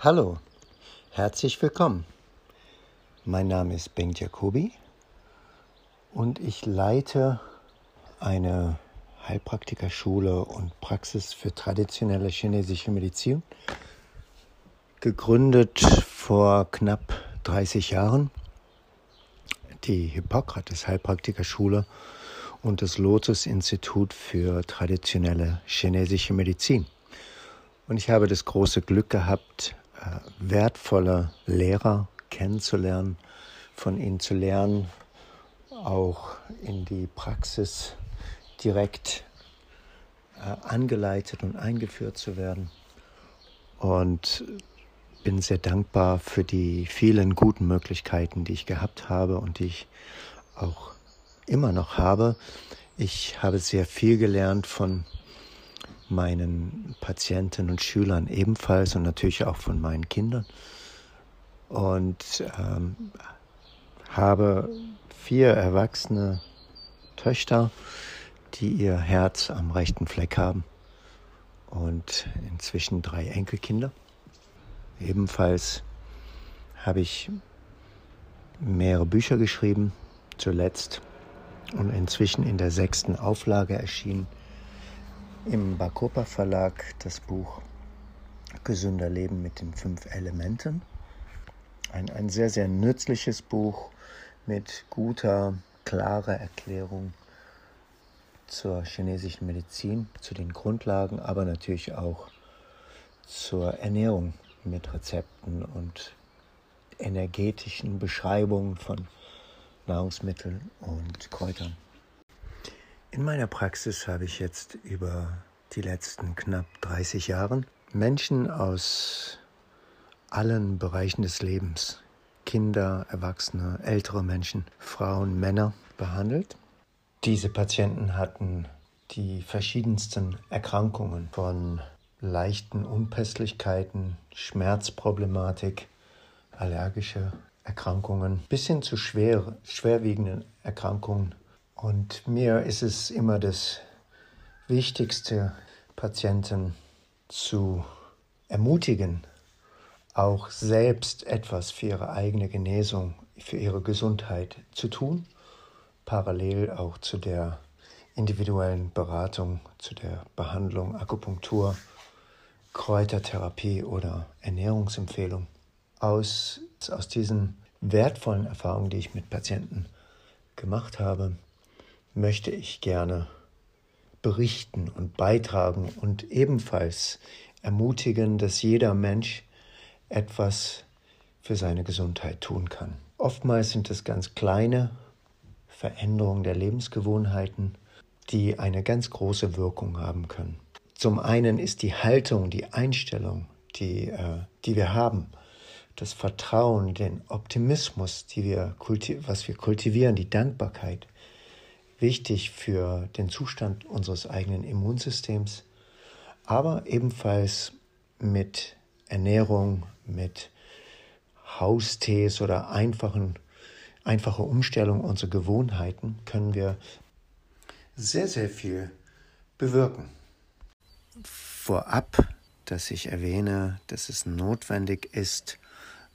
Hallo, herzlich willkommen. Mein Name ist Bengt Jacobi und ich leite eine Heilpraktikerschule und Praxis für traditionelle chinesische Medizin, gegründet vor knapp 30 Jahren. Die Hippokrates Heilpraktikerschule und das Lotus Institut für traditionelle chinesische Medizin. Und ich habe das große Glück gehabt, wertvolle Lehrer kennenzulernen, von ihnen zu lernen, auch in die Praxis direkt äh, angeleitet und eingeführt zu werden. Und bin sehr dankbar für die vielen guten Möglichkeiten, die ich gehabt habe und die ich auch immer noch habe. Ich habe sehr viel gelernt von meinen Patienten und Schülern ebenfalls und natürlich auch von meinen Kindern. Und ähm, habe vier erwachsene Töchter, die ihr Herz am rechten Fleck haben und inzwischen drei Enkelkinder. Ebenfalls habe ich mehrere Bücher geschrieben, zuletzt und inzwischen in der sechsten Auflage erschienen im Bacopa Verlag das Buch Gesünder Leben mit den fünf Elementen. Ein, ein sehr, sehr nützliches Buch mit guter, klarer Erklärung zur chinesischen Medizin, zu den Grundlagen, aber natürlich auch zur Ernährung mit Rezepten und energetischen Beschreibungen von Nahrungsmitteln und Kräutern. In meiner Praxis habe ich jetzt über die letzten knapp 30 Jahre Menschen aus allen Bereichen des Lebens, Kinder, Erwachsene, ältere Menschen, Frauen, Männer behandelt. Diese Patienten hatten die verschiedensten Erkrankungen von leichten Unpässlichkeiten, Schmerzproblematik, allergische Erkrankungen bis hin zu schwer, schwerwiegenden Erkrankungen und mir ist es immer das Wichtigste, Patienten zu ermutigen, auch selbst etwas für ihre eigene Genesung, für ihre Gesundheit zu tun, parallel auch zu der individuellen Beratung, zu der Behandlung, Akupunktur, Kräutertherapie oder Ernährungsempfehlung. Aus, aus diesen wertvollen Erfahrungen, die ich mit Patienten gemacht habe, möchte ich gerne berichten und beitragen und ebenfalls ermutigen, dass jeder Mensch etwas für seine Gesundheit tun kann. Oftmals sind es ganz kleine Veränderungen der Lebensgewohnheiten, die eine ganz große Wirkung haben können. Zum einen ist die Haltung, die Einstellung, die, äh, die wir haben, das Vertrauen, den Optimismus, die wir was wir kultivieren, die Dankbarkeit, wichtig für den Zustand unseres eigenen Immunsystems, aber ebenfalls mit Ernährung, mit Haustees oder einfachen, einfache Umstellung unserer Gewohnheiten können wir sehr, sehr viel bewirken. Vorab, dass ich erwähne, dass es notwendig ist,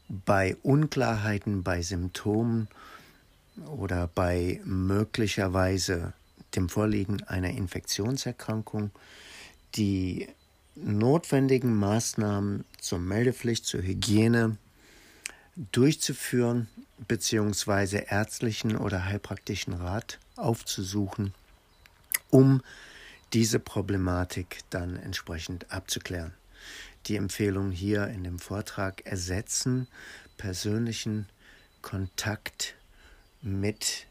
bei Unklarheiten, bei Symptomen oder bei möglicherweise dem Vorliegen einer Infektionserkrankung die notwendigen Maßnahmen zur Meldepflicht, zur Hygiene durchzuführen bzw. ärztlichen oder heilpraktischen Rat aufzusuchen, um diese Problematik dann entsprechend abzuklären. Die Empfehlung hier in dem Vortrag ersetzen persönlichen Kontakt mit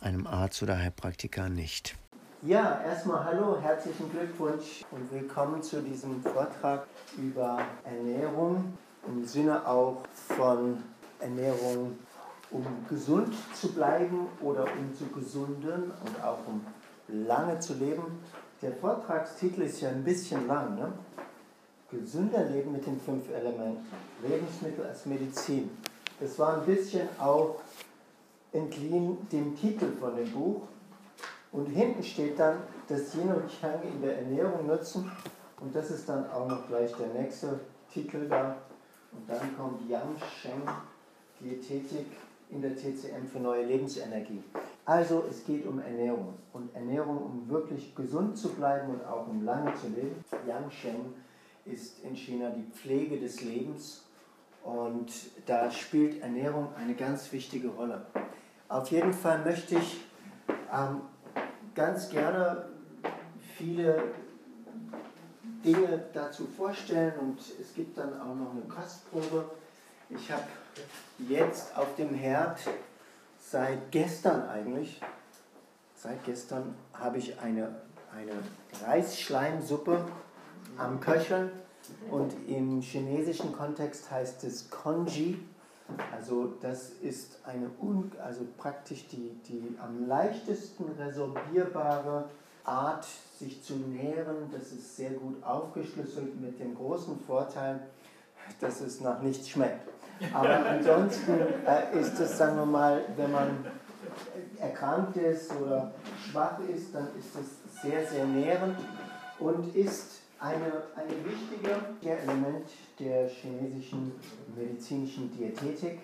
einem Arzt oder Heilpraktiker nicht. Ja, erstmal hallo, herzlichen Glückwunsch und willkommen zu diesem Vortrag über Ernährung im Sinne auch von Ernährung, um gesund zu bleiben oder um zu gesunden und auch um lange zu leben. Der Vortragstitel ist ja ein bisschen lang. Ne? Gesünder Leben mit den fünf Elementen. Lebensmittel als Medizin. Das war ein bisschen auch entliehen dem Titel von dem Buch. Und hinten steht dann, dass Yin und Yang in der Ernährung nutzen. Und das ist dann auch noch gleich der nächste Titel da. Und dann kommt Yang Sheng, Diätetik in der TCM für neue Lebensenergie. Also es geht um Ernährung und Ernährung, um wirklich gesund zu bleiben und auch um lange zu leben. Yang Sheng ist in China die Pflege des Lebens und da spielt Ernährung eine ganz wichtige Rolle. Auf jeden Fall möchte ich ähm, ganz gerne viele Dinge dazu vorstellen und es gibt dann auch noch eine Kostprobe. Ich habe jetzt auf dem Herd seit gestern eigentlich, seit gestern habe ich eine, eine Reisschleimsuppe am Köcheln und im chinesischen Kontext heißt es Konji. Also das ist eine un, also praktisch die, die am leichtesten resorbierbare Art, sich zu nähren. Das ist sehr gut aufgeschlüsselt mit dem großen Vorteil, dass es nach nichts schmeckt. Aber ansonsten äh, ist es, sagen wir mal, wenn man erkrankt ist oder schwach ist, dann ist es sehr, sehr nährend und ist eine, eine wichtige Element der chinesischen medizinischen Diätetik.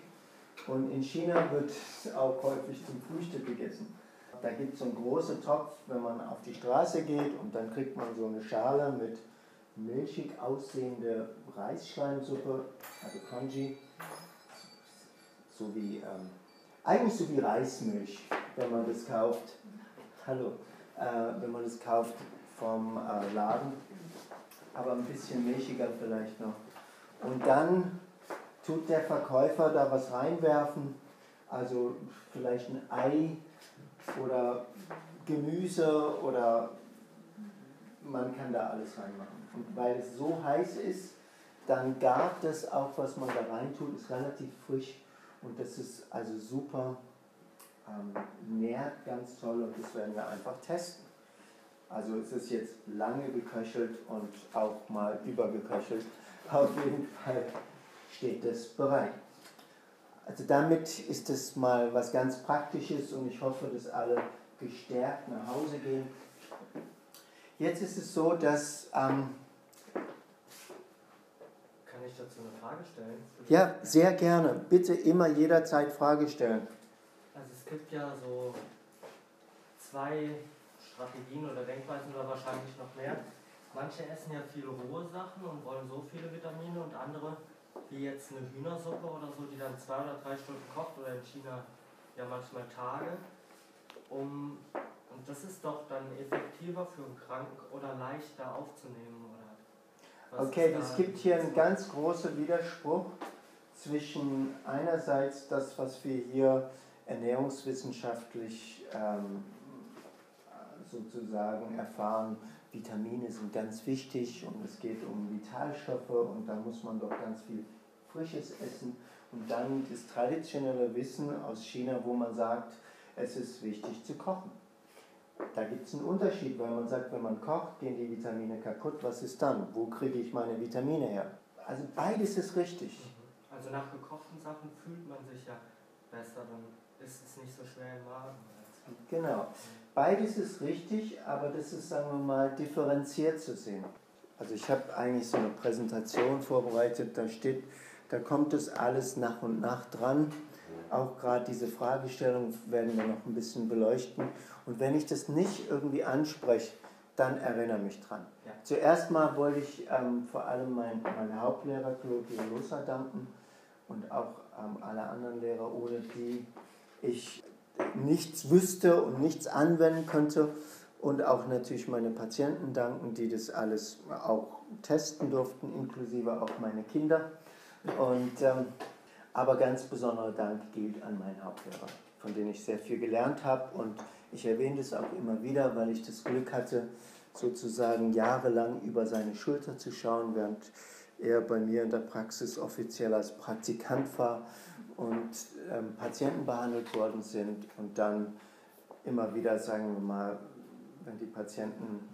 Und in China wird es auch häufig zum Frühstück gegessen. Da gibt es so einen großen Topf, wenn man auf die Straße geht und dann kriegt man so eine Schale mit milchig aussehende Reisschleimsuppe, also Congee, so wie, ähm, eigentlich so wie Reismilch, wenn man das kauft. Hallo, äh, wenn man das kauft vom äh, Laden, aber ein bisschen milchiger vielleicht noch. Und dann tut der Verkäufer da was reinwerfen, also vielleicht ein Ei oder Gemüse oder man kann da alles reinmachen. Und weil es so heiß ist, dann gart das auch, was man da rein tut, ist relativ frisch und das ist also super, ähm, nährt ganz toll und das werden wir einfach testen. Also es ist jetzt lange geköchelt und auch mal übergeköchelt. Auf jeden Fall steht das bereit. Also damit ist es mal was ganz Praktisches und ich hoffe, dass alle gestärkt nach Hause gehen. Jetzt ist es so, dass ähm, kann ich dazu eine Frage stellen? Ja, sehr gerne. Bitte immer jederzeit Frage stellen. Also es gibt ja so zwei Strategien oder Denkweisen oder wahrscheinlich noch mehr. Manche essen ja viele rohe Sachen und wollen so viele Vitamine und andere, wie jetzt eine Hühnersuppe oder so, die dann zwei oder drei Stunden kocht oder in China ja manchmal Tage. Um, und das ist doch dann effektiver für einen Kranken oder leichter aufzunehmen, oder? Okay, es gibt hier einen ganz großen Widerspruch zwischen einerseits das, was wir hier ernährungswissenschaftlich ähm, sozusagen erfahren, Vitamine sind ganz wichtig und es geht um Vitalstoffe und da muss man doch ganz viel Frisches essen. Und dann das traditionelle Wissen aus China, wo man sagt, es ist wichtig zu kochen. Da gibt es einen Unterschied, weil man sagt, wenn man kocht, gehen die Vitamine kaputt. Was ist dann? Wo kriege ich meine Vitamine her? Also beides ist richtig. Mhm. Also nach gekochten Sachen fühlt man sich ja besser, dann ist es nicht so schwer im Magen. Genau. Beides ist richtig, aber das ist, sagen wir mal, differenziert zu sehen. Also ich habe eigentlich so eine Präsentation vorbereitet, da steht, da kommt es alles nach und nach dran auch gerade diese Fragestellung werden wir noch ein bisschen beleuchten. Und wenn ich das nicht irgendwie anspreche, dann erinnere mich dran. Ja. Zuerst mal wollte ich ähm, vor allem meinen mein Hauptlehrer Claudio Losa danken und auch ähm, alle anderen Lehrer, ohne die ich nichts wüsste und nichts anwenden könnte. Und auch natürlich meine Patienten danken, die das alles auch testen durften, inklusive auch meine Kinder. Und ähm, aber ganz besonderer Dank gilt an meinen Hauptlehrer, von dem ich sehr viel gelernt habe. Und ich erwähne das auch immer wieder, weil ich das Glück hatte, sozusagen jahrelang über seine Schulter zu schauen, während er bei mir in der Praxis offiziell als Praktikant war und ähm, Patienten behandelt worden sind und dann immer wieder, sagen wir mal, wenn die Patienten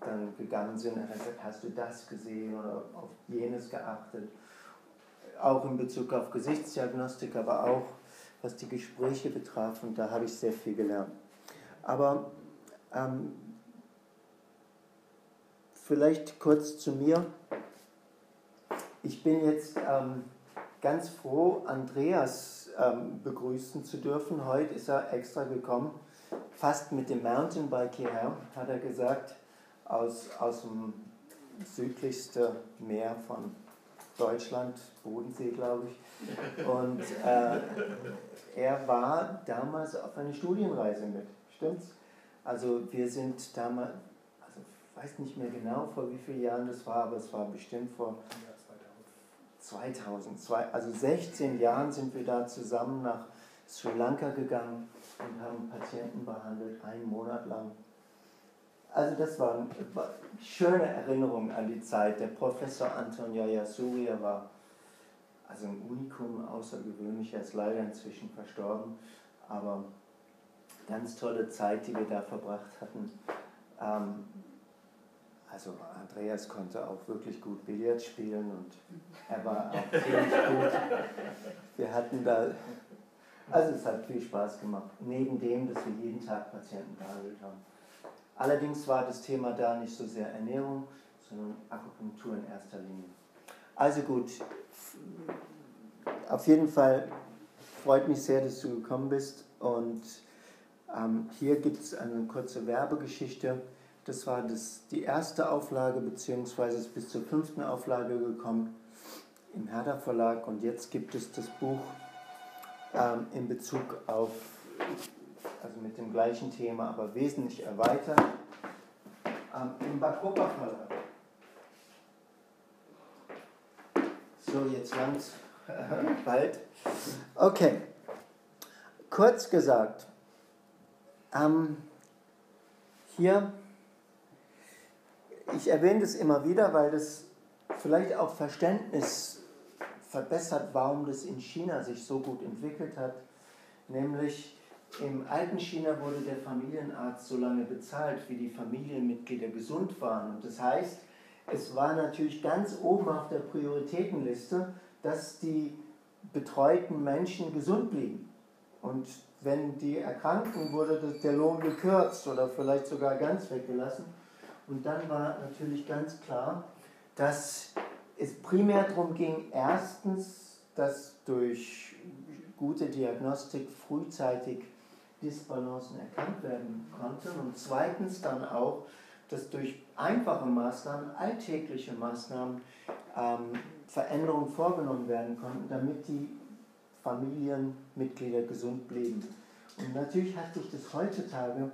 dann gegangen sind, hat gesagt, hast du das gesehen oder auf jenes geachtet auch in Bezug auf Gesichtsdiagnostik, aber auch was die Gespräche betraf. Und da habe ich sehr viel gelernt. Aber ähm, vielleicht kurz zu mir. ich bin jetzt ähm, ganz froh, Andreas ähm, begrüßen zu dürfen. Heute ist er extra gekommen, fast mit dem Mountainbike hierher, hat er gesagt, aus, aus dem südlichsten Meer von Deutschland, Bodensee, glaube ich. Und äh, er war damals auf einer Studienreise mit, stimmt's? Also wir sind damals, also ich weiß nicht mehr genau, vor wie vielen Jahren das war, aber es war bestimmt vor 2000, also 16 Jahren sind wir da zusammen nach Sri Lanka gegangen und haben Patienten behandelt, einen Monat lang. Also das war eine schöne Erinnerung an die Zeit. Der Professor Anton Jayasuriya war also ein Unikum, außergewöhnlich, er ist leider inzwischen verstorben, aber ganz tolle Zeit, die wir da verbracht hatten. Ähm, also Andreas konnte auch wirklich gut Billard spielen und er war auch ziemlich gut. Wir hatten da, also es hat viel Spaß gemacht, neben dem, dass wir jeden Tag Patienten behandelt haben. Allerdings war das Thema da nicht so sehr Ernährung, sondern Akupunktur in erster Linie. Also gut, auf jeden Fall freut mich sehr, dass du gekommen bist und ähm, hier gibt es eine kurze Werbegeschichte. Das war das, die erste Auflage, beziehungsweise ist bis zur fünften Auflage gekommen im Herder Verlag. Und jetzt gibt es das Buch ähm, in Bezug auf, also mit dem gleichen Thema, aber wesentlich erweitert, ähm, im Bacopa Verlag. So, jetzt langs bald. Okay. Kurz gesagt, ähm, hier, ich erwähne das immer wieder, weil das vielleicht auch Verständnis verbessert, warum das in China sich so gut entwickelt hat. Nämlich im alten China wurde der Familienarzt so lange bezahlt, wie die Familienmitglieder gesund waren. Und das heißt, es war natürlich ganz oben auf der Prioritätenliste, dass die betreuten Menschen gesund blieben. Und wenn die erkranken, wurde der Lohn gekürzt oder vielleicht sogar ganz weggelassen. Und dann war natürlich ganz klar, dass es primär darum ging, erstens, dass durch gute Diagnostik frühzeitig Disbalancen erkannt werden konnten und zweitens dann auch, dass durch einfache Maßnahmen, alltägliche Maßnahmen ähm, Veränderungen vorgenommen werden konnten, damit die Familienmitglieder gesund blieben. Und natürlich hat sich das heutzutage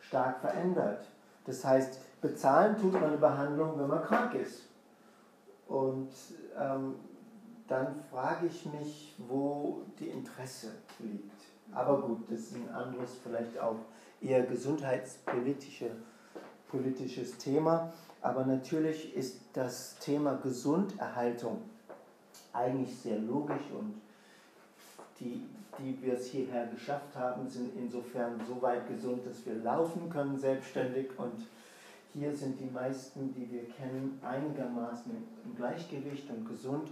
stark verändert. Das heißt, bezahlen tut man eine Behandlung, wenn man krank ist. Und ähm, dann frage ich mich, wo die Interesse liegt. Aber gut, das ist ein anderes, vielleicht auch eher gesundheitspolitisches politisches Thema. Aber natürlich ist das Thema Gesunderhaltung eigentlich sehr logisch und die, die wir es hierher geschafft haben, sind insofern so weit gesund, dass wir laufen können selbstständig und hier sind die meisten, die wir kennen, einigermaßen im Gleichgewicht und gesund.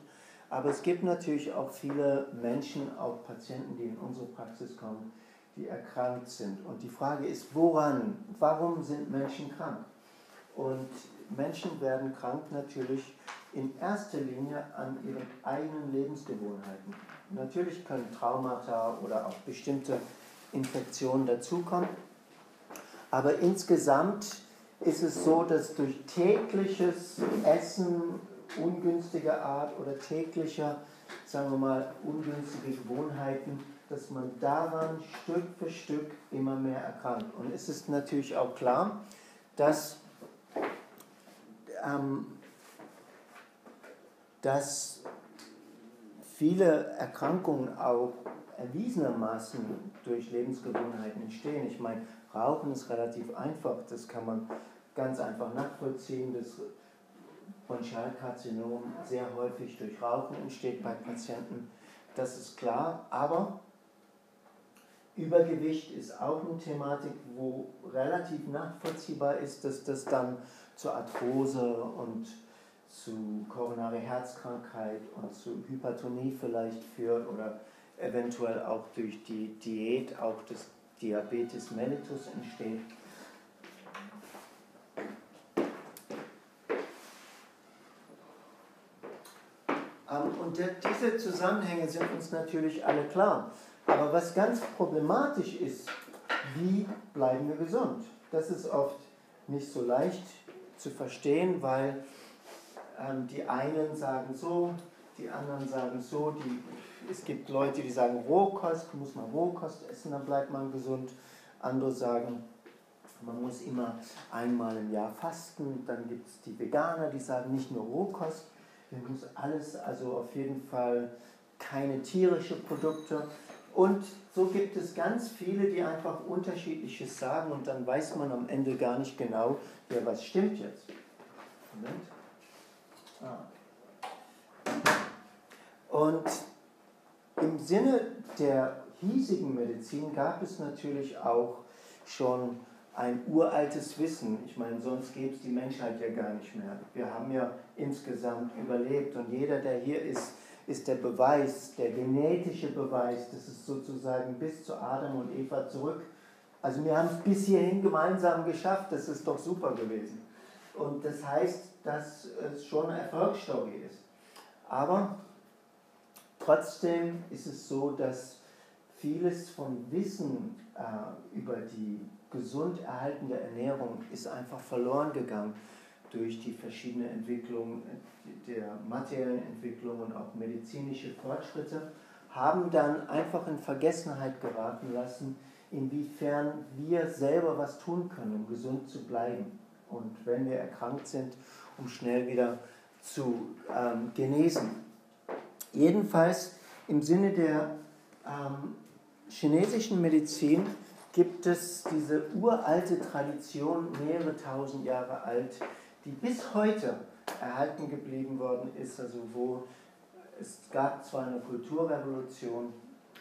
Aber es gibt natürlich auch viele Menschen, auch Patienten, die in unsere Praxis kommen, die erkrankt sind. Und die Frage ist, woran, warum sind Menschen krank? Und Menschen werden krank natürlich in erster Linie an ihren eigenen Lebensgewohnheiten. Natürlich können Traumata oder auch bestimmte Infektionen dazukommen, aber insgesamt ist es so, dass durch tägliches Essen ungünstiger Art oder täglicher, sagen wir mal, ungünstige Gewohnheiten, dass man daran Stück für Stück immer mehr erkrankt. Und es ist natürlich auch klar, dass ähm, dass viele Erkrankungen auch erwiesenermaßen durch Lebensgewohnheiten entstehen. Ich meine, Rauchen ist relativ einfach, das kann man ganz einfach nachvollziehen. Das Bronchialkarzinom sehr häufig durch Rauchen entsteht bei Patienten, das ist klar, aber Übergewicht ist auch eine Thematik, wo relativ nachvollziehbar ist, dass das dann zur Arthrose und zu koronare Herzkrankheit und zu Hypertonie vielleicht führt oder eventuell auch durch die Diät auch das Diabetes mellitus entsteht. Ähm, und diese Zusammenhänge sind uns natürlich alle klar. Aber was ganz problematisch ist, wie bleiben wir gesund? Das ist oft nicht so leicht zu verstehen, weil ähm, die einen sagen so, die anderen sagen so, die, es gibt Leute, die sagen Rohkost, muss man Rohkost essen, dann bleibt man gesund. Andere sagen, man muss immer einmal im Jahr fasten. Dann gibt es die Veganer, die sagen nicht nur Rohkost, man muss alles, also auf jeden Fall keine tierischen Produkte. Und so gibt es ganz viele, die einfach unterschiedliches sagen und dann weiß man am Ende gar nicht genau, ja, was stimmt jetzt. Moment. Ah. Und im Sinne der hiesigen Medizin gab es natürlich auch schon ein uraltes Wissen. Ich meine, sonst gäbe es die Menschheit ja gar nicht mehr. Wir haben ja insgesamt überlebt und jeder, der hier ist, ist der Beweis, der genetische Beweis, dass es sozusagen bis zu Adam und Eva zurück. Also wir haben es bis hierhin gemeinsam geschafft, das ist doch super gewesen. Und das heißt, dass es schon eine Erfolgsstory ist. Aber trotzdem ist es so, dass vieles vom Wissen äh, über die gesund erhaltende Ernährung ist einfach verloren gegangen durch die verschiedenen Entwicklungen der materiellen Entwicklung und auch medizinische Fortschritte, haben dann einfach in Vergessenheit geraten lassen, inwiefern wir selber was tun können, um gesund zu bleiben. Und wenn wir erkrankt sind, um schnell wieder zu ähm, genesen. Jedenfalls im Sinne der ähm, chinesischen Medizin gibt es diese uralte Tradition, mehrere tausend Jahre alt, die bis heute erhalten geblieben worden ist, also wo es gab zwar eine Kulturrevolution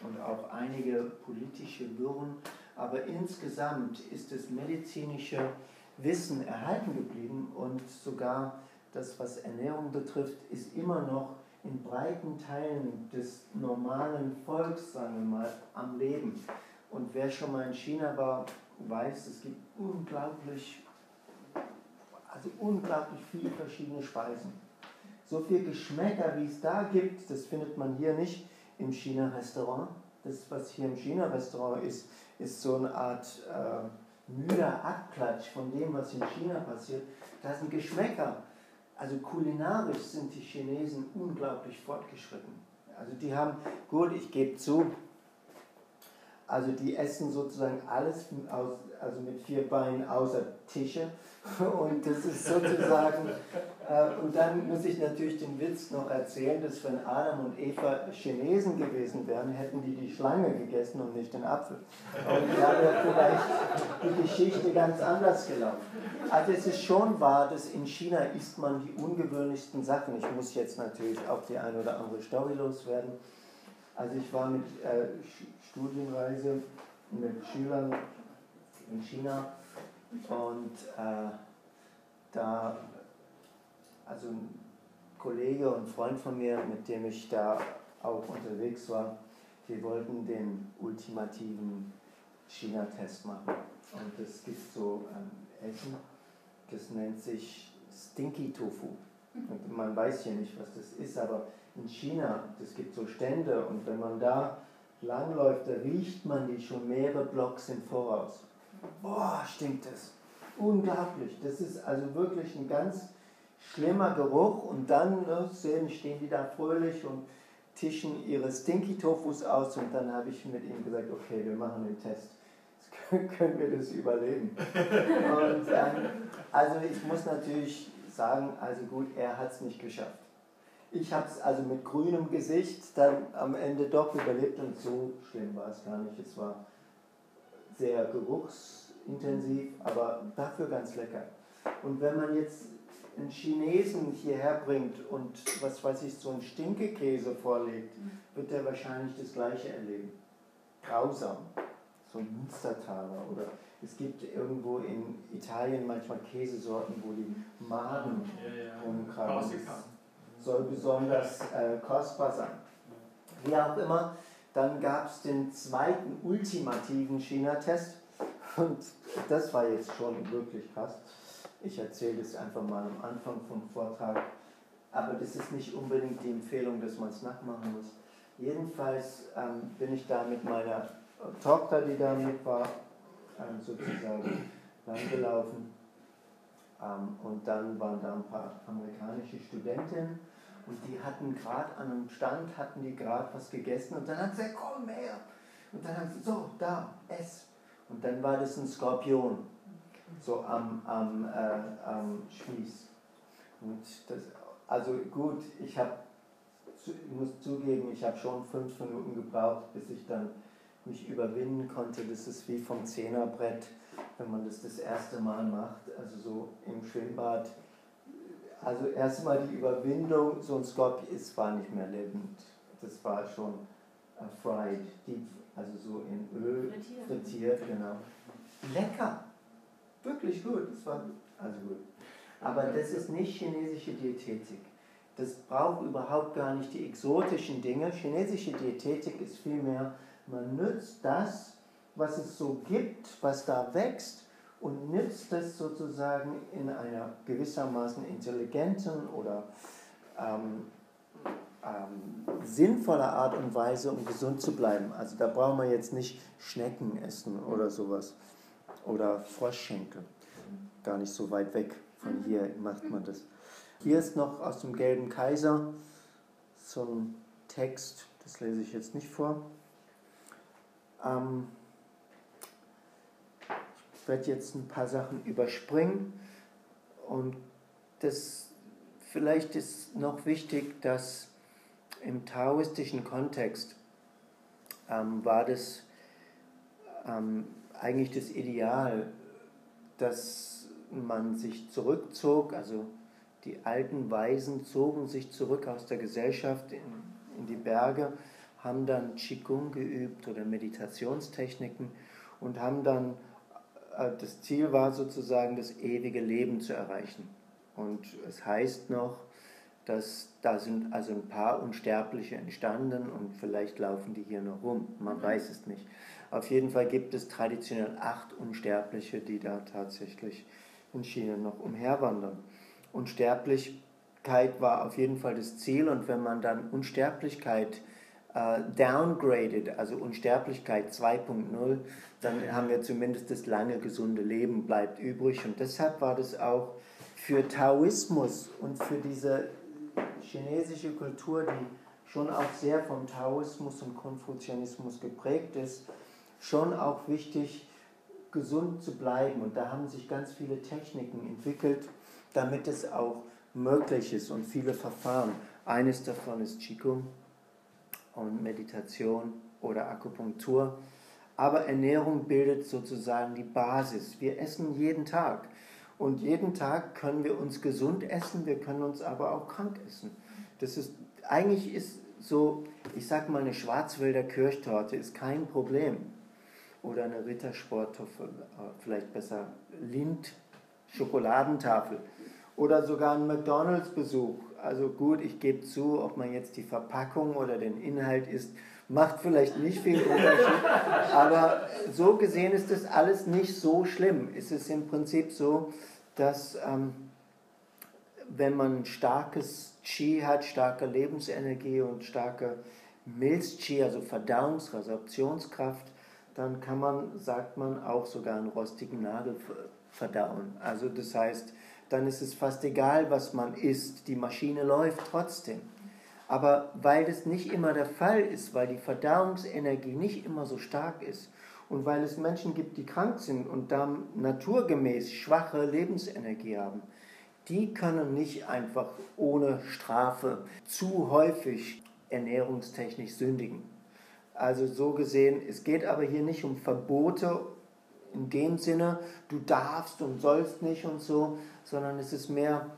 und auch einige politische Wirren, aber insgesamt ist das medizinische Wissen erhalten geblieben und sogar das, was Ernährung betrifft, ist immer noch in breiten Teilen des normalen Volks, sagen wir mal, am Leben. Und wer schon mal in China war, weiß, es gibt unglaublich, also unglaublich viele verschiedene Speisen. So viel Geschmäcker, wie es da gibt, das findet man hier nicht im China-Restaurant. Das, was hier im China-Restaurant ist, ist so eine Art äh, müder Abklatsch von dem, was in China passiert. Da sind Geschmäcker. Also kulinarisch sind die Chinesen unglaublich fortgeschritten. Also die haben, gut, ich gebe zu, also die essen sozusagen alles aus, also mit vier Beinen außer Tische. Und das ist sozusagen, äh, und dann muss ich natürlich den Witz noch erzählen, dass wenn Adam und Eva Chinesen gewesen wären, hätten die die Schlange gegessen und nicht den Apfel. Und da wäre vielleicht die Geschichte ganz anders gelaufen. Also es ist schon wahr, dass in China isst man die ungewöhnlichsten Sachen. Ich muss jetzt natürlich auch die eine oder andere Story loswerden. Also ich war mit äh, Studienreise mit Schülern in China und äh, da, also ein Kollege und Freund von mir, mit dem ich da auch unterwegs war, wir wollten den ultimativen China-Test machen. Und es gibt so ein Essen, das nennt sich Stinky Tofu. Und man weiß hier nicht, was das ist, aber in China, das gibt so Stände und wenn man da langläuft, da riecht man die schon mehrere Blocks im Voraus. Boah, stinkt das. Unglaublich. Das ist also wirklich ein ganz schlimmer Geruch und dann ne, sehen, stehen die da fröhlich und tischen ihre Stinky Tofus aus und dann habe ich mit ihnen gesagt, okay, wir machen den Test. können wir das überleben? Und ähm, also ich muss natürlich sagen, also gut, er hat es nicht geschafft. Ich habe es also mit grünem Gesicht dann am Ende doch überlebt und so schlimm war es gar nicht. Es war sehr geruchsintensiv, aber dafür ganz lecker. Und wenn man jetzt einen Chinesen hierher bringt und was weiß ich, so einen Stinkekäse vorlegt, wird er wahrscheinlich das gleiche erleben. Grausam. So ein Münstertaler oder es gibt irgendwo in Italien manchmal Käsesorten, wo die Maden ja, ja. rumkrabbeln soll besonders äh, kostbar sein. Wie auch immer, dann gab es den zweiten ultimativen China-Test und das war jetzt schon wirklich krass. Ich erzähle es einfach mal am Anfang vom Vortrag. aber das ist nicht unbedingt die Empfehlung, dass man es nachmachen muss. Jedenfalls ähm, bin ich da mit meiner Tochter, die da mit war, ähm, sozusagen langgelaufen. Ähm, und dann waren da ein paar amerikanische Studentinnen und die hatten gerade an einem Stand, hatten die gerade was gegessen und dann hat sie gesagt, komm her. Und dann haben sie, so, da, ess. Und dann war das ein Skorpion, so am, am, äh, am Spieß. Und das, also gut, ich habe muss zugeben, ich habe schon fünf Minuten gebraucht, bis ich dann mich überwinden konnte. Das ist wie vom Zehnerbrett, wenn man das das erste Mal macht, also so im Schwimmbad. Also erstmal die Überwindung, so ein Skorpion, es war nicht mehr lebend. Das war schon fried, deep, also so in Öl frittiert, frittiert genau. Lecker, wirklich gut, das war also gut. Aber das ist nicht chinesische Diätetik. Das braucht überhaupt gar nicht die exotischen Dinge. Chinesische Diätetik ist vielmehr, man nützt das, was es so gibt, was da wächst und nützt es sozusagen in einer gewissermaßen intelligenten oder ähm, ähm, sinnvoller Art und Weise, um gesund zu bleiben. Also da brauchen wir jetzt nicht Schnecken essen oder sowas oder Froschschenkel. Gar nicht so weit weg von hier macht man das. Hier ist noch aus dem Gelben Kaiser so ein Text, das lese ich jetzt nicht vor. Ähm, ich werde jetzt ein paar Sachen überspringen. Und das vielleicht ist noch wichtig, dass im taoistischen Kontext ähm, war das ähm, eigentlich das Ideal, dass man sich zurückzog, also die alten Weisen zogen sich zurück aus der Gesellschaft in, in die Berge, haben dann Qigong geübt oder Meditationstechniken und haben dann, das Ziel war sozusagen, das ewige Leben zu erreichen. Und es heißt noch, dass da sind also ein paar Unsterbliche entstanden und vielleicht laufen die hier noch rum. Man weiß es nicht. Auf jeden Fall gibt es traditionell acht Unsterbliche, die da tatsächlich in China noch umherwandern. Unsterblichkeit war auf jeden Fall das Ziel und wenn man dann Unsterblichkeit äh, downgradet, also Unsterblichkeit 2.0, dann haben wir zumindest das lange gesunde Leben bleibt übrig und deshalb war das auch für Taoismus und für diese chinesische Kultur, die schon auch sehr vom Taoismus und Konfuzianismus geprägt ist, schon auch wichtig, gesund zu bleiben. Und da haben sich ganz viele Techniken entwickelt, damit es auch möglich ist und viele Verfahren. Eines davon ist Qigong und Meditation oder Akupunktur. Aber Ernährung bildet sozusagen die Basis. Wir essen jeden Tag. Und jeden Tag können wir uns gesund essen, wir können uns aber auch krank essen. Das ist, eigentlich ist so, ich sag mal, eine Schwarzwälder Kirchtorte ist kein Problem. Oder eine Rittersporttafel, äh, vielleicht besser Lind, Schokoladentafel oder sogar ein McDonalds-Besuch. Also gut, ich gebe zu, ob man jetzt die Verpackung oder den Inhalt isst, macht vielleicht nicht viel Unterschied, aber so gesehen ist das alles nicht so schlimm. Es ist im Prinzip so, dass ähm, wenn man starkes Qi hat, starke Lebensenergie und starke Milz-Qi, also Verdauungs-, Resorptionskraft, dann kann man, sagt man, auch sogar einen rostigen Nagel verdauen. Also das heißt, dann ist es fast egal, was man isst, die Maschine läuft trotzdem. Aber weil das nicht immer der Fall ist, weil die Verdauungsenergie nicht immer so stark ist und weil es Menschen gibt, die krank sind und dann naturgemäß schwache Lebensenergie haben, die können nicht einfach ohne Strafe zu häufig ernährungstechnisch sündigen. Also so gesehen, es geht aber hier nicht um Verbote in dem Sinne, du darfst und sollst nicht und so, sondern es ist mehr,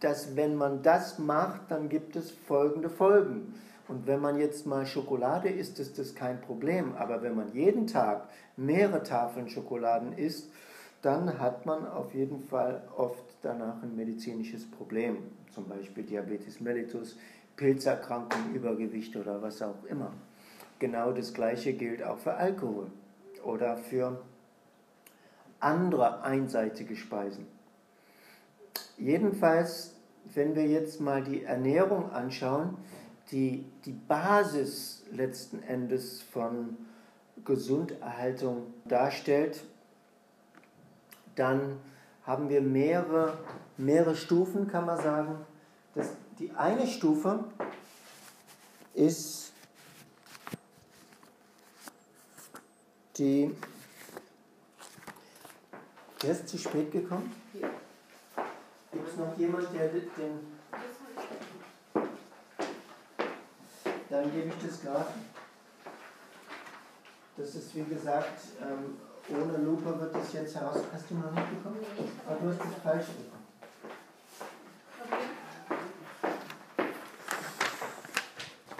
dass wenn man das macht, dann gibt es folgende Folgen. Und wenn man jetzt mal Schokolade isst, ist das kein Problem. Aber wenn man jeden Tag mehrere Tafeln Schokoladen isst, dann hat man auf jeden Fall oft danach ein medizinisches Problem. Zum Beispiel Diabetes mellitus, Pilzerkrankung, Übergewicht oder was auch immer. Genau das Gleiche gilt auch für Alkohol oder für andere einseitige Speisen. Jedenfalls wenn wir jetzt mal die Ernährung anschauen, die die Basis letzten Endes von Gesunderhaltung darstellt, dann haben wir mehrere, mehrere Stufen, kann man sagen. Das, die eine Stufe ist die. Der ist zu spät gekommen? Gibt noch jemand, der den. Dann gebe ich das gerade. Das ist wie gesagt, ähm, ohne Lupe wird das jetzt heraus. Hast du noch nicht bekommen? Aber du hast es falsch bekommen.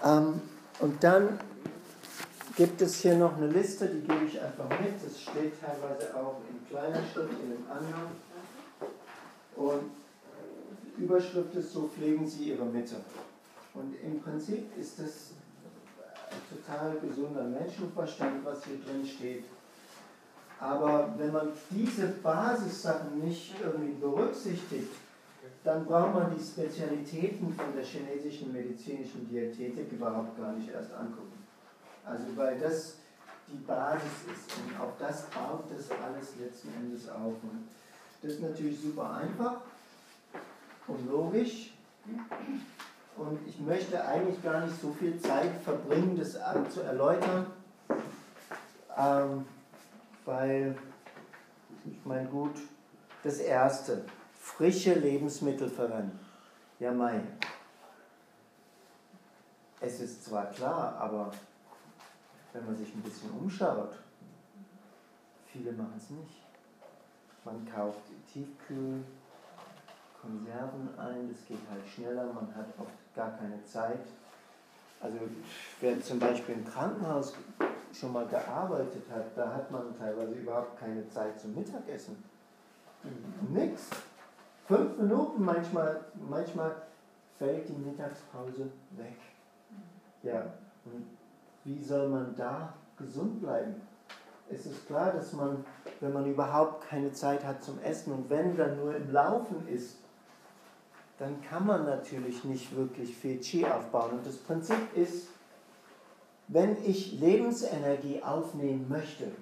Ähm, und dann gibt es hier noch eine Liste, die gebe ich einfach mit. Das steht teilweise auch in kleiner Schrift in dem Anhang. Und Überschrift ist, so pflegen Sie Ihre Mitte. Und im Prinzip ist das total gesunder Menschenverstand, was hier drin steht. Aber wenn man diese Basissachen nicht irgendwie berücksichtigt, dann braucht man die Spezialitäten von der chinesischen medizinischen Diätetik überhaupt gar nicht erst angucken. Also weil das die Basis ist und auf das baut das alles letzten Endes auf. Und das ist natürlich super einfach und logisch. Und ich möchte eigentlich gar nicht so viel Zeit verbringen, das zu erläutern, ähm, weil ich meine, gut, das Erste, frische Lebensmittel verwenden. Ja, mein. Es ist zwar klar, aber wenn man sich ein bisschen umschaut, viele machen es nicht. Man kauft Tiefkühl, Konserven ein, das geht halt schneller, man hat oft gar keine Zeit. Also wer zum Beispiel im Krankenhaus schon mal gearbeitet hat, da hat man teilweise überhaupt keine Zeit zum Mittagessen. Nix. Fünf Minuten manchmal, manchmal fällt die Mittagspause weg. Ja, und wie soll man da gesund bleiben? Es ist klar, dass man, wenn man überhaupt keine Zeit hat zum Essen und wenn dann nur im Laufen ist, dann kann man natürlich nicht wirklich viel Qi aufbauen. Und das Prinzip ist, wenn ich Lebensenergie aufnehmen möchte,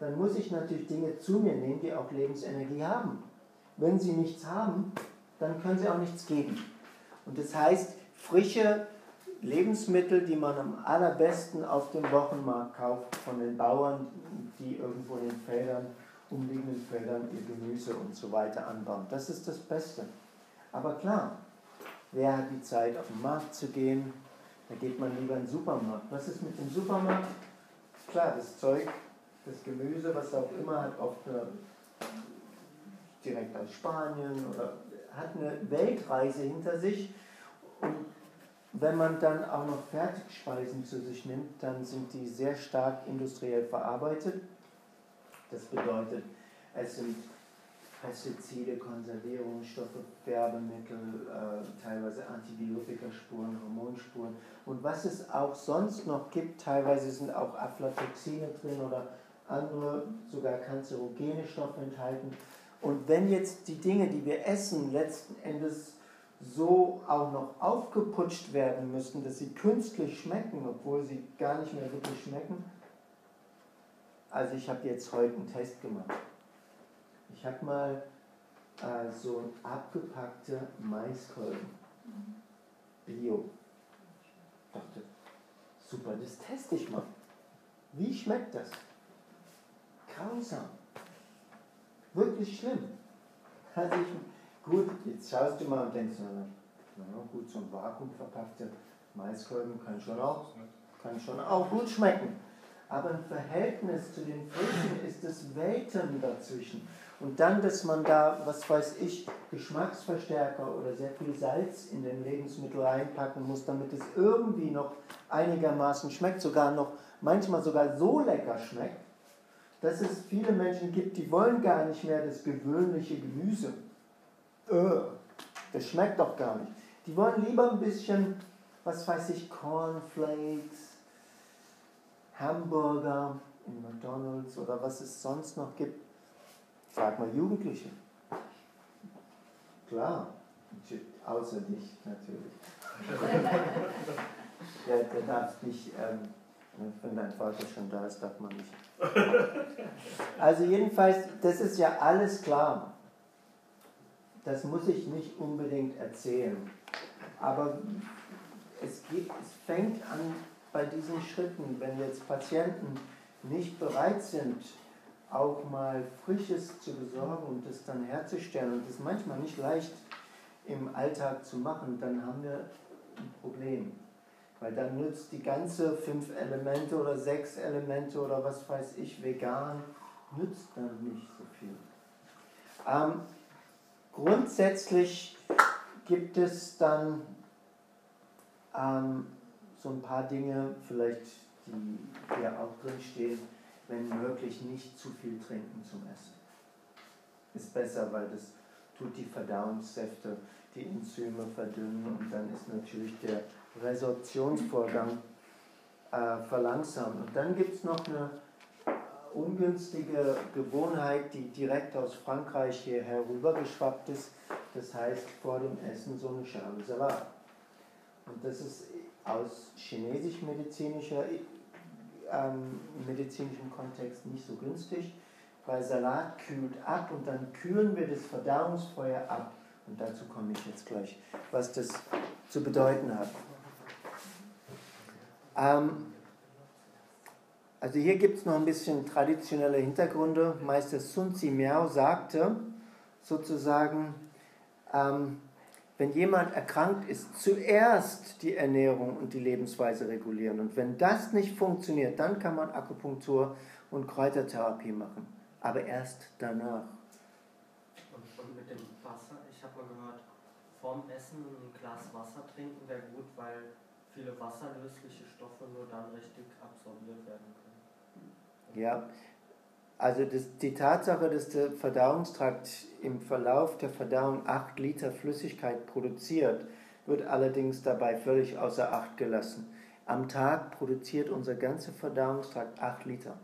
dann muss ich natürlich Dinge zu mir nehmen, die auch Lebensenergie haben. Wenn sie nichts haben, dann können sie auch nichts geben. Und das heißt, frische Lebensmittel, die man am allerbesten auf dem Wochenmarkt kauft, von den Bauern, die irgendwo in den Feldern, umliegenden Feldern ihr Gemüse und so weiter anbauen. Das ist das Beste. Aber klar, wer hat die Zeit, auf den Markt zu gehen? Da geht man lieber in den Supermarkt. Was ist mit dem Supermarkt? Klar, das Zeug, das Gemüse, was auch immer, hat oft eine, direkt aus Spanien oder hat eine Weltreise hinter sich. Und wenn man dann auch noch Fertigspeisen zu sich nimmt, dann sind die sehr stark industriell verarbeitet. Das bedeutet, es sind Pestizide, Konservierungsstoffe, Färbemittel, äh, teilweise Antibiotikaspuren, Hormonspuren. Und was es auch sonst noch gibt, teilweise sind auch Aflatoxine drin oder andere, sogar kanzerogene Stoffe enthalten. Und wenn jetzt die Dinge, die wir essen, letzten Endes so auch noch aufgeputscht werden müssen, dass sie künstlich schmecken, obwohl sie gar nicht mehr wirklich schmecken. Also ich habe jetzt heute einen Test gemacht. Ich habe mal äh, so abgepackte Maiskolben. Bio. Ich dachte, super, das teste ich mal. Wie schmeckt das? Grausam. Wirklich schlimm. Also ich, gut, jetzt schaust du mal und denkst, na, na gut, so ein Vakuum verpackte Maiskolben kann schon auch, kann schon auch gut schmecken. Aber im Verhältnis zu den Früchten ist es Welten dazwischen. Und dann, dass man da, was weiß ich, Geschmacksverstärker oder sehr viel Salz in den Lebensmittel reinpacken muss, damit es irgendwie noch einigermaßen schmeckt, sogar noch manchmal sogar so lecker schmeckt, dass es viele Menschen gibt, die wollen gar nicht mehr das gewöhnliche Gemüse. Äh, das schmeckt doch gar nicht. Die wollen lieber ein bisschen, was weiß ich, Cornflakes, Hamburger in McDonald's oder was es sonst noch gibt Frag mal Jugendliche. Klar, Außer dich natürlich. der, der darf nicht, ähm, wenn dein Vater schon da ist, darf man nicht. Also jedenfalls, das ist ja alles klar. Das muss ich nicht unbedingt erzählen. Aber es, geht, es fängt an bei diesen Schritten, wenn jetzt Patienten nicht bereit sind, auch mal Frisches zu besorgen und das dann herzustellen und das manchmal nicht leicht im Alltag zu machen, dann haben wir ein Problem. Weil dann nützt die ganze fünf Elemente oder sechs Elemente oder was weiß ich, vegan, nützt dann nicht so viel. Ähm, grundsätzlich gibt es dann ähm, so ein paar Dinge, vielleicht die hier auch drin stehen, wenn möglich nicht zu viel trinken zum Essen. Ist besser, weil das tut die Verdauungssäfte, die Enzyme verdünnen und dann ist natürlich der Resorptionsvorgang äh, verlangsamt. Und dann gibt es noch eine ungünstige Gewohnheit, die direkt aus Frankreich hier herübergeschwappt ist. Das heißt, vor dem Essen so eine Schale Salat. Und das ist aus chinesisch-medizinischer ähm, medizinischen Kontext nicht so günstig, weil Salat kühlt ab und dann kühlen wir das Verdauungsfeuer ab. Und dazu komme ich jetzt gleich, was das zu bedeuten hat. Ähm, also hier gibt es noch ein bisschen traditionelle Hintergründe. Meister Sun Tzu Miao sagte sozusagen, ähm, wenn jemand erkrankt ist, zuerst die Ernährung und die Lebensweise regulieren. Und wenn das nicht funktioniert, dann kann man Akupunktur und Kräutertherapie machen. Aber erst danach. Und, und mit dem Wasser, ich habe mal gehört, vorm Essen ein Glas Wasser trinken wäre gut, weil viele wasserlösliche Stoffe nur dann richtig absorbiert werden können. Ja, also das, die Tatsache, dass der Verdauungstrakt im Verlauf der Verdauung 8 Liter Flüssigkeit produziert, wird allerdings dabei völlig außer Acht gelassen. Am Tag produziert unser ganzer Verdauungstrakt 8 Liter.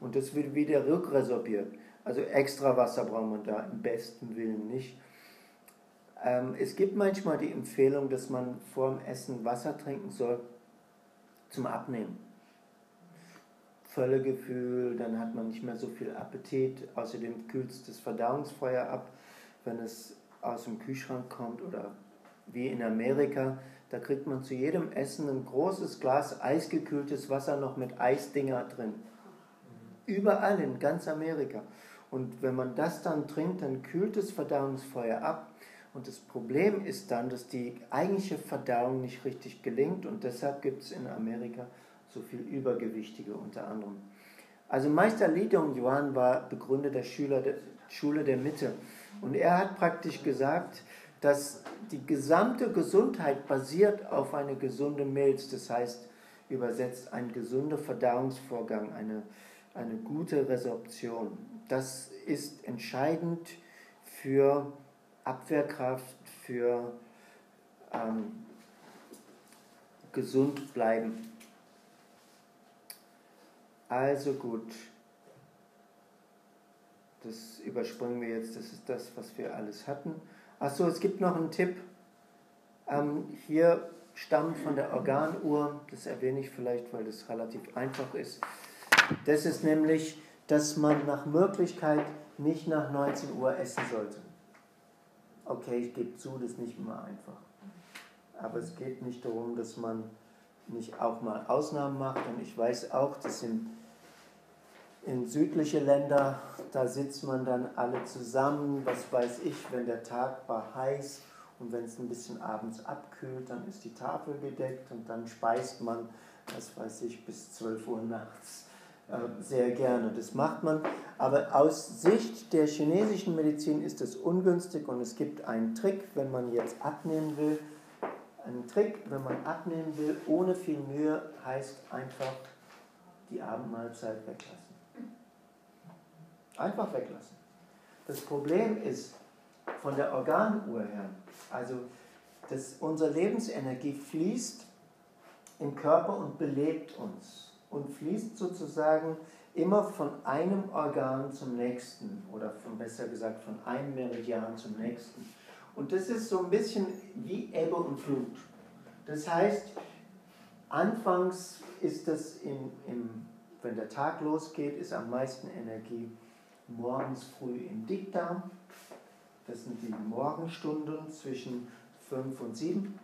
Und das wird wieder rückresorbiert. Also extra Wasser braucht man da im besten Willen nicht. Ähm, es gibt manchmal die Empfehlung, dass man vor dem Essen Wasser trinken soll zum Abnehmen. Völlegefühl, dann hat man nicht mehr so viel Appetit. Außerdem kühlt es das Verdauungsfeuer ab, wenn es aus dem Kühlschrank kommt oder wie in Amerika. Da kriegt man zu jedem Essen ein großes Glas eisgekühltes Wasser noch mit Eisdinger drin. Überall in ganz Amerika. Und wenn man das dann trinkt, dann kühlt das Verdauungsfeuer ab. Und das Problem ist dann, dass die eigentliche Verdauung nicht richtig gelingt und deshalb gibt es in Amerika so viel Übergewichtige unter anderem. Also Meister Li Dongyuan war Begründer der, Schüler der Schule der Mitte und er hat praktisch gesagt, dass die gesamte Gesundheit basiert auf eine gesunde Milz, das heißt übersetzt ein gesunder Verdauungsvorgang, eine, eine gute Resorption. Das ist entscheidend für Abwehrkraft, für ähm, gesund bleiben. Also gut, das überspringen wir jetzt, das ist das, was wir alles hatten. Achso, es gibt noch einen Tipp. Ähm, hier stammt von der Organuhr, das erwähne ich vielleicht, weil das relativ einfach ist. Das ist nämlich, dass man nach Möglichkeit nicht nach 19 Uhr essen sollte. Okay, ich gebe zu, das ist nicht immer einfach. Aber es geht nicht darum, dass man nicht auch mal Ausnahmen macht. Und ich weiß auch, dass in in südliche Länder, da sitzt man dann alle zusammen, was weiß ich, wenn der Tag war heiß und wenn es ein bisschen abends abkühlt, dann ist die Tafel gedeckt und dann speist man, was weiß ich, bis 12 Uhr nachts äh, sehr gerne. Das macht man, aber aus Sicht der chinesischen Medizin ist es ungünstig und es gibt einen Trick, wenn man jetzt abnehmen will. Ein Trick, wenn man abnehmen will, ohne viel Mühe, heißt einfach die Abendmahlzeit weglassen. Einfach weglassen. Das Problem ist von der Organuhr her, also dass unsere Lebensenergie fließt im Körper und belebt uns und fließt sozusagen immer von einem Organ zum nächsten oder von besser gesagt von einem Meridian zum nächsten. Und das ist so ein bisschen wie Ebbe und Flut. Das heißt, anfangs ist das, im, im, wenn der Tag losgeht, ist am meisten Energie morgens früh im Dickdarm. Das sind die Morgenstunden zwischen 5 und 7.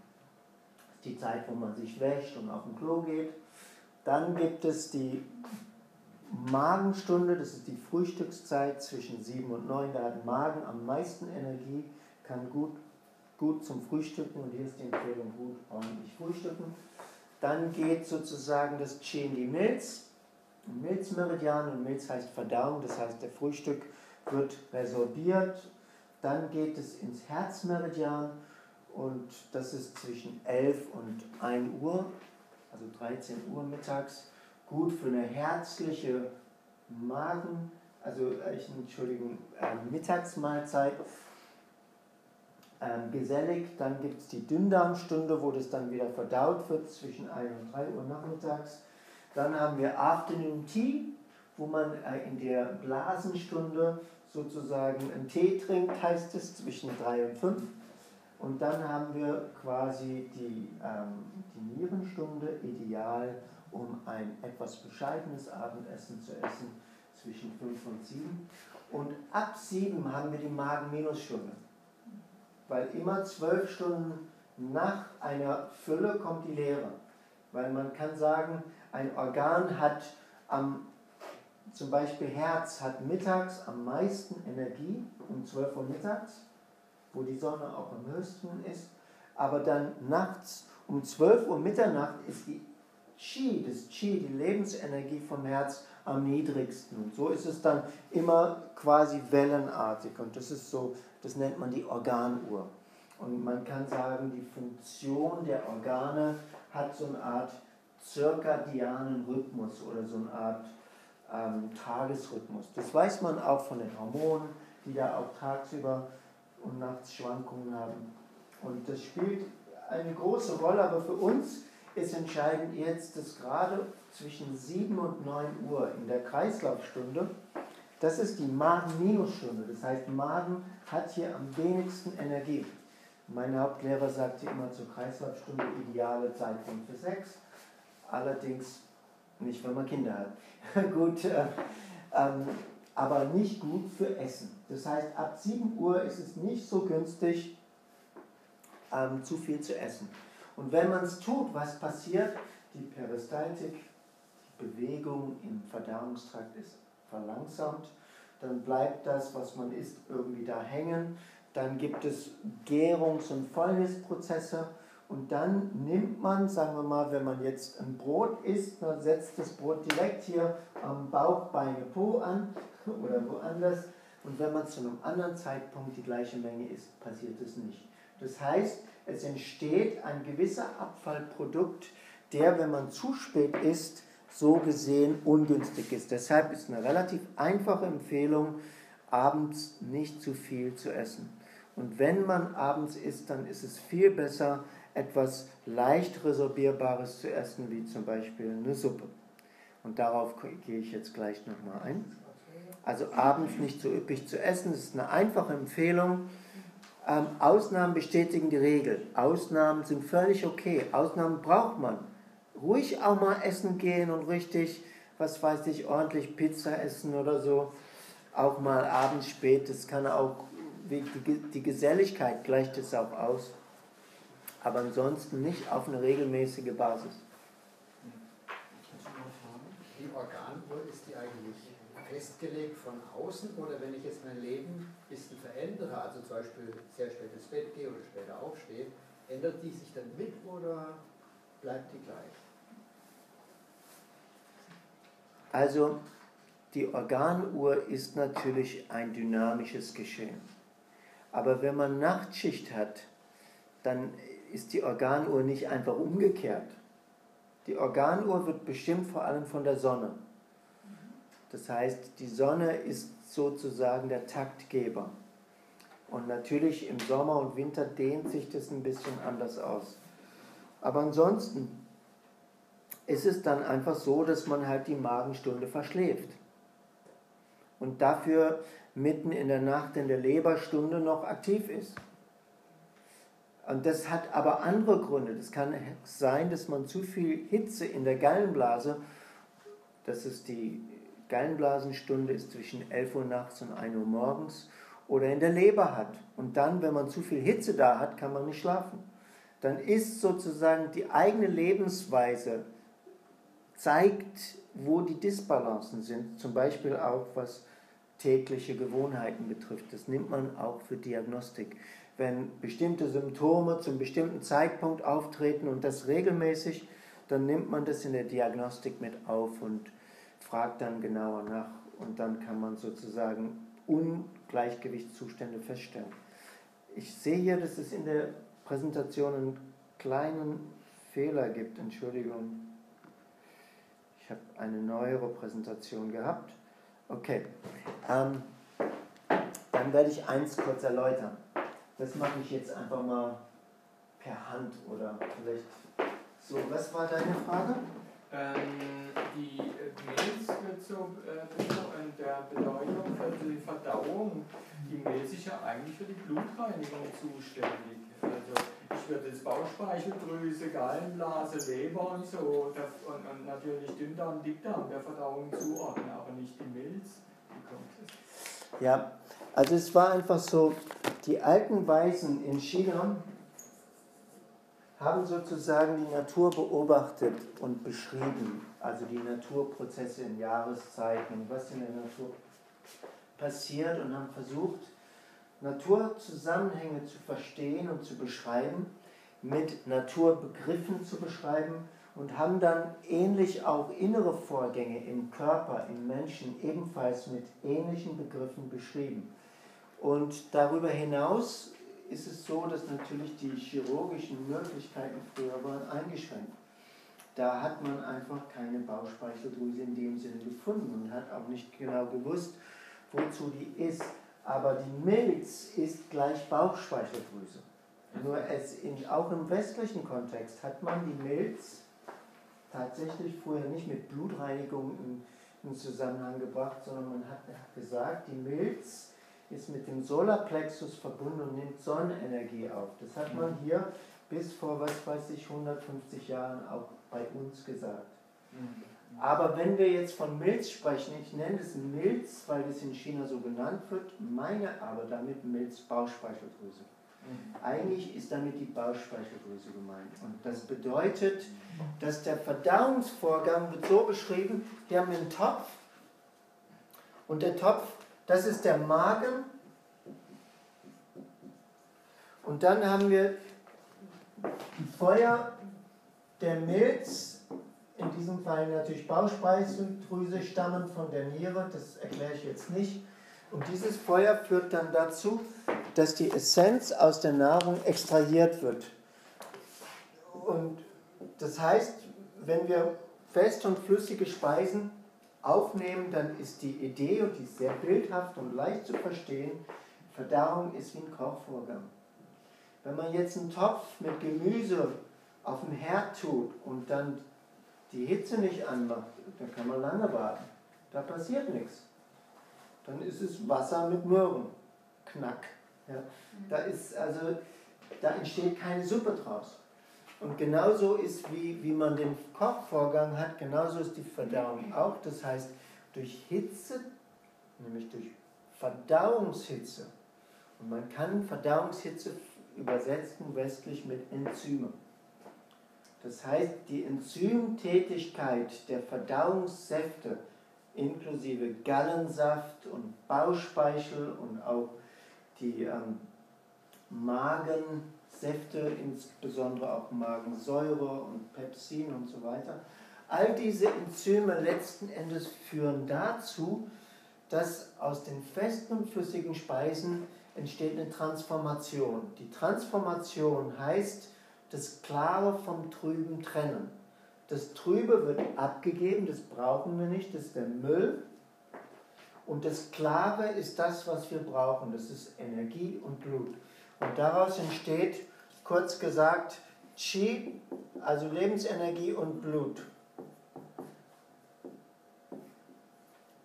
Die Zeit, wo man sich wäscht und auf den Klo geht. Dann gibt es die Magenstunde, das ist die Frühstückszeit zwischen 7 und 9. Da hat Magen am meisten Energie, kann gut, gut zum Frühstücken und hier ist die Empfehlung, gut ordentlich frühstücken. Dann geht sozusagen das Qi in die Milz, Milzmeridian und Milz heißt Verdauung, das heißt der Frühstück wird resorbiert. Dann geht es ins Herzmeridian und das ist zwischen 11 und 1 Uhr, also 13 Uhr mittags gut für eine herzliche Magen, also ich, Entschuldigung, äh, Mittagsmahlzeit. Ähm, gesellig, dann gibt es die Dünndarmstunde, wo das dann wieder verdaut wird zwischen 1 und 3 Uhr nachmittags. Dann haben wir Afternoon Tea, wo man äh, in der Blasenstunde sozusagen einen Tee trinkt, heißt es, zwischen 3 und 5. Und dann haben wir quasi die, ähm, die Nierenstunde, ideal um ein etwas bescheidenes Abendessen zu essen zwischen 5 und 7. Und ab 7 haben wir die Magen-Minus-Stunde. Weil immer zwölf Stunden nach einer Fülle kommt die Leere. Weil man kann sagen, ein Organ hat am, zum Beispiel Herz hat mittags am meisten Energie, um 12 Uhr mittags, wo die Sonne auch am höchsten ist. Aber dann nachts um 12 Uhr Mitternacht ist die Qi, das Qi, die Lebensenergie vom Herz am niedrigsten. Und so ist es dann immer quasi wellenartig. Und das ist so, das nennt man die Organuhr. Und man kann sagen, die Funktion der Organe hat so eine Art zirkadianen Rhythmus oder so eine Art ähm, Tagesrhythmus. Das weiß man auch von den Hormonen, die da auch tagsüber und nachts Schwankungen haben. Und das spielt eine große Rolle, aber für uns ist entscheidend jetzt, dass gerade zwischen 7 und 9 Uhr in der Kreislaufstunde, das ist die Magen-Minus-Stunde. Das heißt, Magen hat hier am wenigsten Energie. Mein Hauptlehrer sagte immer zur Kreislaufstunde ideale Zeitpunkt für Sex. Allerdings nicht, wenn man Kinder hat. gut, äh, ähm, aber nicht gut für Essen. Das heißt, ab 7 Uhr ist es nicht so günstig, ähm, zu viel zu essen. Und wenn man es tut, was passiert? Die Peristaltik, Bewegung im Verdauungstrakt ist verlangsamt. Dann bleibt das, was man isst, irgendwie da hängen. Dann gibt es Gärungs- und Fäulnisprozesse. Und dann nimmt man, sagen wir mal, wenn man jetzt ein Brot isst, dann setzt das Brot direkt hier am Bauch, Beine, Po an oder woanders. Und wenn man zu einem anderen Zeitpunkt die gleiche Menge isst, passiert es nicht. Das heißt, es entsteht ein gewisser Abfallprodukt, der, wenn man zu spät isst, so gesehen ungünstig ist. Deshalb ist eine relativ einfache Empfehlung, abends nicht zu viel zu essen. Und wenn man abends isst, dann ist es viel besser, etwas leicht resorbierbares zu essen, wie zum Beispiel eine Suppe. Und darauf gehe ich jetzt gleich nochmal ein. Also abends nicht so üppig zu essen, das ist eine einfache Empfehlung. Ähm, Ausnahmen bestätigen die Regel. Ausnahmen sind völlig okay. Ausnahmen braucht man. Ruhig auch mal essen gehen und richtig, was weiß ich, ordentlich Pizza essen oder so. Auch mal abends spät. Das kann auch, die, die Geselligkeit gleicht es auch aus. Aber ansonsten nicht auf eine regelmäßige Basis. Die Organuhr ist die eigentlich festgelegt von außen oder wenn ich jetzt mein Leben ein bisschen verändere, also zum Beispiel sehr spät ins Bett gehe oder später aufstehe, ändert die sich dann mit oder bleibt die gleich? Also die Organuhr ist natürlich ein dynamisches Geschehen. Aber wenn man Nachtschicht hat, dann ist die Organuhr nicht einfach umgekehrt. Die Organuhr wird bestimmt vor allem von der Sonne. Das heißt, die Sonne ist sozusagen der Taktgeber. Und natürlich im Sommer und Winter dehnt sich das ein bisschen anders aus. Aber ansonsten ist es dann einfach so, dass man halt die Magenstunde verschläft. Und dafür mitten in der Nacht in der Leberstunde noch aktiv ist. Und das hat aber andere Gründe. Das kann sein, dass man zu viel Hitze in der Gallenblase, das ist die Gallenblasenstunde, ist zwischen 11 Uhr nachts und 1 Uhr morgens, oder in der Leber hat. Und dann, wenn man zu viel Hitze da hat, kann man nicht schlafen. Dann ist sozusagen die eigene Lebensweise, zeigt, wo die Disbalancen sind, zum Beispiel auch was tägliche Gewohnheiten betrifft. Das nimmt man auch für Diagnostik. Wenn bestimmte Symptome zum bestimmten Zeitpunkt auftreten und das regelmäßig, dann nimmt man das in der Diagnostik mit auf und fragt dann genauer nach und dann kann man sozusagen Ungleichgewichtszustände feststellen. Ich sehe hier, dass es in der Präsentation einen kleinen Fehler gibt. Entschuldigung. Ich habe eine neuere Präsentation gehabt. Okay. Ähm, dann werde ich eins kurz erläutern. Das mache ich jetzt einfach mal per Hand oder vielleicht so. Was war deine Frage? Ähm, die äh, Milz wird so äh, der Bedeutung für die Verdauung. Die Milz ist ja eigentlich für die Blutreinigung zuständig. Ich würde jetzt Bauchspeicheldrüse, Gallenblase, Leber und so und, und natürlich Dünndarm, Dickdarm der Verdauung zuordnen, aber nicht die Milz. Ja, also es war einfach so, die alten Weisen in China haben sozusagen die Natur beobachtet und beschrieben, also die Naturprozesse in Jahreszeiten, was in der Natur passiert und haben versucht, Naturzusammenhänge zu verstehen und zu beschreiben, mit Naturbegriffen zu beschreiben und haben dann ähnlich auch innere Vorgänge im Körper, im Menschen ebenfalls mit ähnlichen Begriffen beschrieben. Und darüber hinaus ist es so, dass natürlich die chirurgischen Möglichkeiten früher waren eingeschränkt. Da hat man einfach keine Bauchspeicheldrüse in dem Sinne gefunden und hat auch nicht genau gewusst, wozu die ist. Aber die Milz ist gleich Bauchspeicheldrüse. Nur es in, auch im westlichen Kontext hat man die Milz tatsächlich vorher nicht mit Blutreinigung in, in Zusammenhang gebracht, sondern man hat, hat gesagt, die Milz ist mit dem Solarplexus verbunden und nimmt Sonnenenergie auf. Das hat man hier bis vor, was weiß ich, 150 Jahren auch bei uns gesagt. Aber wenn wir jetzt von Milz sprechen, ich nenne es Milz, weil es in China so genannt wird, meine aber damit Milz Bauchspeicheldrüse. Eigentlich ist damit die Bauchspeicheldrüse gemeint. Und das bedeutet, dass der Verdauungsvorgang wird so beschrieben, wir haben einen Topf und der Topf das ist der Magen. Und dann haben wir die Feuer der Milz, in diesem Fall natürlich Bauchspeicheldrüse, stammen von der Niere, das erkläre ich jetzt nicht. Und dieses Feuer führt dann dazu, dass die Essenz aus der Nahrung extrahiert wird. Und das heißt, wenn wir fest und flüssige Speisen aufnehmen, dann ist die Idee, und die ist sehr bildhaft und leicht zu verstehen, Verdauung ist wie ein Kochvorgang. Wenn man jetzt einen Topf mit Gemüse auf den Herd tut und dann die Hitze nicht anmacht, dann kann man lange warten. Da passiert nichts. Dann ist es Wasser mit Möhren. Knack. Ja. Da, ist also, da entsteht keine Suppe draus. Und genauso ist, wie, wie man den Kochvorgang hat, genauso ist die Verdauung auch. Das heißt, durch Hitze, nämlich durch Verdauungshitze, und man kann Verdauungshitze übersetzen westlich mit Enzyme. Das heißt, die Enzymtätigkeit der Verdauungssäfte inklusive Gallensaft und Bauchspeichel und auch die ähm, Magen, Säfte, insbesondere auch Magensäure und Pepsin und so weiter. All diese Enzyme letzten Endes führen dazu, dass aus den festen und flüssigen Speisen entsteht eine Transformation. Die Transformation heißt, das Klare vom Trüben trennen. Das Trübe wird abgegeben, das brauchen wir nicht, das ist der Müll. Und das Klare ist das, was wir brauchen, das ist Energie und Blut. Und daraus entsteht Kurz gesagt, Qi, also Lebensenergie und Blut.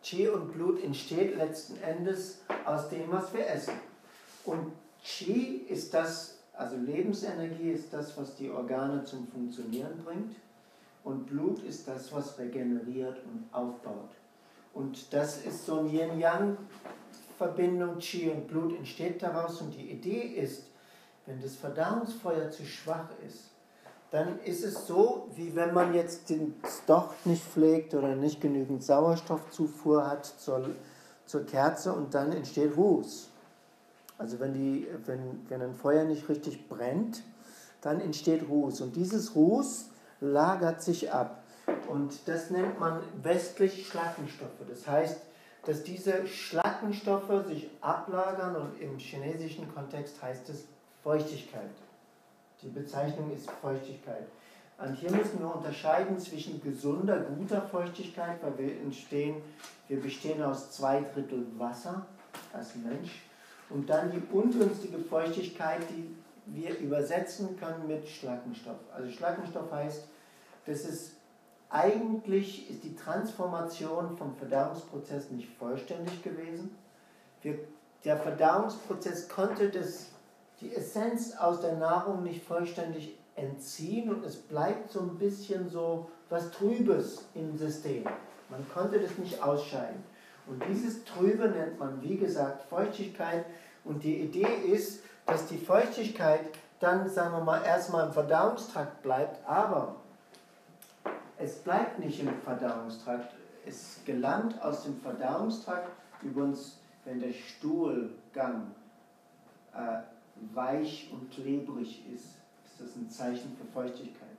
Qi und Blut entsteht letzten Endes aus dem, was wir essen. Und Qi ist das Also Lebensenergie ist das, was die Organe zum Funktionieren bringt und Blut ist das, was regeneriert und aufbaut. Und das ist so ein Yin-Yang-Verbindung, Qi und Blut entsteht daraus und die Idee ist, wenn das Verdauungsfeuer zu schwach ist, dann ist es so, wie wenn man jetzt den Docht nicht pflegt oder nicht genügend Sauerstoffzufuhr hat zur, zur Kerze und dann entsteht Ruß. Also wenn, die, wenn, wenn ein Feuer nicht richtig brennt, dann entsteht Ruß. Und dieses Ruß lagert sich ab. Und das nennt man westlich Schlackenstoffe. Das heißt, dass diese Schlackenstoffe sich ablagern und im chinesischen Kontext heißt es Feuchtigkeit. Die Bezeichnung ist Feuchtigkeit. Und hier müssen wir unterscheiden zwischen gesunder, guter Feuchtigkeit, weil wir entstehen, wir bestehen aus zwei Drittel Wasser als Mensch, und dann die ungünstige Feuchtigkeit, die wir übersetzen können mit Schlackenstoff. Also Schlackenstoff heißt, das ist eigentlich ist die Transformation vom Verdauungsprozess nicht vollständig gewesen. Wir, der Verdauungsprozess konnte das die Essenz aus der Nahrung nicht vollständig entziehen und es bleibt so ein bisschen so was Trübes im System. Man konnte das nicht ausscheiden. Und dieses Trübe nennt man, wie gesagt, Feuchtigkeit. Und die Idee ist, dass die Feuchtigkeit dann, sagen wir mal, erstmal im Verdauungstrakt bleibt, aber es bleibt nicht im Verdauungstrakt. Es gelangt aus dem Verdauungstrakt, übrigens, wenn der Stuhlgang äh, weich und klebrig ist, ist das ein Zeichen für Feuchtigkeit.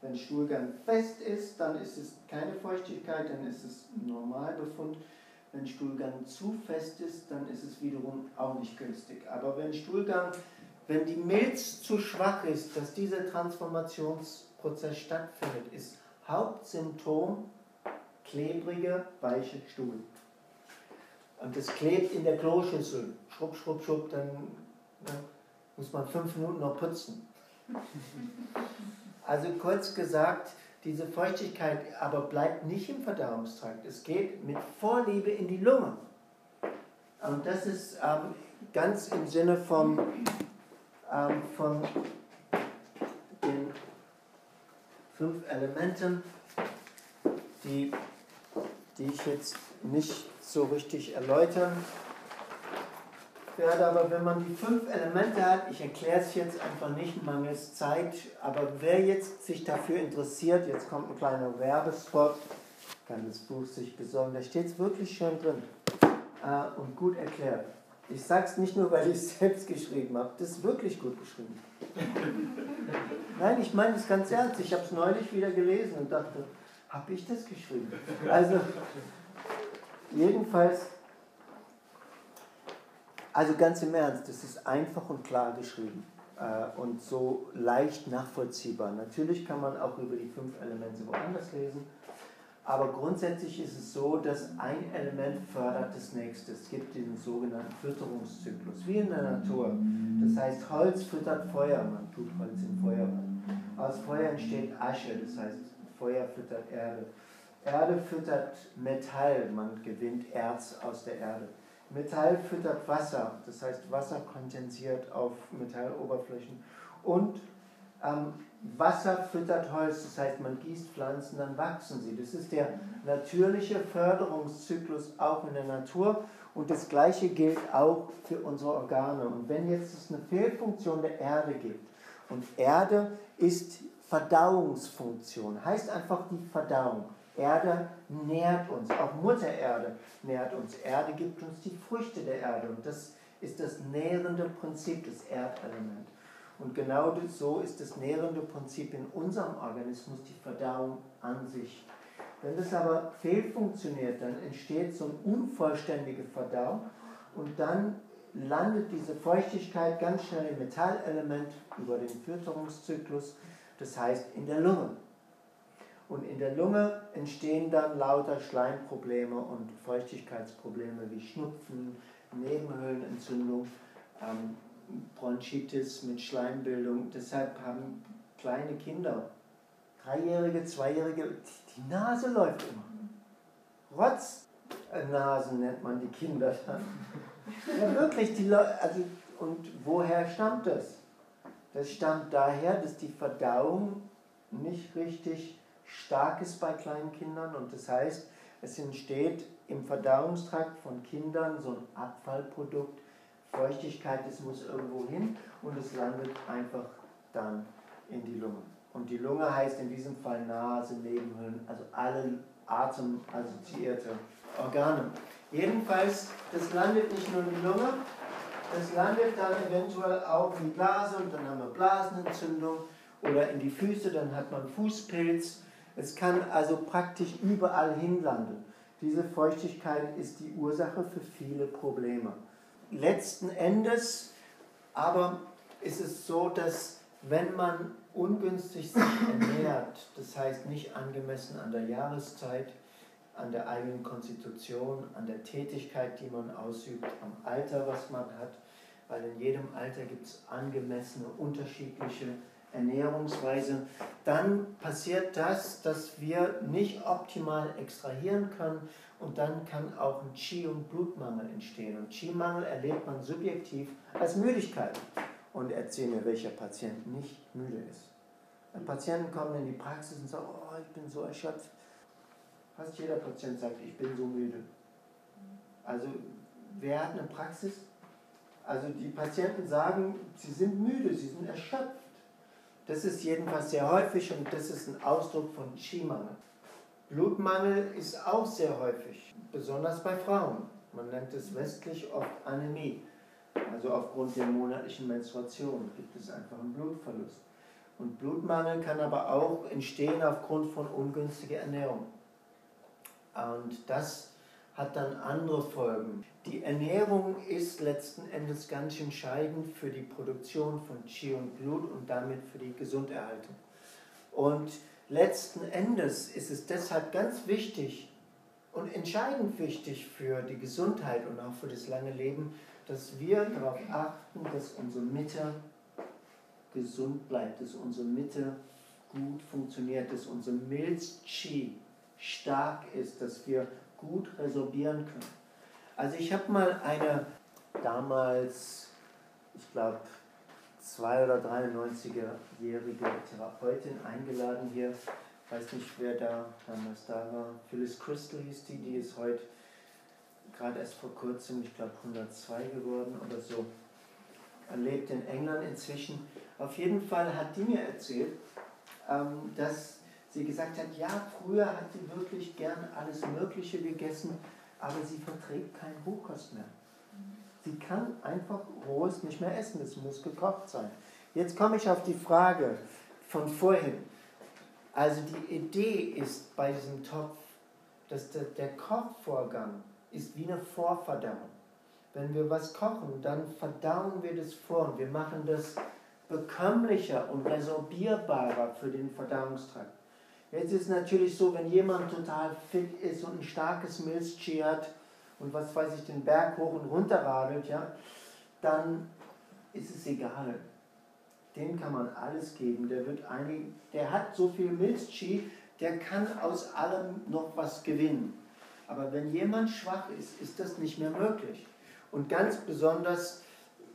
Wenn Stuhlgang fest ist, dann ist es keine Feuchtigkeit, dann ist es Normalbefund. Wenn Stuhlgang zu fest ist, dann ist es wiederum auch nicht günstig. Aber wenn Stuhlgang, wenn die Milz zu schwach ist, dass dieser Transformationsprozess stattfindet, ist Hauptsymptom klebrige, weiche Stuhl. Und es klebt in der Kloschüssel. Schrupp, schrupp, schrupp, dann ja, muss man fünf Minuten noch putzen. Also kurz gesagt, diese Feuchtigkeit aber bleibt nicht im Verdauungstrakt. Es geht mit Vorliebe in die Lunge. Und das ist ähm, ganz im Sinne vom, ähm, von den fünf Elementen, die, die ich jetzt nicht so richtig erläutern werde, aber wenn man die fünf Elemente hat, ich erkläre es jetzt einfach nicht, mangels Zeit, aber wer jetzt sich dafür interessiert, jetzt kommt ein kleiner Werbespot, kann das Buch sich besorgen, da steht es wirklich schön drin äh, und gut erklärt. Ich sage es nicht nur, weil ich es selbst geschrieben habe, das ist wirklich gut geschrieben. Nein, ich meine es ganz ernst, ich habe es neulich wieder gelesen und dachte, habe ich das geschrieben? Also, jedenfalls also ganz im Ernst, das ist einfach und klar geschrieben äh, und so leicht nachvollziehbar. Natürlich kann man auch über die fünf Elemente woanders lesen, aber grundsätzlich ist es so, dass ein Element fördert das nächste. Es gibt den sogenannten Fütterungszyklus, wie in der Natur. Das heißt, Holz füttert Feuer, man tut Holz in Feuer. Aus Feuer entsteht Asche, das heißt, Feuer füttert Erde. Erde füttert Metall, man gewinnt Erz aus der Erde. Metall füttert Wasser, das heißt Wasser kondensiert auf Metalloberflächen. Und ähm, Wasser füttert Holz, das heißt man gießt Pflanzen, dann wachsen sie. Das ist der natürliche Förderungszyklus auch in der Natur. Und das Gleiche gilt auch für unsere Organe. Und wenn jetzt es eine Fehlfunktion der Erde gibt, und Erde ist Verdauungsfunktion, heißt einfach die Verdauung. Erde nährt uns, auch Mutter Erde nährt uns. Erde gibt uns die Früchte der Erde und das ist das nährende Prinzip, das Erdelement. Und genau so ist das nährende Prinzip in unserem Organismus die Verdauung an sich. Wenn das aber fehlfunktioniert, dann entsteht so eine unvollständige Verdauung und dann landet diese Feuchtigkeit ganz schnell im Metallelement über den Fütterungszyklus, das heißt in der Lunge. Und in der Lunge entstehen dann lauter Schleimprobleme und Feuchtigkeitsprobleme wie Schnupfen, Nebenhöhlenentzündung, ähm, Bronchitis mit Schleimbildung. Deshalb haben kleine Kinder, Dreijährige, Zweijährige, die Nase läuft immer. Rotznasen nennt man die Kinder dann. Ja, wirklich, die Leute, also, und woher stammt das? Das stammt daher, dass die Verdauung nicht richtig stark ist bei kleinen Kindern und das heißt, es entsteht im Verdauungstrakt von Kindern so ein Abfallprodukt, Feuchtigkeit, es muss irgendwo hin und es landet einfach dann in die Lunge. Und die Lunge heißt in diesem Fall Nase, Nebenhöhlen, also alle atemassoziierte Organe. Jedenfalls, das landet nicht nur in die Lunge, das landet dann eventuell auch in die Blase und dann haben wir Blasenentzündung oder in die Füße, dann hat man Fußpilz. Es kann also praktisch überall hinlanden. Diese Feuchtigkeit ist die Ursache für viele Probleme. Letzten Endes aber ist es so, dass wenn man ungünstig sich ernährt, das heißt nicht angemessen an der Jahreszeit, an der eigenen Konstitution, an der Tätigkeit, die man ausübt, am Alter, was man hat, weil in jedem Alter gibt es angemessene, unterschiedliche Ernährungsweise, dann passiert das, dass wir nicht optimal extrahieren können und dann kann auch ein Qi- und Blutmangel entstehen. Und Qi-Mangel erlebt man subjektiv als Müdigkeit. Und erzähl mir, welcher Patient nicht müde ist. Patienten kommen in die Praxis und sagen, oh, ich bin so erschöpft. Fast jeder Patient sagt, ich bin so müde. Also wer hat eine Praxis? Also die Patienten sagen, sie sind müde, sie sind erschöpft. Das ist jedenfalls sehr häufig und das ist ein Ausdruck von Qi-Mangel. Blutmangel ist auch sehr häufig, besonders bei Frauen. Man nennt es westlich oft Anämie. Also aufgrund der monatlichen Menstruation gibt es einfach einen Blutverlust. Und Blutmangel kann aber auch entstehen aufgrund von ungünstiger Ernährung. Und das hat dann andere Folgen. Die Ernährung ist letzten Endes ganz entscheidend für die Produktion von Qi und Blut und damit für die Gesunderhaltung. Und letzten Endes ist es deshalb ganz wichtig und entscheidend wichtig für die Gesundheit und auch für das lange Leben, dass wir darauf achten, dass unsere Mitte gesund bleibt, dass unsere Mitte gut funktioniert, dass unser Milz-Chi stark ist, dass wir gut resorbieren können. Also ich habe mal eine damals, ich glaube, zwei oder 93-jährige Therapeutin eingeladen hier. Weiß nicht, wer da damals da war. Phyllis Crystal hieß die, die ist heute gerade erst vor kurzem, ich glaube 102 geworden oder so. Er lebt in England inzwischen. Auf jeden Fall hat die mir erzählt, ähm, dass sie gesagt hat, ja, früher hat sie wirklich gern alles Mögliche gegessen, aber sie verträgt keinen Rohkost mehr. Sie kann einfach rohes nicht mehr essen, es muss gekocht sein. Jetzt komme ich auf die Frage von vorhin. Also die Idee ist bei diesem Topf, dass der, der Kochvorgang ist wie eine Vorverdauung. Wenn wir was kochen, dann verdauen wir das vor und wir machen das bekömmlicher und resorbierbarer für den Verdauungstrakt. Jetzt ist es natürlich so, wenn jemand total fit ist und ein starkes Milzchi hat und was weiß ich, den Berg hoch und runter radelt, ja, dann ist es egal. Dem kann man alles geben. Der, wird einig, der hat so viel Milzchi, der kann aus allem noch was gewinnen. Aber wenn jemand schwach ist, ist das nicht mehr möglich. Und ganz besonders,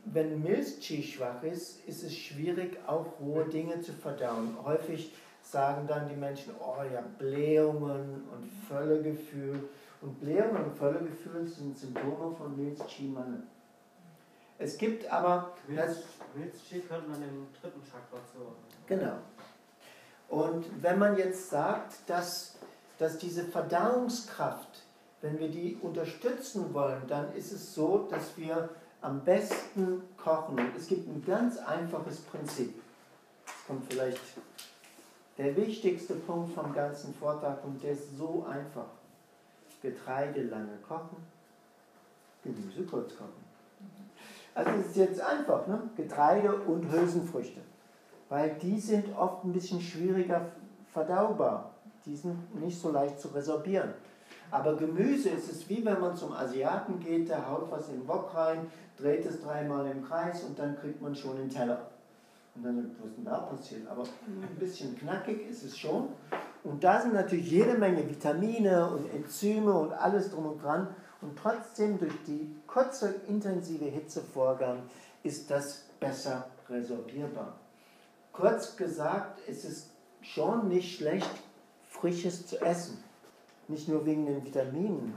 wenn Milzchi schwach ist, ist es schwierig, auch rohe Dinge zu verdauen. Häufig sagen dann die Menschen, oh ja, Blähungen und Völlegefühl. Und Blähungen und Völlegefühl sind Symptome von Milz-Chi-Mangel. Es gibt aber... Milz-Chi könnte man im dritten Chakra zuordnen. Genau. Und wenn man jetzt sagt, dass, dass diese Verdauungskraft, wenn wir die unterstützen wollen, dann ist es so, dass wir am besten kochen. Und es gibt ein ganz einfaches Prinzip. Das kommt vielleicht der wichtigste Punkt vom ganzen Vortrag und der ist so einfach. Getreide lange kochen, Gemüse kurz kochen. Also es ist jetzt einfach, ne? Getreide und Hülsenfrüchte. Weil die sind oft ein bisschen schwieriger verdaubar. Die sind nicht so leicht zu resorbieren. Aber Gemüse ist es wie wenn man zum Asiaten geht, der haut was in den Wok rein, dreht es dreimal im Kreis und dann kriegt man schon den Teller. Und dann, was ist denn da passiert? Aber ein bisschen knackig ist es schon. Und da sind natürlich jede Menge Vitamine und Enzyme und alles drum und dran. Und trotzdem durch die kurze intensive Hitzevorgang ist das besser resorbierbar. kurz gesagt, es ist schon nicht schlecht, Frisches zu essen. Nicht nur wegen den Vitaminen,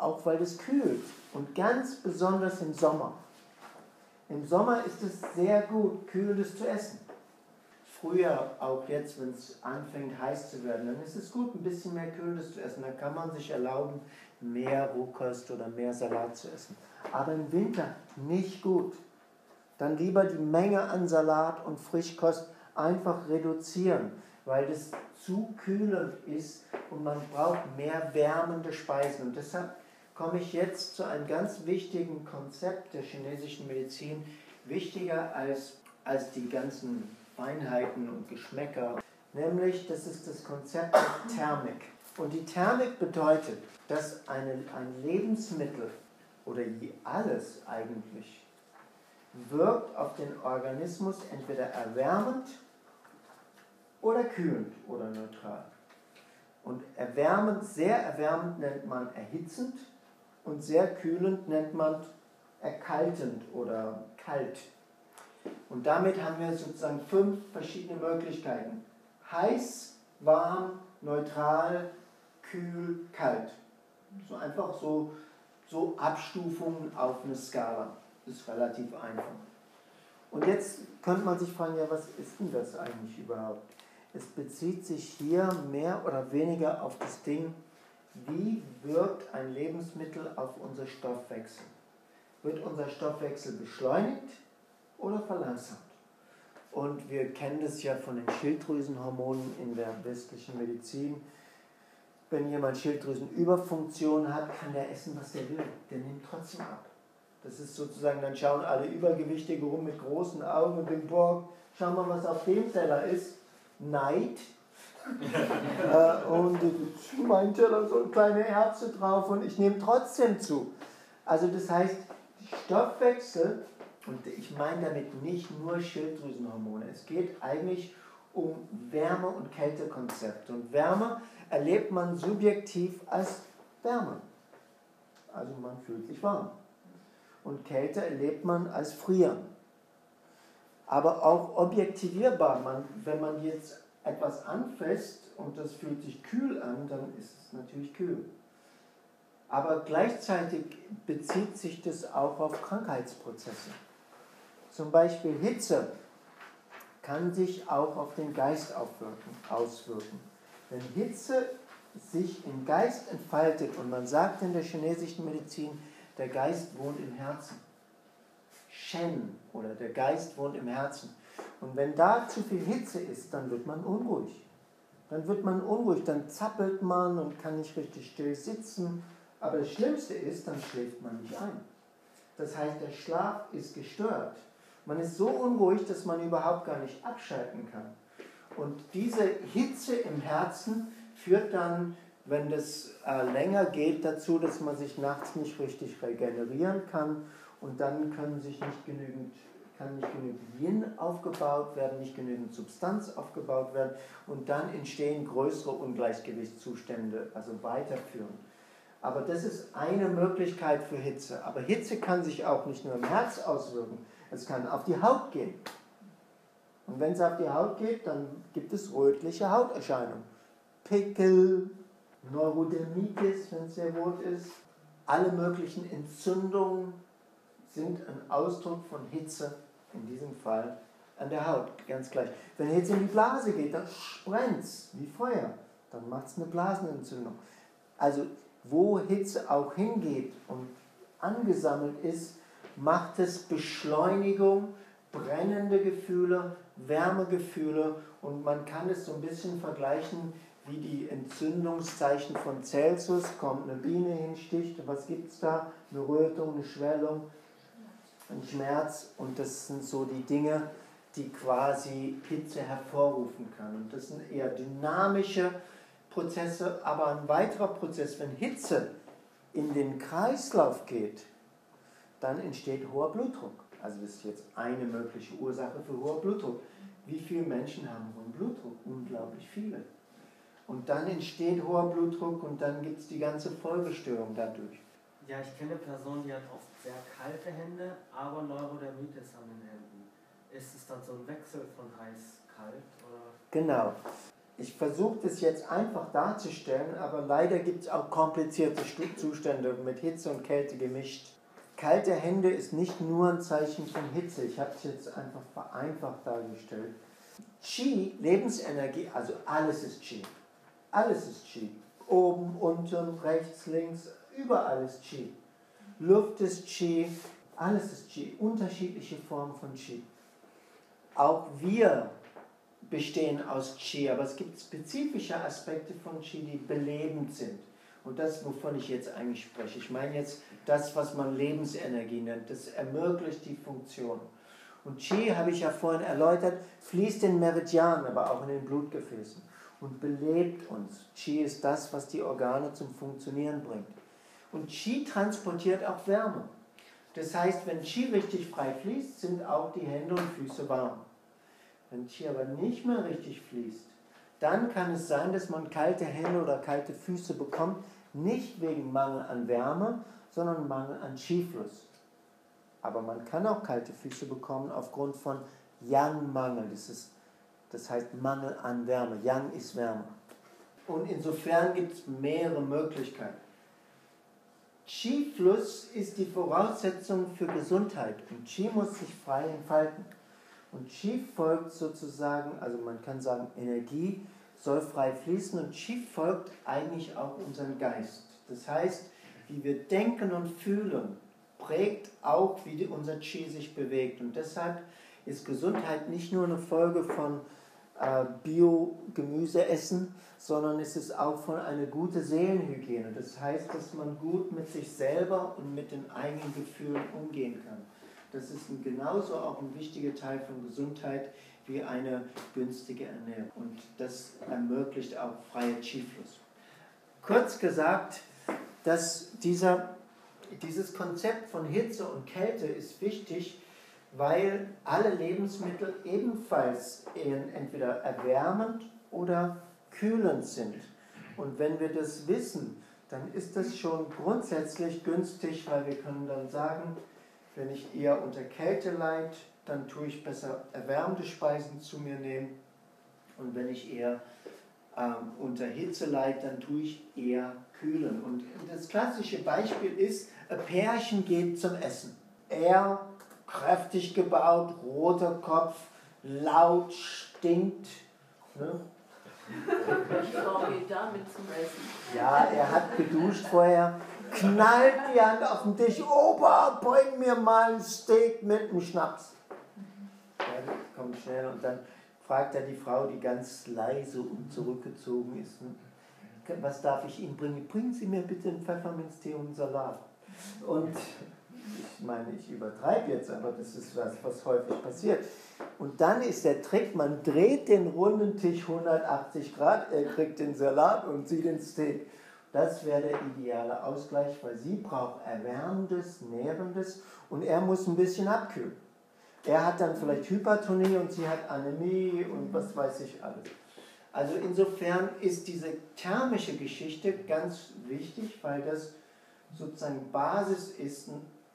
auch weil es kühlt. Und ganz besonders im Sommer. Im Sommer ist es sehr gut, Kühles zu essen. Früher, auch jetzt, wenn es anfängt heiß zu werden, dann ist es gut, ein bisschen mehr Kühles zu essen. Dann kann man sich erlauben, mehr Rohkost oder mehr Salat zu essen. Aber im Winter nicht gut. Dann lieber die Menge an Salat und Frischkost einfach reduzieren, weil das zu kühlend ist und man braucht mehr wärmende Speisen. Und deshalb komme ich jetzt zu einem ganz wichtigen Konzept der chinesischen Medizin, wichtiger als, als die ganzen Feinheiten und Geschmäcker, nämlich das ist das Konzept der Thermik. Und die Thermik bedeutet, dass eine, ein Lebensmittel oder alles eigentlich wirkt auf den Organismus entweder erwärmend oder kühlend oder neutral. Und erwärmend, sehr erwärmend nennt man erhitzend und sehr kühlend nennt man erkaltend oder kalt. Und damit haben wir sozusagen fünf verschiedene Möglichkeiten. Heiß, warm, neutral, kühl, kalt. So einfach so, so Abstufungen auf eine Skala. Ist relativ einfach. Und jetzt könnte man sich fragen, ja, was ist denn das eigentlich überhaupt? Es bezieht sich hier mehr oder weniger auf das Ding, wie wirkt ein Lebensmittel auf unser Stoffwechsel? Wird unser Stoffwechsel beschleunigt oder verlangsamt? Und wir kennen das ja von den Schilddrüsenhormonen in der westlichen Medizin. Wenn jemand Schilddrüsenüberfunktion hat, kann der essen, was er will. Der nimmt trotzdem ab. Das ist sozusagen, dann schauen alle Übergewichtige rum mit großen Augen und denken, boah, schau mal, was auf dem Teller ist. Neid, äh, und mein Teller so kleine Herze drauf und ich nehme trotzdem zu. Also das heißt, Stoffwechsel, und ich meine damit nicht nur Schilddrüsenhormone, es geht eigentlich um Wärme- und Kältekonzepte. Und Wärme erlebt man subjektiv als Wärme. Also man fühlt sich warm. Und Kälte erlebt man als Frieren. Aber auch objektivierbar. Man, wenn man jetzt etwas anfasst und das fühlt sich kühl an, dann ist es natürlich kühl. Aber gleichzeitig bezieht sich das auch auf Krankheitsprozesse. Zum Beispiel Hitze kann sich auch auf den Geist auswirken. Wenn Hitze sich im Geist entfaltet und man sagt in der chinesischen Medizin, der Geist wohnt im Herzen. Shen oder der Geist wohnt im Herzen. Und wenn da zu viel Hitze ist, dann wird man unruhig. Dann wird man unruhig, dann zappelt man und kann nicht richtig still sitzen. Aber das Schlimmste ist, dann schläft man nicht ein. Das heißt, der Schlaf ist gestört. Man ist so unruhig, dass man überhaupt gar nicht abschalten kann. Und diese Hitze im Herzen führt dann, wenn das äh, länger geht, dazu, dass man sich nachts nicht richtig regenerieren kann und dann können sich nicht genügend kann nicht genügend Yin aufgebaut werden, nicht genügend Substanz aufgebaut werden und dann entstehen größere Ungleichgewichtszustände, also weiterführen. Aber das ist eine Möglichkeit für Hitze. Aber Hitze kann sich auch nicht nur im Herz auswirken, es kann auf die Haut gehen. Und wenn es auf die Haut geht, dann gibt es rötliche Hauterscheinungen. Pickel, Neurodermitis, wenn es sehr rot ist. Alle möglichen Entzündungen sind ein Ausdruck von Hitze in diesem Fall an der Haut, ganz gleich. Wenn Hitze in die Blase geht, dann brennt es wie Feuer, dann macht es eine Blasenentzündung. Also wo Hitze auch hingeht und angesammelt ist, macht es Beschleunigung, brennende Gefühle, Wärmegefühle und man kann es so ein bisschen vergleichen wie die Entzündungszeichen von Celsius. Kommt eine Biene hin, sticht, was gibt es da? Eine Rötung, eine Schwellung, ein Schmerz und das sind so die Dinge, die quasi Hitze hervorrufen kann. Und das sind eher dynamische Prozesse, aber ein weiterer Prozess, wenn Hitze in den Kreislauf geht, dann entsteht hoher Blutdruck. Also das ist jetzt eine mögliche Ursache für hoher Blutdruck. Wie viele Menschen haben hohen Blutdruck? Unglaublich viele. Und dann entsteht hoher Blutdruck und dann gibt es die ganze Folgestörung dadurch. Ja, ich kenne Personen, die hat oft sehr kalte Hände, aber Neurodermitis an den Händen. Ist es dann so ein Wechsel von heiß, kalt? Oder? Genau. Ich versuche das jetzt einfach darzustellen, aber leider gibt es auch komplizierte Zustände mit Hitze und Kälte gemischt. Kalte Hände ist nicht nur ein Zeichen von Hitze. Ich habe es jetzt einfach vereinfacht dargestellt. Qi, Lebensenergie, also alles ist Qi. Alles ist Qi. Oben, unten, rechts, links, überall ist Qi. Luft ist Qi, alles ist Qi. Unterschiedliche Formen von Qi. Auch wir bestehen aus Qi, aber es gibt spezifische Aspekte von Qi, die belebend sind. Und das, wovon ich jetzt eigentlich spreche. Ich meine jetzt das, was man Lebensenergie nennt. Das ermöglicht die Funktion. Und Qi, habe ich ja vorhin erläutert, fließt in Meridianen, aber auch in den Blutgefäßen und belebt uns. Qi ist das, was die Organe zum Funktionieren bringt. Und Qi transportiert auch Wärme. Das heißt, wenn Qi richtig frei fließt, sind auch die Hände und Füße warm. Wenn Qi aber nicht mehr richtig fließt, dann kann es sein, dass man kalte Hände oder kalte Füße bekommt, nicht wegen Mangel an Wärme, sondern Mangel an Qi-Fluss. Aber man kann auch kalte Füße bekommen aufgrund von Yang-Mangel. Das, ist, das heißt Mangel an Wärme. Yang ist Wärme. Und insofern gibt es mehrere Möglichkeiten. Qi-Fluss ist die Voraussetzung für Gesundheit und Qi muss sich frei entfalten. Und Qi folgt sozusagen, also man kann sagen, Energie soll frei fließen und Qi folgt eigentlich auch unserem Geist. Das heißt, wie wir denken und fühlen, prägt auch, wie unser Qi sich bewegt. Und deshalb ist Gesundheit nicht nur eine Folge von Bio-Gemüse essen, sondern es ist auch von einer guten Seelenhygiene. Das heißt, dass man gut mit sich selber und mit den eigenen Gefühlen umgehen kann. Das ist ein, genauso auch ein wichtiger Teil von Gesundheit wie eine günstige Ernährung. Und das ermöglicht auch freie Qi-Fluss. Kurz gesagt, dass dieser, dieses Konzept von Hitze und Kälte ist wichtig, weil alle Lebensmittel ebenfalls entweder erwärmend oder kühlend sind. Und wenn wir das wissen, dann ist das schon grundsätzlich günstig, weil wir können dann sagen, wenn ich eher unter Kälte leide, dann tue ich besser erwärmte Speisen zu mir nehmen. Und wenn ich eher ähm, unter Hitze leide, dann tue ich eher kühlen. Und das klassische Beispiel ist, ein Pärchen geht zum Essen. Er, kräftig gebaut, roter Kopf, laut, stinkt. Ne? Die Frau geht damit zum Essen. Ja, er hat geduscht vorher, knallt die Hand auf den Tisch, Opa, bring mir mal ein Steak mit einem Schnaps. Ja, kommt schnell und dann fragt er die Frau, die ganz leise und zurückgezogen ist, ne? was darf ich Ihnen bringen? Bringen Sie mir bitte einen Pfefferminztee und einen Salat. Und ich meine, ich übertreibe jetzt, aber das ist was, was häufig passiert. Und dann ist der Trick, man dreht den runden Tisch 180 Grad, er kriegt den Salat und sie den Steak. Das wäre der ideale Ausgleich, weil sie braucht Erwärmendes, Nährendes und er muss ein bisschen abkühlen. Er hat dann vielleicht Hypertonie und sie hat Anämie und was weiß ich alles. Also insofern ist diese thermische Geschichte ganz wichtig, weil das sozusagen Basis ist,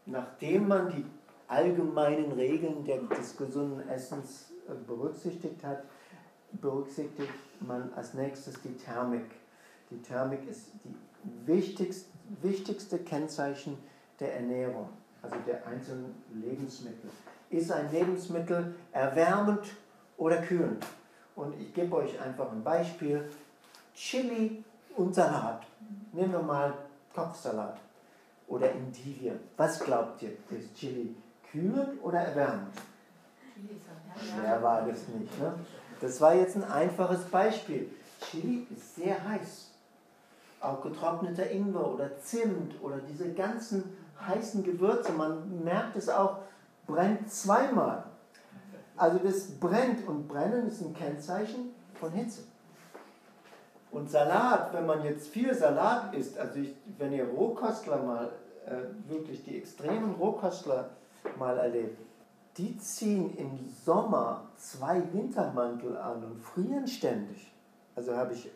nachdem man die allgemeinen Regeln des gesunden Essens äh, berücksichtigt hat, berücksichtigt man als nächstes die Thermik. Die Thermik ist die wichtigste, wichtigste Kennzeichen der Ernährung, also der einzelnen Lebensmittel. Ist ein Lebensmittel erwärmend oder kühlend? Und ich gebe euch einfach ein Beispiel. Chili und Salat. Nehmen wir mal Kopfsalat oder Endivien. Was glaubt ihr? Ist Chili kühlend oder erwärmend? Schwer war das nicht. Ne? Das war jetzt ein einfaches Beispiel. Chili ist sehr heiß. Auch getrockneter Ingwer oder Zimt oder diese ganzen heißen Gewürze, man merkt es auch, brennt zweimal. Also das brennt und brennen ist ein Kennzeichen von Hitze. Und Salat, wenn man jetzt viel Salat isst, also ich, wenn ihr Rohkostler mal, äh, wirklich die extremen Rohkostler mal erlebt, die ziehen im Sommer zwei Wintermantel an und frieren ständig. Also habe ich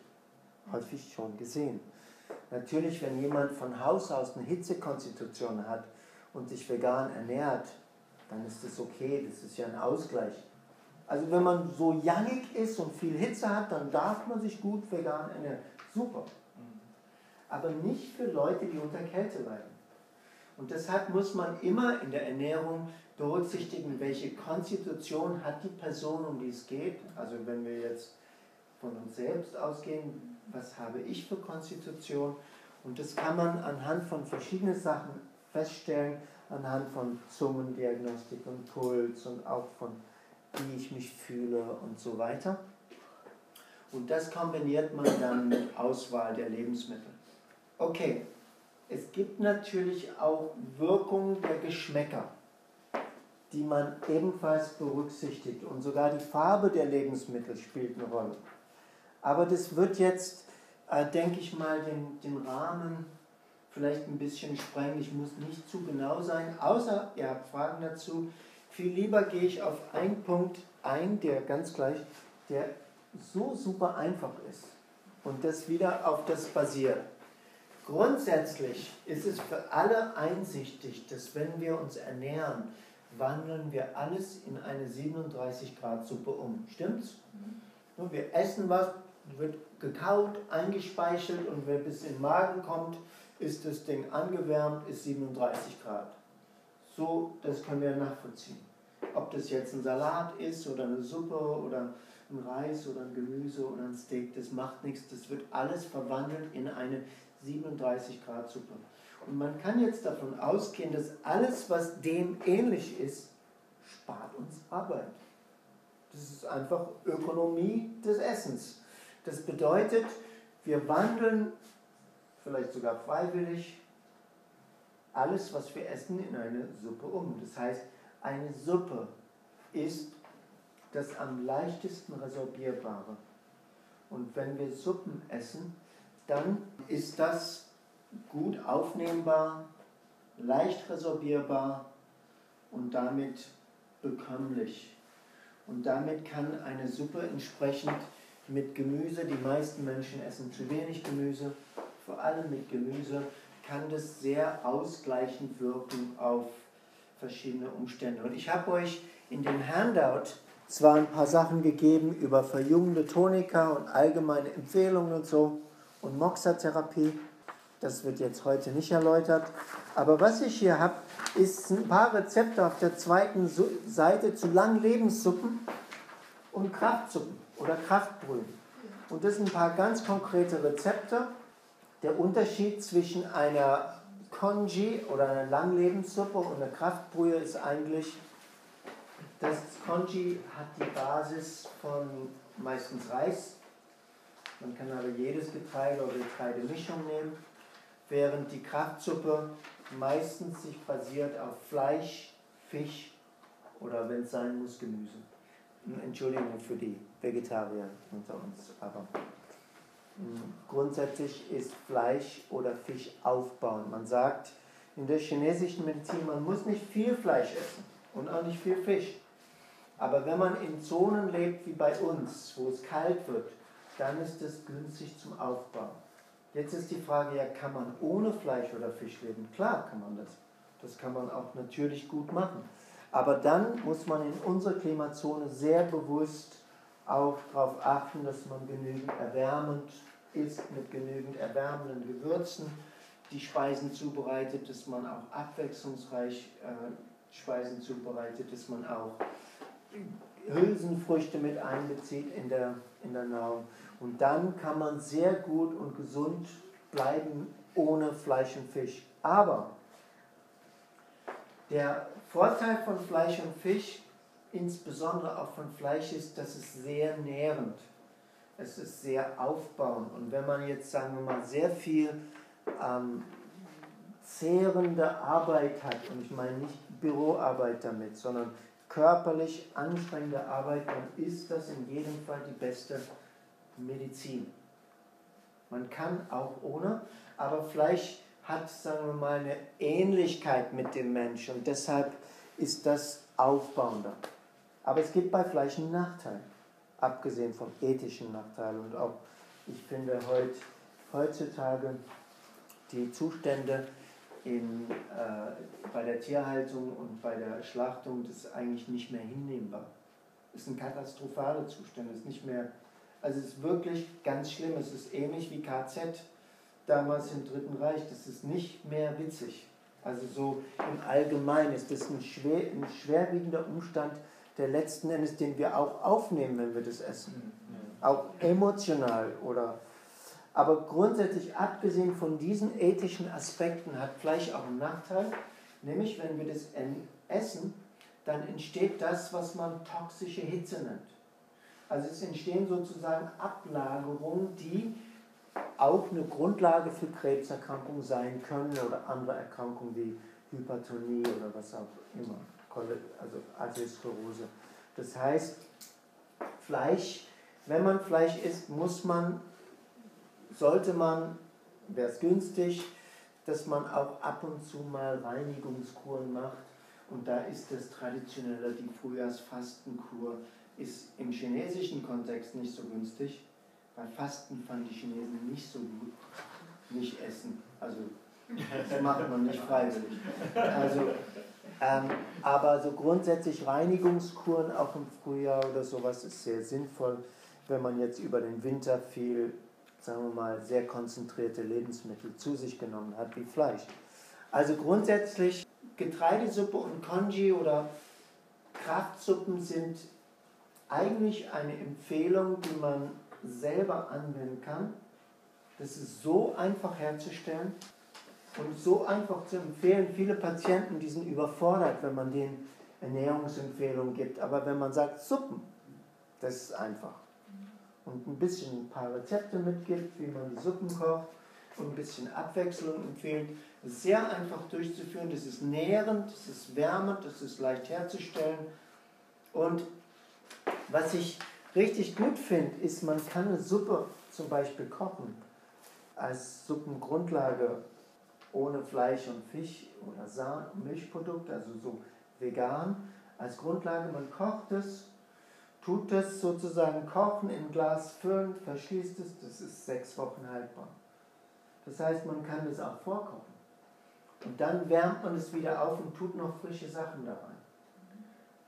häufig schon gesehen. Natürlich, wenn jemand von Haus aus eine Hitzekonstitution hat und sich vegan ernährt, dann ist das okay, das ist ja ein Ausgleich. Also wenn man so jangig ist und viel Hitze hat, dann darf man sich gut vegan ernähren. Super. Aber nicht für Leute, die unter Kälte leiden. Und deshalb muss man immer in der Ernährung berücksichtigen, welche Konstitution hat die Person, um die es geht. Also wenn wir jetzt von uns selbst ausgehen, was habe ich für Konstitution? Und das kann man anhand von verschiedenen Sachen feststellen, anhand von Zungendiagnostik und Puls und auch von wie ich mich fühle und so weiter. Und das kombiniert man dann mit Auswahl der Lebensmittel. Okay, es gibt natürlich auch Wirkungen der Geschmäcker, die man ebenfalls berücksichtigt. Und sogar die Farbe der Lebensmittel spielt eine Rolle. Aber das wird jetzt, äh, denke ich mal, den, den Rahmen vielleicht ein bisschen sprengen. Ich muss nicht zu genau sein, außer ihr habt Fragen dazu. Viel lieber gehe ich auf einen Punkt ein, der ganz gleich, der so super einfach ist und das wieder auf das basiert. Grundsätzlich ist es für alle einsichtig, dass wenn wir uns ernähren, wandeln wir alles in eine 37 Grad Suppe um. Stimmt's? Mhm. Wir essen was, wird gekaut, eingespeichelt und wenn es in den Magen kommt, ist das Ding angewärmt, ist 37 Grad. So, das können wir nachvollziehen. Ob das jetzt ein Salat ist oder eine Suppe oder ein Reis oder ein Gemüse oder ein Steak, das macht nichts. Das wird alles verwandelt in eine 37 Grad Suppe. Und man kann jetzt davon ausgehen, dass alles, was dem ähnlich ist, spart uns Arbeit. Das ist einfach Ökonomie des Essens. Das bedeutet, wir wandeln vielleicht sogar freiwillig alles, was wir essen, in eine Suppe um. Das heißt, eine Suppe ist das am leichtesten resorbierbare. Und wenn wir Suppen essen, dann ist das gut aufnehmbar, leicht resorbierbar und damit bekömmlich. Und damit kann eine Suppe entsprechend mit Gemüse, die meisten Menschen essen zu wenig Gemüse, vor allem mit Gemüse, kann das sehr ausgleichend wirken auf verschiedene Umstände. Und ich habe euch in dem Handout zwar ein paar Sachen gegeben über verjüngende Tonika und allgemeine Empfehlungen und so und Moxa-Therapie. Das wird jetzt heute nicht erläutert. Aber was ich hier habe, ist ein paar Rezepte auf der zweiten Seite zu Langlebenssuppen und Kraftsuppen oder Kraftbrühen. Und das sind ein paar ganz konkrete Rezepte. Der Unterschied zwischen einer Konji oder eine Langlebenssuppe und eine Kraftbrühe ist eigentlich, das Konji hat die Basis von meistens Reis. Man kann aber jedes Getreide oder Getreidemischung nehmen, während die Kraftsuppe meistens sich basiert auf Fleisch, Fisch oder wenn es sein muss, Gemüse. Entschuldigung für die Vegetarier unter uns, aber Grundsätzlich ist Fleisch oder Fisch aufbauen. Man sagt in der chinesischen Medizin, man muss nicht viel Fleisch essen und auch nicht viel Fisch. Aber wenn man in Zonen lebt wie bei uns, wo es kalt wird, dann ist es günstig zum Aufbau. Jetzt ist die Frage, ja, kann man ohne Fleisch oder Fisch leben? Klar kann man das. Das kann man auch natürlich gut machen. Aber dann muss man in unserer Klimazone sehr bewusst auch darauf achten, dass man genügend erwärmend ist, mit genügend erwärmenden Gewürzen die Speisen zubereitet, dass man auch abwechslungsreich äh, Speisen zubereitet, dass man auch Hülsenfrüchte mit einbezieht in der, in der Nahrung. Und dann kann man sehr gut und gesund bleiben ohne Fleisch und Fisch. Aber der Vorteil von Fleisch und Fisch, insbesondere auch von Fleisch, ist, dass es sehr nährend ist es ist sehr aufbauend. Und wenn man jetzt, sagen wir mal, sehr viel ähm, zehrende Arbeit hat, und ich meine nicht Büroarbeit damit, sondern körperlich anstrengende Arbeit, dann ist das in jedem Fall die beste Medizin. Man kann auch ohne, aber Fleisch hat, sagen wir mal, eine Ähnlichkeit mit dem Menschen und deshalb ist das aufbauender. Aber es gibt bei Fleisch einen Nachteil abgesehen vom ethischen Nachteil. Und auch, ich finde heut, heutzutage die Zustände in, äh, bei der Tierhaltung und bei der Schlachtung, das ist eigentlich nicht mehr hinnehmbar. ist ein katastrophaler Zustand, ist nicht mehr, also es ist wirklich ganz schlimm, es ist ähnlich wie KZ damals im Dritten Reich, das ist nicht mehr witzig. Also so im Allgemeinen ist das ein, schwer, ein schwerwiegender Umstand, der letzten Endes, den wir auch aufnehmen, wenn wir das essen. Auch emotional oder. Aber grundsätzlich, abgesehen von diesen ethischen Aspekten, hat Fleisch auch einen Nachteil, nämlich wenn wir das essen, dann entsteht das, was man toxische Hitze nennt. Also es entstehen sozusagen Ablagerungen, die auch eine Grundlage für Krebserkrankungen sein können oder andere Erkrankungen wie Hypertonie oder was auch immer, also Arteriosklerose. Das heißt, Fleisch, wenn man Fleisch isst, muss man, sollte man, wäre es günstig, dass man auch ab und zu mal Reinigungskuren macht. Und da ist das traditionelle, die Frühjahrsfastenkur, ist im chinesischen Kontext nicht so günstig bei Fasten fanden die Chinesen nicht so gut. Nicht essen. Also, das macht man nicht freiwillig. Also, ähm, aber so grundsätzlich Reinigungskuren auch im Frühjahr oder sowas ist sehr sinnvoll, wenn man jetzt über den Winter viel, sagen wir mal, sehr konzentrierte Lebensmittel zu sich genommen hat, wie Fleisch. Also grundsätzlich Getreidesuppe und Konji oder Kraftsuppen sind eigentlich eine Empfehlung, die man selber anwenden kann. Das ist so einfach herzustellen und so einfach zu empfehlen. Viele Patienten, die sind überfordert, wenn man denen Ernährungsempfehlungen gibt. Aber wenn man sagt Suppen, das ist einfach. Und ein bisschen ein paar Rezepte mitgibt, wie man die Suppen kocht und ein bisschen Abwechslung empfehlt, sehr einfach durchzuführen. Das ist nährend, das ist wärmend, das ist leicht herzustellen. Und was ich richtig gut finde, ist, man kann eine Suppe zum Beispiel kochen als Suppengrundlage ohne Fleisch und Fisch oder Sahne, Milchprodukt, also so vegan als Grundlage. Man kocht es, tut es sozusagen kochen, in Glas füllen, verschließt es, das ist sechs Wochen haltbar. Das heißt, man kann es auch vorkochen. Und dann wärmt man es wieder auf und tut noch frische Sachen da rein.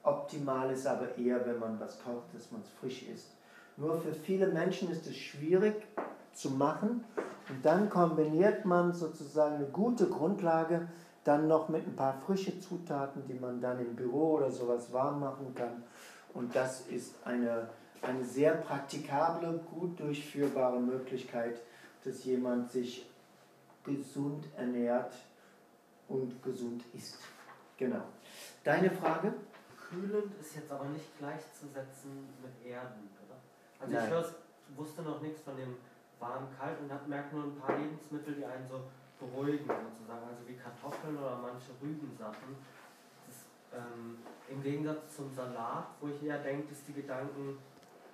Optimal ist aber eher, wenn man was kocht, dass man es frisch isst. Nur für viele Menschen ist es schwierig zu machen und dann kombiniert man sozusagen eine gute Grundlage dann noch mit ein paar frische Zutaten, die man dann im Büro oder sowas warm machen kann. Und das ist eine, eine sehr praktikable, gut durchführbare Möglichkeit, dass jemand sich gesund ernährt und gesund isst. Genau. Deine Frage? kühlend ist jetzt aber nicht gleichzusetzen mit Erden, oder? Also Nein. ich wusste noch nichts von dem warm kalt und hab, merkt nur ein paar Lebensmittel, die einen so beruhigen sozusagen, also wie Kartoffeln oder manche Rübensachen. Das, ähm, Im Gegensatz zum Salat, wo ich eher denke, dass die Gedanken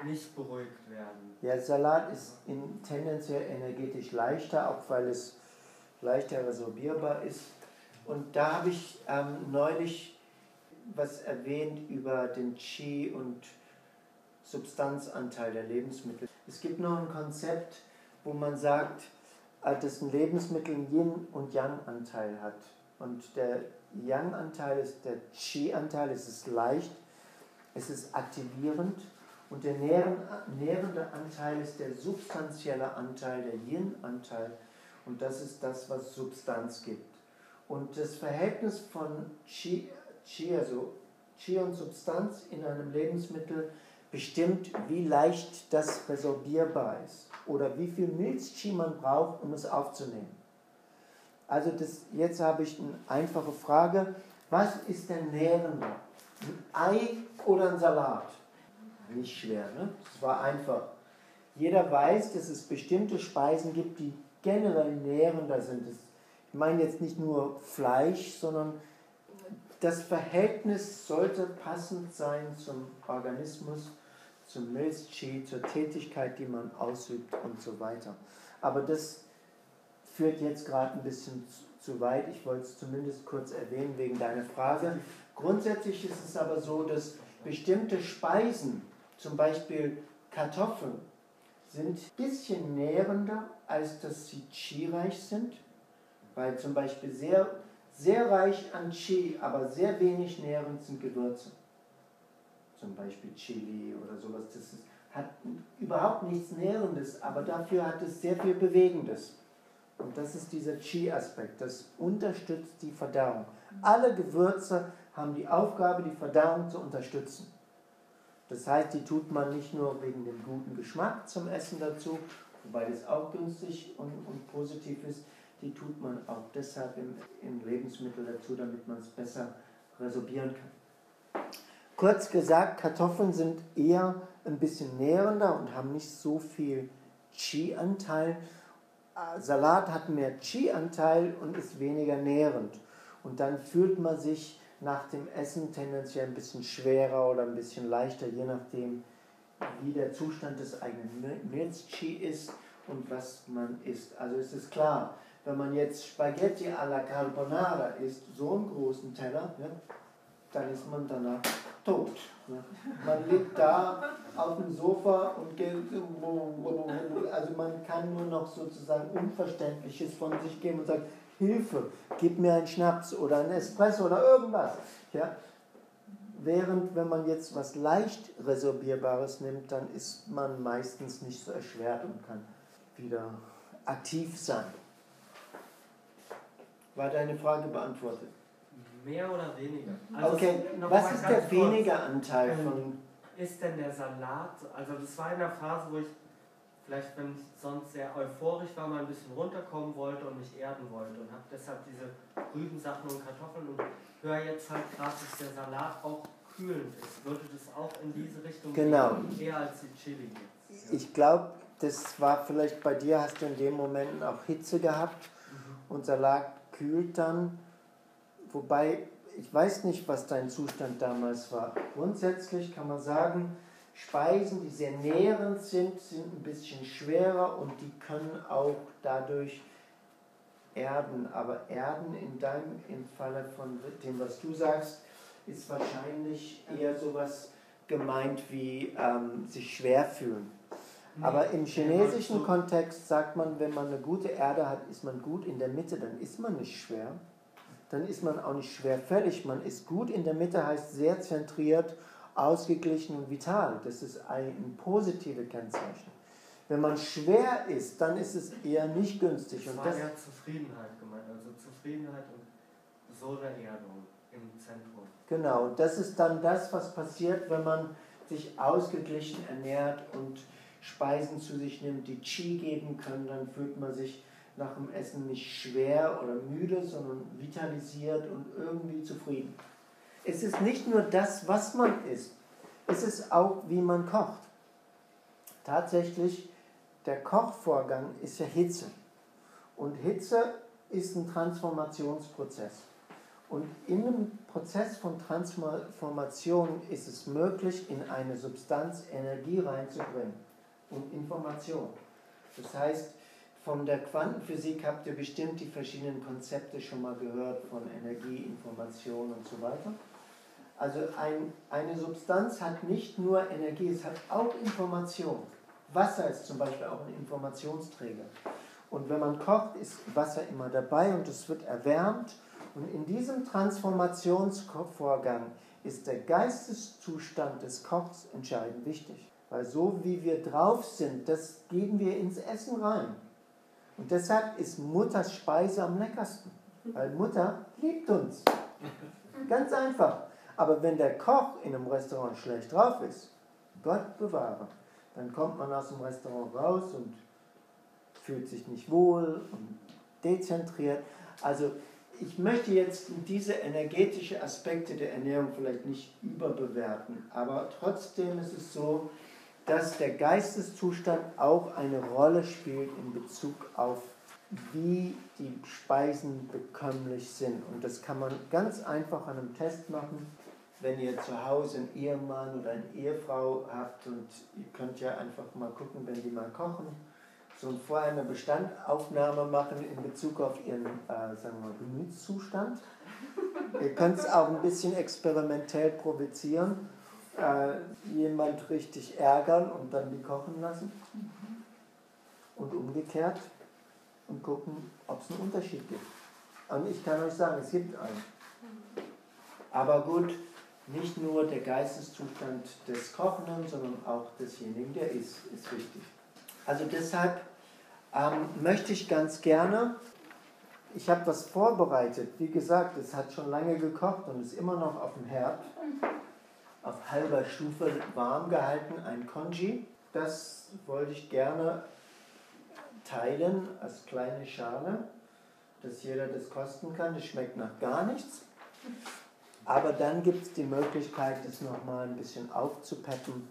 nicht beruhigt werden. Ja, Salat ist in, tendenziell energetisch leichter, auch weil es leichter resorbierbar ist. Und da habe ich ähm, neulich was erwähnt über den Qi und Substanzanteil der Lebensmittel. Es gibt noch ein Konzept, wo man sagt, dass ein Lebensmittel Yin- und Yang-Anteil hat. Und der Yang-Anteil ist der Qi-Anteil, es ist leicht, es ist aktivierend. Und der nährende Anteil ist der substanzielle Anteil, der Yin-Anteil. Und das ist das, was Substanz gibt. Und das Verhältnis von Qi, Qi, also Qi und Substanz in einem Lebensmittel bestimmt, wie leicht das resorbierbar ist oder wie viel Milch-Qi man braucht, um es aufzunehmen. Also das, jetzt habe ich eine einfache Frage. Was ist denn nährender? Ein Ei oder ein Salat? Nicht schwer, ne? Das war einfach. Jeder weiß, dass es bestimmte Speisen gibt, die generell nährender sind. Ich meine jetzt nicht nur Fleisch, sondern das Verhältnis sollte passend sein zum Organismus, zum Milz-Chi, zur Tätigkeit, die man ausübt und so weiter. Aber das führt jetzt gerade ein bisschen zu weit. Ich wollte es zumindest kurz erwähnen wegen deiner Frage. Grundsätzlich ist es aber so, dass bestimmte Speisen, zum Beispiel Kartoffeln, sind ein bisschen nährender, als dass sie chi-reich sind, weil zum Beispiel sehr sehr reich an Qi, aber sehr wenig nährend sind Gewürze. zum Beispiel Chili oder sowas. Das ist, hat überhaupt nichts Nährendes, aber dafür hat es sehr viel Bewegendes. Und das ist dieser Qi-Aspekt, das unterstützt die Verdauung. Alle Gewürze haben die Aufgabe, die Verdauung zu unterstützen. Das heißt, die tut man nicht nur wegen dem guten Geschmack zum Essen dazu, wobei das auch günstig und, und positiv ist, die tut man auch deshalb im, im Lebensmittel dazu, damit man es besser resorbieren kann. Kurz gesagt, Kartoffeln sind eher ein bisschen nährender und haben nicht so viel Qi-Anteil. Äh, Salat hat mehr Qi-Anteil und ist weniger nährend. Und dann fühlt man sich nach dem Essen tendenziell ein bisschen schwerer oder ein bisschen leichter, je nachdem, wie der Zustand des eigenen Milz-Qi ist und was man isst. Also es ist klar, wenn man jetzt Spaghetti alla Carbonara isst, so einen großen Teller, ja, dann ist man danach tot. Ja. Man liegt da auf dem Sofa und geht, also man kann nur noch sozusagen Unverständliches von sich geben und sagen, Hilfe, gib mir einen Schnaps oder einen Espresso oder irgendwas. Ja? Während wenn man jetzt was leicht resorbierbares nimmt, dann ist man meistens nicht so erschwert und kann wieder aktiv sein. War deine Frage beantwortet? Mehr oder weniger? Also okay, was ist der weniger Anteil ähm, von. Ist denn der Salat, also das war in der Phase, wo ich vielleicht, wenn ich sonst sehr euphorisch war, mal ein bisschen runterkommen wollte und mich erden wollte und habe deshalb diese Rübensachen und Kartoffeln und höre jetzt halt gerade, dass der Salat auch kühlend ist. Würde das auch in diese Richtung genau. gehen, eher als die Chili jetzt? Ich glaube, das war vielleicht bei dir, hast du in dem Moment auch Hitze gehabt mhm. und Salat kühlt dann. Wobei, ich weiß nicht, was dein Zustand damals war. Grundsätzlich kann man sagen, Speisen, die sehr nährend sind, sind ein bisschen schwerer und die können auch dadurch erden. Aber erden in deinem, im Falle von dem, was du sagst, ist wahrscheinlich eher sowas gemeint wie ähm, sich schwer fühlen. Aber im chinesischen Kontext sagt man, wenn man eine gute Erde hat, ist man gut in der Mitte, dann ist man nicht schwer. Dann ist man auch nicht schwerfällig. Man ist gut in der Mitte, heißt sehr zentriert ausgeglichen und vital. Das ist ein positive Kennzeichen. Wenn man schwer ist, dann ist es eher nicht günstig. Das und war das ja Zufriedenheit gemeint, also Zufriedenheit und Solarerdung im Zentrum. Genau, das ist dann das, was passiert, wenn man sich ausgeglichen ernährt und Speisen zu sich nimmt, die Qi geben können, dann fühlt man sich nach dem Essen nicht schwer oder müde, sondern vitalisiert und irgendwie zufrieden es ist nicht nur das, was man isst, es ist auch, wie man kocht. Tatsächlich, der Kochvorgang ist ja Hitze. Und Hitze ist ein Transformationsprozess. Und in einem Prozess von Transformation ist es möglich, in eine Substanz Energie reinzubringen und Information. Das heißt, von der Quantenphysik habt ihr bestimmt die verschiedenen Konzepte schon mal gehört, von Energie, Information und so weiter. Also ein, eine Substanz hat nicht nur Energie, es hat auch Information. Wasser ist zum Beispiel auch ein Informationsträger. Und wenn man kocht, ist Wasser immer dabei und es wird erwärmt. Und in diesem Transformationsvorgang ist der Geisteszustand des Kochs entscheidend wichtig. Weil so wie wir drauf sind, das geben wir ins Essen rein. Und deshalb ist Mutters Speise am leckersten. Weil Mutter liebt uns. Ganz einfach. Aber wenn der Koch in einem Restaurant schlecht drauf ist, Gott bewahre, dann kommt man aus dem Restaurant raus und fühlt sich nicht wohl und dezentriert. Also ich möchte jetzt diese energetischen Aspekte der Ernährung vielleicht nicht überbewerten, aber trotzdem ist es so, dass der Geisteszustand auch eine Rolle spielt in Bezug auf wie die Speisen bekömmlich sind. Und das kann man ganz einfach an einem Test machen wenn ihr zu Hause einen Ehemann oder eine Ehefrau habt und ihr könnt ja einfach mal gucken, wenn die mal kochen, so vorher eine Bestandaufnahme machen in Bezug auf ihren äh, sagen wir, Gemütszustand. ihr könnt es auch ein bisschen experimentell provozieren, äh, jemand richtig ärgern und dann die kochen lassen. Und umgekehrt und gucken, ob es einen Unterschied gibt. Und ich kann euch sagen, es gibt einen. Aber gut, nicht nur der Geisteszustand des Kochenden, sondern auch desjenigen, der isst, ist wichtig. Also deshalb ähm, möchte ich ganz gerne, ich habe was vorbereitet, wie gesagt, es hat schon lange gekocht und ist immer noch auf dem Herd, auf halber Stufe warm gehalten, ein Konji. Das wollte ich gerne teilen als kleine Schale, dass jeder das kosten kann. Das schmeckt nach gar nichts. Aber dann gibt es die Möglichkeit, das nochmal ein bisschen aufzupeppen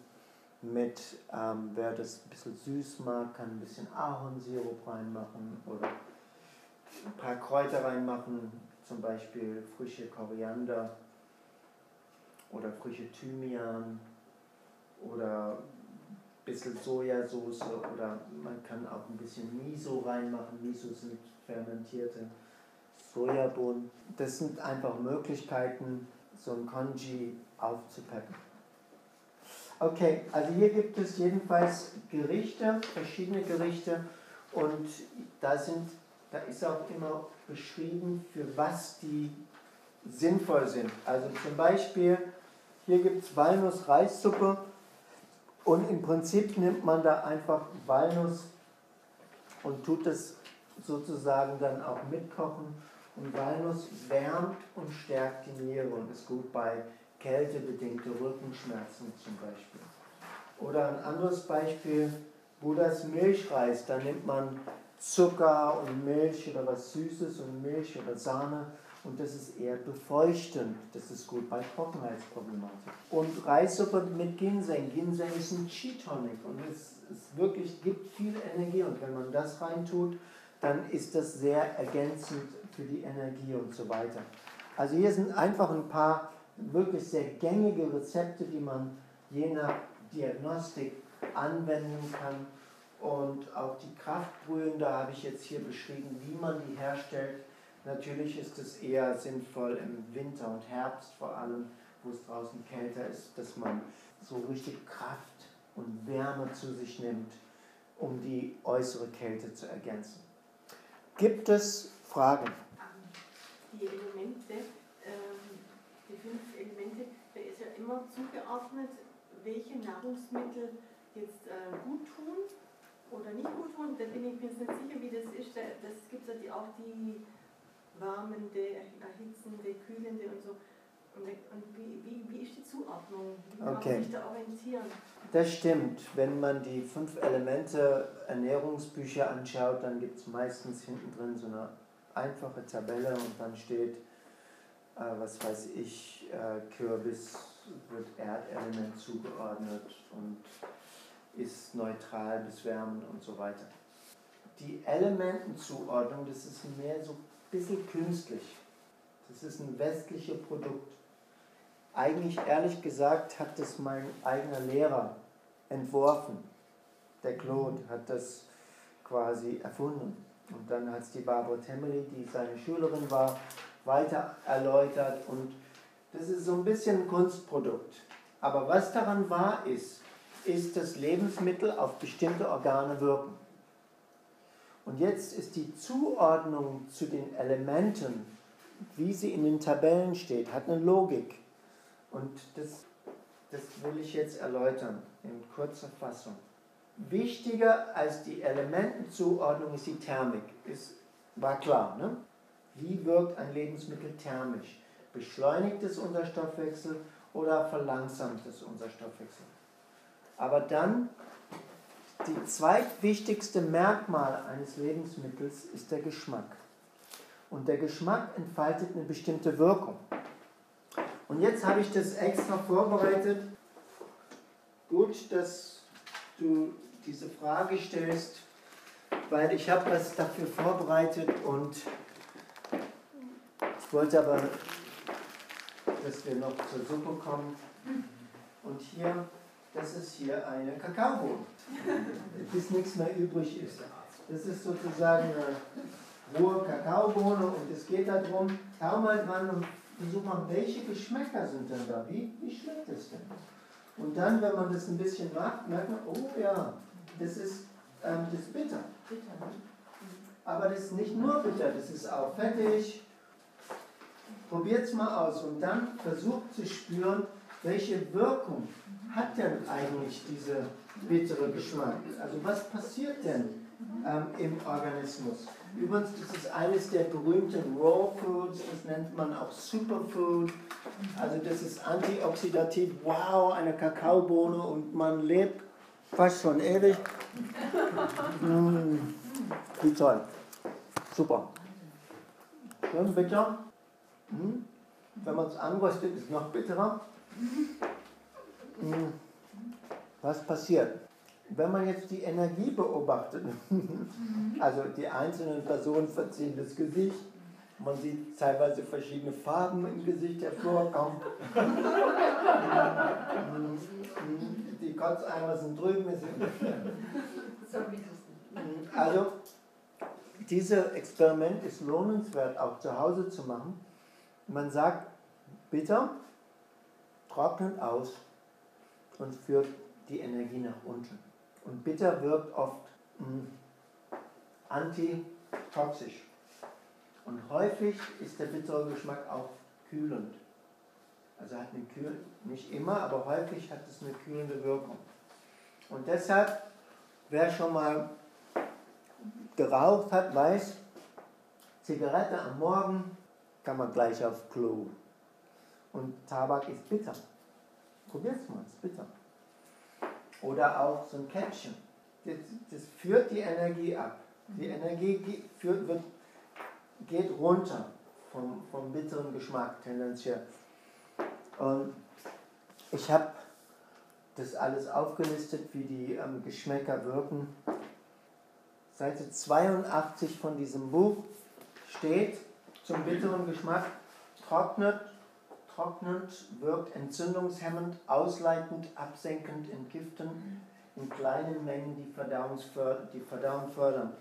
mit, ähm, wer das ein bisschen süß mag, kann ein bisschen Ahornsirup reinmachen oder ein paar Kräuter reinmachen, zum Beispiel frische Koriander oder frische Thymian oder ein bisschen Sojasauce oder man kann auch ein bisschen Miso reinmachen. Miso sind fermentierte Sojabohnen. Das sind einfach Möglichkeiten, so ein Konji aufzupeppen. Okay, also hier gibt es jedenfalls Gerichte, verschiedene Gerichte und da sind, da ist auch immer beschrieben, für was die sinnvoll sind. Also zum Beispiel, hier gibt es Walnuss-Reissuppe und im Prinzip nimmt man da einfach Walnuss und tut das sozusagen dann auch mitkochen. Und Walnuss wärmt und stärkt die Niere und ist gut bei kältebedingte Rückenschmerzen zum Beispiel. Oder ein anderes Beispiel, Buddhas Milchreis, da nimmt man Zucker und Milch oder was Süßes und Milch oder Sahne und das ist eher befeuchtend. Das ist gut bei Trockenheitsproblematik. Und Reissuppe mit Ginseng. Ginseng ist ein Chi-Tonic und es, es wirklich gibt viel Energie und wenn man das reintut, dann ist das sehr ergänzend für die Energie und so weiter. Also hier sind einfach ein paar wirklich sehr gängige Rezepte, die man je nach Diagnostik anwenden kann. Und auch die Kraftbrühen, da habe ich jetzt hier beschrieben, wie man die herstellt. Natürlich ist es eher sinnvoll im Winter und Herbst vor allem, wo es draußen kälter ist, dass man so richtig Kraft und Wärme zu sich nimmt, um die äußere Kälte zu ergänzen. Gibt es Fragen? Die Elemente die fünf Elemente, da ist ja immer zugeordnet, welche Nahrungsmittel jetzt äh, gut tun oder nicht gut tun. Da bin ich mir nicht sicher, wie das ist. Das gibt es ja auch die warmende, erhitzende, kühlende und so. Und, wie, wie, wie ist die Zuordnung? Wie kann okay. man sich da orientieren? Das stimmt. Wenn man die fünf Elemente Ernährungsbücher anschaut, dann gibt es meistens hinten drin so eine einfache Tabelle und dann steht äh, was weiß ich, äh, Kürbis wird Erdelement zugeordnet und ist neutral bis wärmend und so weiter. Die Elementenzuordnung, das ist mehr so bisschen künstlich. Das ist ein westliches Produkt. Eigentlich, ehrlich gesagt, hat das mein eigener Lehrer entworfen. Der Claude hat das quasi erfunden. Und dann hat es die Barbara Temeli, die seine Schülerin war, weiter erläutert und das ist so ein bisschen ein Kunstprodukt. Aber was daran wahr ist, ist, dass Lebensmittel auf bestimmte Organe wirken. Und jetzt ist die Zuordnung zu den Elementen, wie sie in den Tabellen steht, hat eine Logik. Und das, das will ich jetzt erläutern in kurzer Fassung. Wichtiger als die Elementenzuordnung ist die Thermik. Ist, war klar, ne? Wie wirkt ein Lebensmittel thermisch? Beschleunigt es unser Stoffwechsel oder verlangsamt es unser Stoffwechsel? Aber dann, die zweitwichtigste Merkmal eines Lebensmittels ist der Geschmack. Und der Geschmack entfaltet eine bestimmte Wirkung. Und jetzt habe ich das extra vorbereitet. Gut, dass du diese Frage stellst, weil ich habe das dafür vorbereitet und ich wollte aber, dass wir noch zur Suppe kommen. Und hier, das ist hier eine Kakaobohne, bis nichts mehr übrig ist. Das ist sozusagen eine rohe Kakaobohne und es geht darum, hör mal dran und versuch mal, welche Geschmäcker sind denn da? Wie, wie schmeckt es denn? Und dann, wenn man das ein bisschen macht, merkt man, oh ja, das ist, ähm, das ist bitter. Aber das ist nicht nur bitter, das ist auch fettig Probiert es mal aus und dann versucht zu spüren, welche Wirkung hat denn eigentlich dieser bittere Geschmack? Also was passiert denn ähm, im Organismus? Übrigens, das ist eines der berühmten Raw Foods, das nennt man auch Superfood. Also das ist antioxidativ, wow, eine Kakaobohne und man lebt fast schon ewig. Mmh, wie toll. Super. Schön bitter. Mmh. Wenn man es anröstet, ist es noch bitterer. Was passiert? Wenn man jetzt die Energie beobachtet, also die einzelnen Personen verziehen das Gesicht, man sieht teilweise verschiedene Farben im Gesicht hervorkommen. die Kotzeimer sind drüben. Also, dieses Experiment ist lohnenswert auch zu Hause zu machen. Man sagt, bitter, trocknet aus und führt die Energie nach unten. Und bitter wirkt oft hm, antitoxisch. Und häufig ist der bittere Geschmack auch kühlend. Also hat eine kühl, nicht immer, aber häufig hat es eine kühlende Wirkung. Und deshalb, wer schon mal geraucht hat, weiß, Zigarette am Morgen kann man gleich auf Klo. Und Tabak ist bitter. Probier's mal, ist bitter. Oder auch so ein Käppchen. Das, das führt die Energie ab. Die Energie führt, wird, geht runter vom, vom bitteren Geschmack tendenziell. Und ich habe das alles aufgelistet, wie die ähm, Geschmäcker wirken. Seite 82 von diesem Buch steht zum bitteren Geschmack, trocknet trocknend, wirkt entzündungshemmend, ausleitend, absenkend, entgiftend, in kleinen Mengen die, die Verdauung fördern.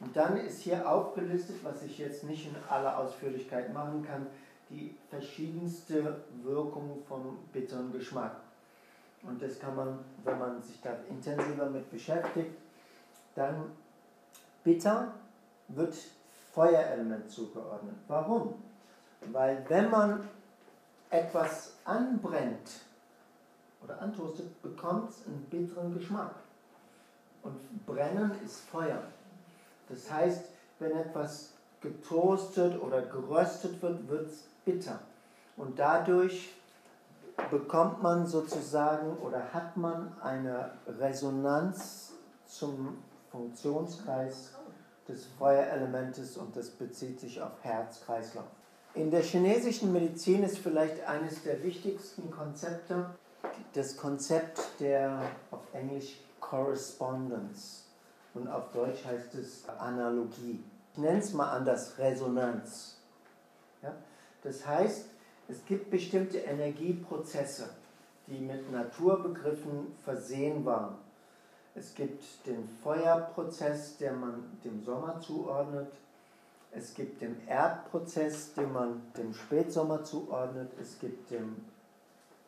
Und dann ist hier aufgelistet, was ich jetzt nicht in aller Ausführlichkeit machen kann, die verschiedenste Wirkung vom bitteren Geschmack. Und das kann man, wenn man sich da intensiver mit beschäftigt, dann bitter wird Feuerelement zugeordnet. Warum? Weil wenn man etwas anbrennt oder antoastet, bekommt es einen bitteren Geschmack. Und brennen ist Feuer. Das heißt, wenn etwas getoastet oder geröstet wird, wird es bitter. Und dadurch bekommt man sozusagen oder hat man eine Resonanz zum Funktionskreis des Feuerelementes und das bezieht sich auf Herz-Kreislauf. In der chinesischen Medizin ist vielleicht eines der wichtigsten Konzepte das Konzept der auf Englisch Correspondence und auf Deutsch heißt es Analogie. Ich nenne es mal anders Resonanz. Ja? Das heißt, es gibt bestimmte Energieprozesse, die mit Naturbegriffen versehen waren. Es gibt den Feuerprozess, der man dem Sommer zuordnet. Es gibt den Erdprozess, den man dem Spätsommer zuordnet. Es gibt den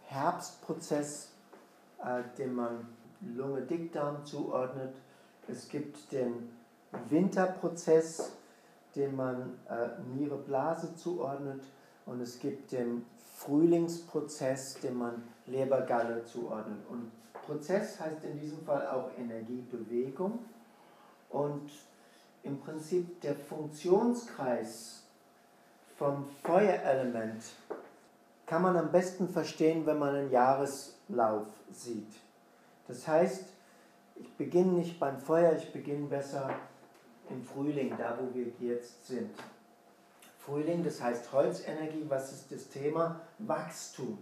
Herbstprozess, äh, den man Lunge-Dickdarm zuordnet. Es gibt den Winterprozess, den man äh, Niere-Blase zuordnet. Und es gibt den Frühlingsprozess, den man Lebergalle zuordnet. Und Prozess heißt in diesem Fall auch Energiebewegung. Und im Prinzip der Funktionskreis vom Feuerelement kann man am besten verstehen, wenn man einen Jahreslauf sieht. Das heißt, ich beginne nicht beim Feuer, ich beginne besser im Frühling, da wo wir jetzt sind. Frühling, das heißt Holzenergie, was ist das Thema? Wachstum.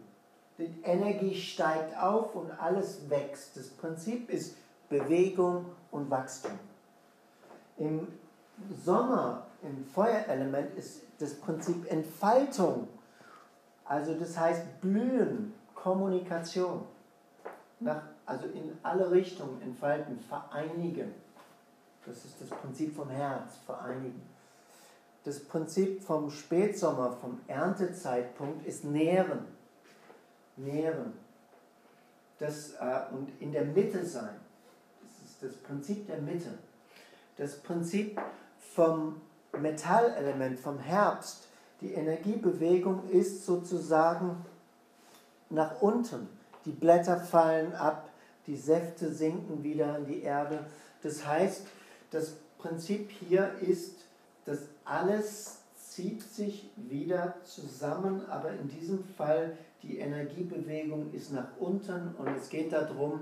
Die Energie steigt auf und alles wächst. Das Prinzip ist Bewegung und Wachstum. Im Sommer, im Feuerelement, ist das Prinzip Entfaltung. Also das heißt Blühen, Kommunikation. Nach, also in alle Richtungen entfalten, vereinigen. Das ist das Prinzip vom Herz, vereinigen. Das Prinzip vom Spätsommer, vom Erntezeitpunkt ist nähren. Nähren. Das, äh, und in der Mitte sein. Das ist das Prinzip der Mitte das Prinzip vom Metallelement, vom Herbst, Die Energiebewegung ist sozusagen nach unten. Die Blätter fallen ab, die Säfte sinken wieder in die Erde. Das heißt, das Prinzip hier ist, dass alles zieht sich wieder zusammen, aber in diesem Fall die Energiebewegung ist nach unten und es geht darum,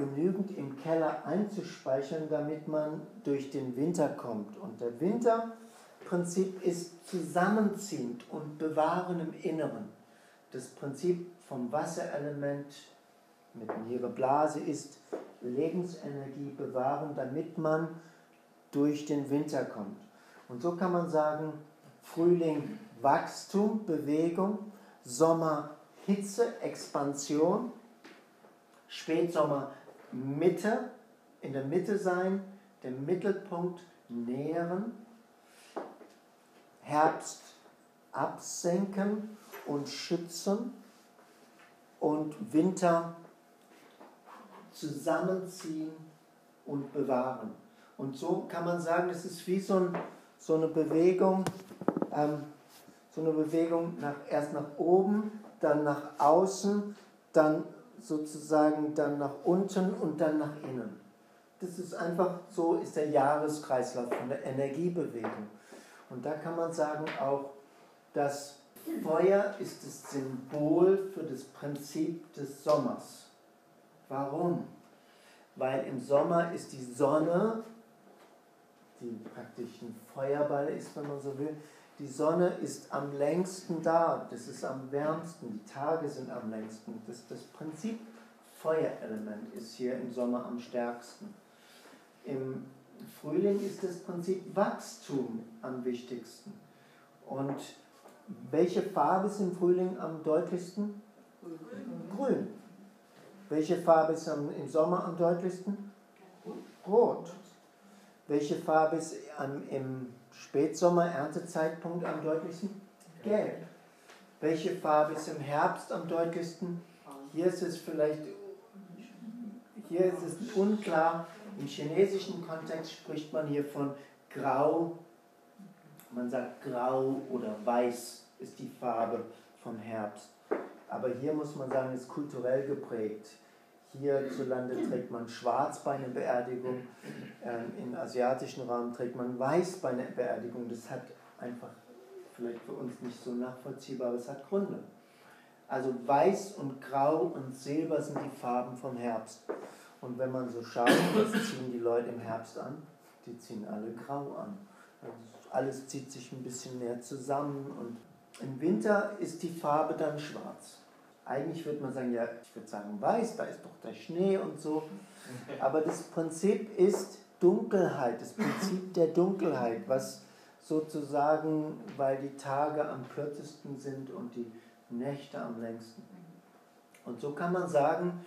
genügend im Keller einzuspeichern, damit man durch den Winter kommt. Und der Winterprinzip ist zusammenziehend und bewahren im Inneren. Das Prinzip vom Wasserelement mit ihrer Blase ist Lebensenergie bewahren, damit man durch den Winter kommt. Und so kann man sagen, Frühling Wachstum, Bewegung, Sommer Hitze, Expansion, Spätsommer Mitte, in der Mitte sein, den Mittelpunkt nähren, Herbst absenken und schützen und Winter zusammenziehen und bewahren. Und so kann man sagen, es ist wie so, ein, so eine Bewegung, ähm, so eine Bewegung nach, erst nach oben, dann nach außen, dann sozusagen dann nach unten und dann nach innen. Das ist einfach so, ist der Jahreskreislauf von der Energiebewegung. Und da kann man sagen auch, dass Feuer ist das Symbol für das Prinzip des Sommers. Warum? Weil im Sommer ist die Sonne, die praktisch ein Feuerball ist, wenn man so will, die Sonne ist am längsten da, das ist am wärmsten, die Tage sind am längsten. Das, das Prinzip Feuerelement ist hier im Sommer am stärksten. Im Frühling ist das Prinzip Wachstum am wichtigsten. Und welche Farbe ist im Frühling am deutlichsten? Grün. Grün. Welche Farbe ist im Sommer am deutlichsten? Rot. Welche Farbe ist im Spätsommer, Erntezeitpunkt am deutlichsten? Gelb. Welche Farbe ist im Herbst am deutlichsten? Hier ist es vielleicht, hier ist es unklar. Im chinesischen Kontext spricht man hier von grau. Man sagt grau oder weiß ist die Farbe vom Herbst. Aber hier muss man sagen, ist kulturell geprägt. Hierzulande trägt man schwarz bei einer Beerdigung, ähm, im asiatischen Raum trägt man weiß bei einer Beerdigung. Das hat einfach vielleicht für uns nicht so nachvollziehbar, aber es hat Gründe. Also weiß und grau und silber sind die Farben vom Herbst. Und wenn man so schaut, was ziehen die Leute im Herbst an? Die ziehen alle grau an. Also alles zieht sich ein bisschen mehr zusammen und im Winter ist die Farbe dann schwarz. Eigentlich würde man sagen, ja, ich würde sagen weiß, da ist doch der Schnee und so. Aber das Prinzip ist Dunkelheit, das Prinzip der Dunkelheit, was sozusagen, weil die Tage am kürzesten sind und die Nächte am längsten. Und so kann man sagen,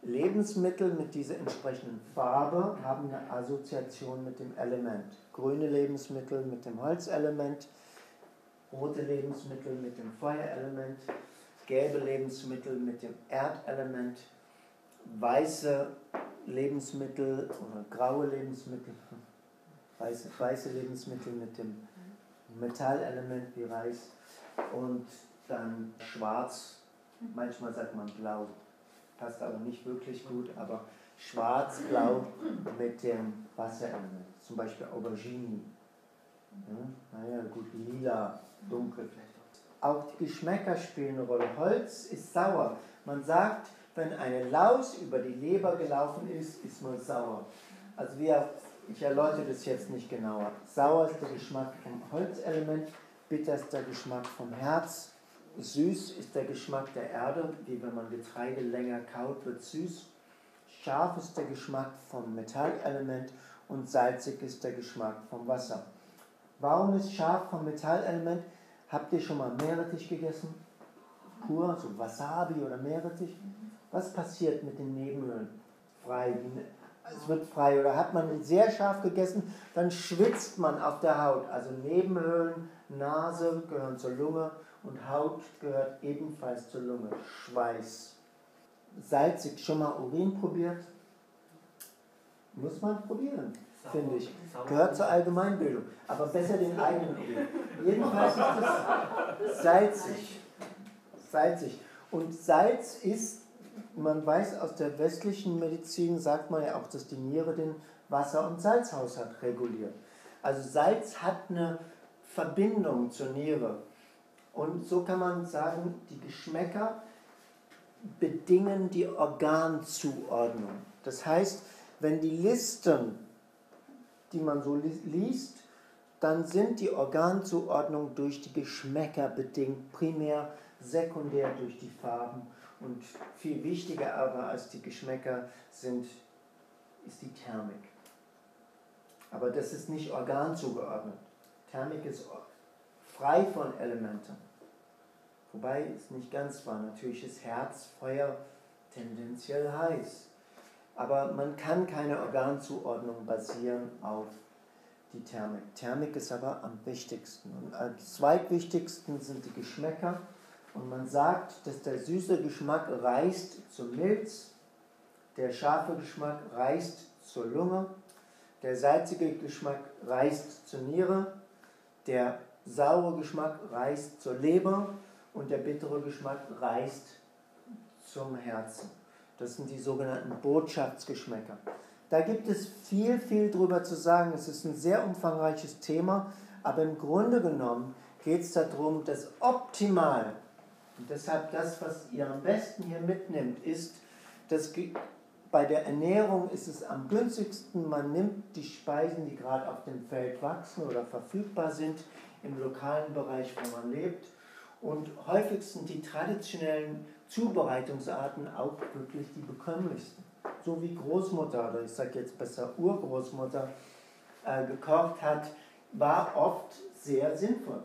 Lebensmittel mit dieser entsprechenden Farbe haben eine Assoziation mit dem Element. Grüne Lebensmittel mit dem Holzelement, rote Lebensmittel mit dem Feuerelement, gelbe Lebensmittel mit dem Erdelement, weiße Lebensmittel oder graue Lebensmittel, weiße, weiße Lebensmittel mit dem Metallelement wie Reis und dann schwarz, manchmal sagt man blau, passt aber nicht wirklich gut, aber schwarz-blau mit dem Wasserelement, zum Beispiel Aubergine. Ja, naja, gut, lila, dunkel auch die Geschmäcker spielen eine Rolle. Holz ist sauer. Man sagt, wenn eine Laus über die Leber gelaufen ist, ist man sauer. Also wir, ich erläutere das jetzt nicht genauer. Sauer ist der Geschmack vom Holzelement, bitter ist der Geschmack vom Herz, süß ist der Geschmack der Erde, wie wenn man Getreide länger kaut, wird süß. Scharf ist der Geschmack vom Metallelement und salzig ist der Geschmack vom Wasser. Warum ist scharf vom Metallelement? Habt ihr schon mal Meerrettich gegessen? Pur, so Wasabi oder Meerrettich? Was passiert mit den Nebenhöhlen? Frei. Es wird frei. Oder hat man sehr scharf gegessen, dann schwitzt man auf der Haut. Also Nebenhöhlen, Nase gehören zur Lunge und Haut gehört ebenfalls zur Lunge. Schweiß. Salzig, schon mal Urin probiert? Muss man probieren. Finde ich. Gehört zur Allgemeinbildung. Aber besser den eigenen Urin. Jedenfalls ist es salzig. Salzig. Und Salz ist, man weiß aus der westlichen Medizin, sagt man ja auch, dass die Niere den Wasser- und Salzhaushalt reguliert. Also Salz hat eine Verbindung zur Niere. Und so kann man sagen, die Geschmäcker bedingen die Organzuordnung. Das heißt, wenn die Listen, die man so liest, dann sind die Organzuordnungen durch die Geschmäcker bedingt, primär, sekundär durch die Farben. Und viel wichtiger aber als die Geschmäcker sind, ist die Thermik. Aber das ist nicht organzugeordnet. Thermik ist frei von Elementen. Wobei es nicht ganz wahr. Natürlich ist Herz, Feuer tendenziell heiß. Aber man kann keine Organzuordnung basieren auf die Thermik. Thermik ist aber am wichtigsten. Und als zweitwichtigsten sind die Geschmäcker. Und man sagt, dass der süße Geschmack reißt zur Milz, der scharfe Geschmack reißt zur Lunge, der salzige Geschmack reißt zur Niere, der saure Geschmack reißt zur Leber und der bittere Geschmack reißt zum Herzen. Das sind die sogenannten Botschaftsgeschmäcker. Da gibt es viel, viel drüber zu sagen. Es ist ein sehr umfangreiches Thema, aber im Grunde genommen geht es darum, dass optimal, und deshalb das, was ihr am besten hier mitnimmt, ist, dass bei der Ernährung ist es am günstigsten, man nimmt die Speisen, die gerade auf dem Feld wachsen oder verfügbar sind, im lokalen Bereich, wo man lebt. Und häufig sind die traditionellen Zubereitungsarten auch wirklich die bekömmlichsten. So wie Großmutter, oder ich sage jetzt besser Urgroßmutter, äh, gekocht hat, war oft sehr sinnvoll.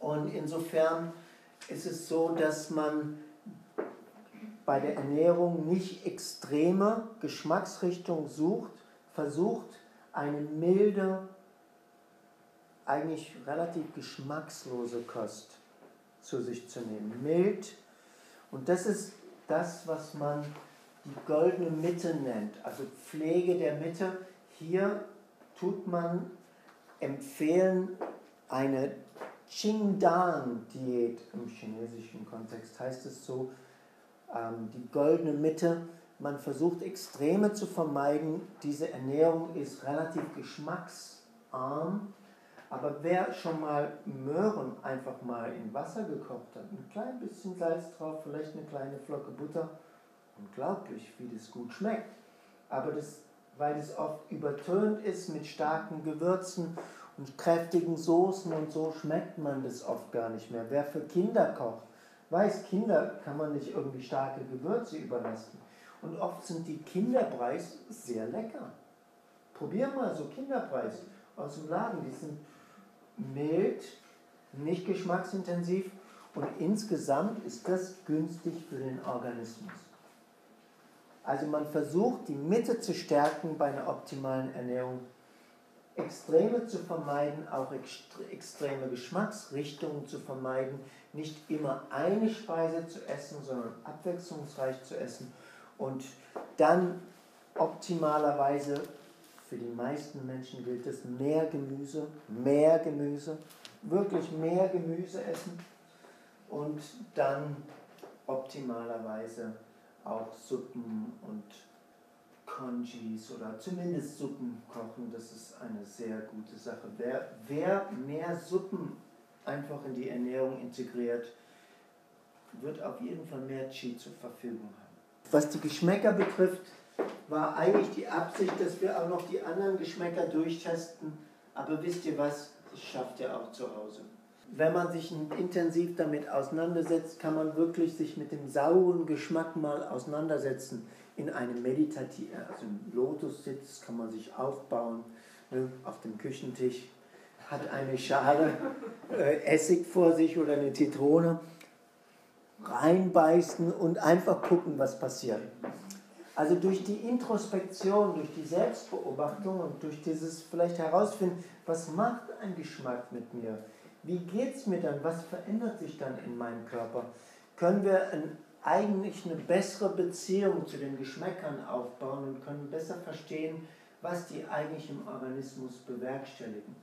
Und insofern ist es so, dass man bei der Ernährung nicht extreme Geschmacksrichtung sucht, versucht eine milde, eigentlich relativ geschmackslose Kost zu sich zu nehmen. Mild. Und das ist das, was man die goldene Mitte nennt, also Pflege der Mitte. Hier tut man empfehlen eine Qingdan-Diät im chinesischen Kontext, heißt es so, ähm, die goldene Mitte. Man versucht Extreme zu vermeiden. Diese Ernährung ist relativ geschmacksarm. Aber wer schon mal Möhren einfach mal in Wasser gekocht hat, ein klein bisschen Salz drauf, vielleicht eine kleine Flocke Butter, unglaublich, wie das gut schmeckt. Aber das, weil es oft übertönt ist mit starken Gewürzen und kräftigen Soßen und so, schmeckt man das oft gar nicht mehr. Wer für Kinder kocht, weiß, Kinder kann man nicht irgendwie starke Gewürze überlassen. Und oft sind die Kinderpreis sehr lecker. Probier mal so Kinderpreis aus dem Laden. Die sind mild, nicht geschmacksintensiv und insgesamt ist das günstig für den Organismus. Also man versucht die Mitte zu stärken bei einer optimalen Ernährung Extreme zu vermeiden, auch extreme Geschmacksrichtungen zu vermeiden, nicht immer eine Speise zu essen, sondern abwechslungsreich zu essen und dann optimalerweise für die meisten Menschen gilt es mehr Gemüse, mehr Gemüse, wirklich mehr Gemüse essen und dann optimalerweise auch Suppen und Congis oder zumindest Suppen kochen, das ist eine sehr gute Sache. Wer, wer mehr Suppen einfach in die Ernährung integriert, wird auf jeden Fall mehr Qi zur Verfügung haben. Was die Geschmäcker betrifft, war eigentlich die Absicht, dass wir auch noch die anderen Geschmäcker durchtesten. Aber wisst ihr was? Das schafft ihr auch zu Hause. Wenn man sich intensiv damit auseinandersetzt, kann man wirklich sich mit dem sauren Geschmack mal auseinandersetzen in einem meditativen, also im Lotussitz kann man sich aufbauen, ne, auf dem Küchentisch, hat eine Schale äh, Essig vor sich oder eine Zitrone, reinbeißen und einfach gucken, was passiert. Also durch die Introspektion, durch die Selbstbeobachtung und durch dieses vielleicht herausfinden, was macht ein Geschmack mit mir? Wie geht es mir dann? Was verändert sich dann in meinem Körper? Können wir ein eigentlich eine bessere Beziehung zu den Geschmäckern aufbauen und können besser verstehen, was die eigentlich im Organismus bewerkstelligen.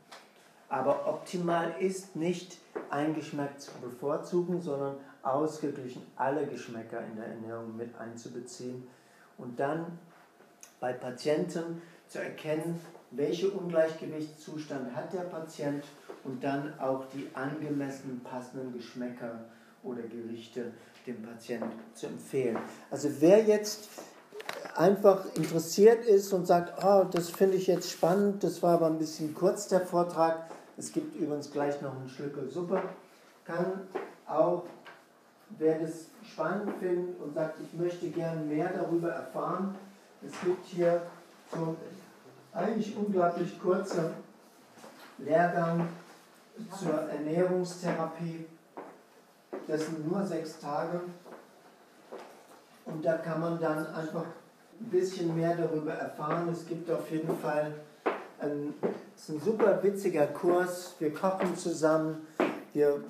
Aber optimal ist nicht ein Geschmack zu bevorzugen, sondern ausgeglichen alle Geschmäcker in der Ernährung mit einzubeziehen und dann bei Patienten zu erkennen, welche Ungleichgewichtszustand hat der Patient und dann auch die angemessenen passenden Geschmäcker oder Gerichte dem Patienten zu empfehlen. Also wer jetzt einfach interessiert ist und sagt, oh, das finde ich jetzt spannend, das war aber ein bisschen kurz der Vortrag, es gibt übrigens gleich noch ein Schlückel Suppe, kann auch, wer das spannend findet und sagt, ich möchte gern mehr darüber erfahren, es gibt hier so eigentlich unglaublich kurzer Lehrgang zur Ernährungstherapie. Das sind nur sechs Tage. Und da kann man dann einfach ein bisschen mehr darüber erfahren. Es gibt auf jeden Fall ein, ist ein super witziger Kurs. Wir kochen zusammen, wir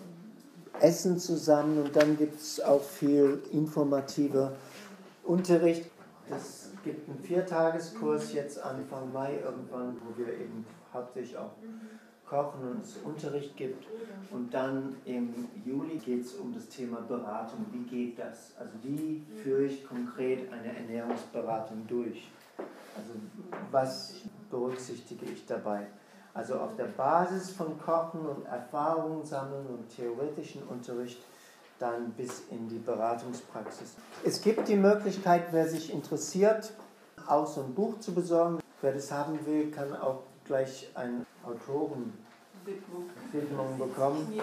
essen zusammen und dann gibt es auch viel informativer Unterricht. Es gibt einen Viertageskurs jetzt Anfang Mai irgendwann, wo wir eben hauptsächlich auch kochen und es Unterricht gibt. Und dann im Juli geht es um das Thema Beratung. Wie geht das? Also wie führe ich konkret eine Ernährungsberatung durch? Also was berücksichtige ich dabei? Also auf der Basis von Kochen und Erfahrungen sammeln und theoretischen Unterricht dann bis in die Beratungspraxis. Es gibt die Möglichkeit, wer sich interessiert, auch so ein Buch zu besorgen. Wer das haben will, kann auch gleich eine Autorenwidmung bekommen.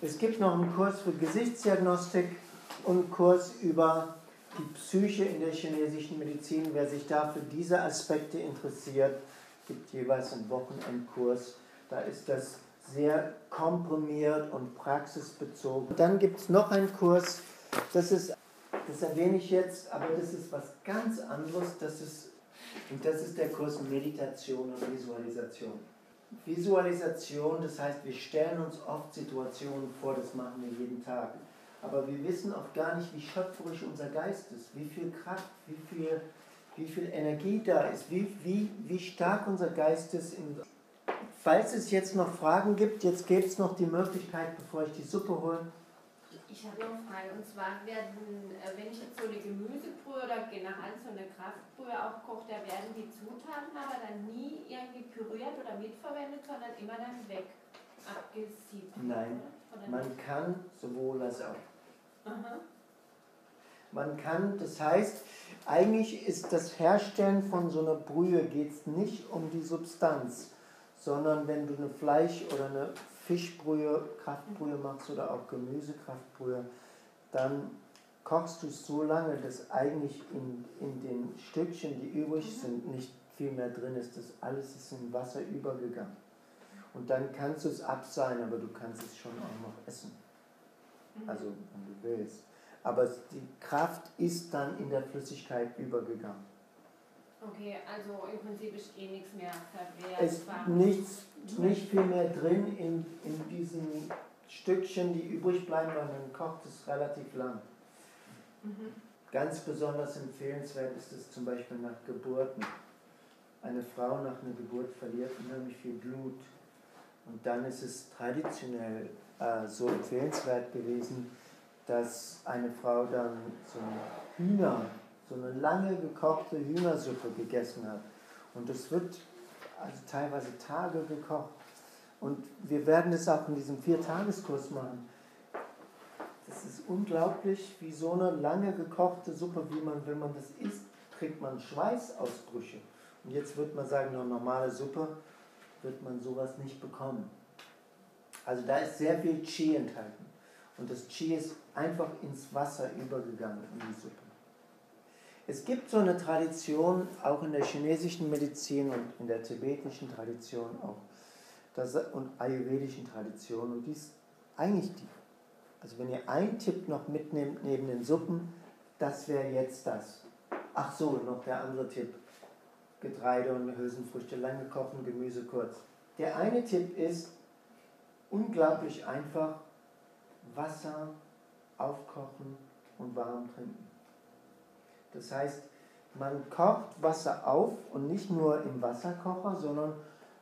Es gibt noch einen Kurs für Gesichtsdiagnostik und einen Kurs über die Psyche in der chinesischen Medizin. Wer sich da für diese Aspekte interessiert, gibt jeweils einen Wochenendkurs. Da ist das sehr komprimiert und praxisbezogen. Dann gibt es noch einen Kurs, das ist, das erwähne ich jetzt, aber das ist was ganz anderes. Das ist, und das ist der Kurs Meditation und Visualisation. Visualisation, das heißt, wir stellen uns oft Situationen vor, das machen wir jeden Tag. Aber wir wissen oft gar nicht, wie schöpferisch unser Geist ist, wie viel Kraft, wie viel, wie viel Energie da ist, wie, wie, wie stark unser Geist ist in Falls es jetzt noch Fragen gibt, jetzt gibt es noch die Möglichkeit, bevor ich die Suppe hole. Ich habe noch eine Frage und zwar werden, äh, wenn ich jetzt so eine Gemüsebrühe oder generell so eine Kraftbrühe auch koche, da werden die Zutaten aber dann nie irgendwie püriert oder mitverwendet, sondern immer dann weg abgesiebt. Nein, man kann sowohl als auch. Aha. Man kann, das heißt, eigentlich ist das Herstellen von so einer Brühe geht es nicht um die Substanz, sondern wenn du eine Fleisch- oder eine Fischbrühe, Kraftbrühe machst oder auch Gemüsekraftbrühe, dann kochst du es so lange, dass eigentlich in, in den Stückchen, die übrig mhm. sind, nicht viel mehr drin ist. Das alles ist in Wasser übergegangen. Und dann kannst du es abseilen, aber du kannst es schon auch noch essen. Mhm. Also, wenn du willst. Aber die Kraft ist dann in der Flüssigkeit übergegangen. Okay, also im Prinzip ist eh nichts mehr verwehrt. Es nichts, nicht viel mehr drin in, in diesen Stückchen, die übrig bleiben, weil man kocht es relativ lang. Mhm. Ganz besonders empfehlenswert ist es zum Beispiel nach Geburten. Eine Frau nach einer Geburt verliert unheimlich viel Blut. Und dann ist es traditionell äh, so empfehlenswert gewesen, dass eine Frau dann so ein Hühner so eine lange gekochte Hühnersuppe gegessen hat. Und das wird also teilweise Tage gekocht. Und wir werden es auch in diesem Viertageskurs machen. Das ist unglaublich, wie so eine lange gekochte Suppe, wie man, wenn man das isst, kriegt man Schweißausbrüche. Und jetzt wird man sagen, eine normale Suppe wird man sowas nicht bekommen. Also da ist sehr viel Qi enthalten. Und das Qi ist einfach ins Wasser übergegangen in die Suppe. Es gibt so eine Tradition, auch in der chinesischen Medizin und in der tibetischen Tradition auch, das, und ayurvedischen Tradition, und die ist eigentlich die. Also wenn ihr einen Tipp noch mitnehmt neben den Suppen, das wäre jetzt das. Ach so, noch der andere Tipp. Getreide und Hülsenfrüchte lange kochen, Gemüse kurz. Der eine Tipp ist unglaublich einfach, Wasser aufkochen und warm trinken. Das heißt, man kocht Wasser auf und nicht nur im Wasserkocher, sondern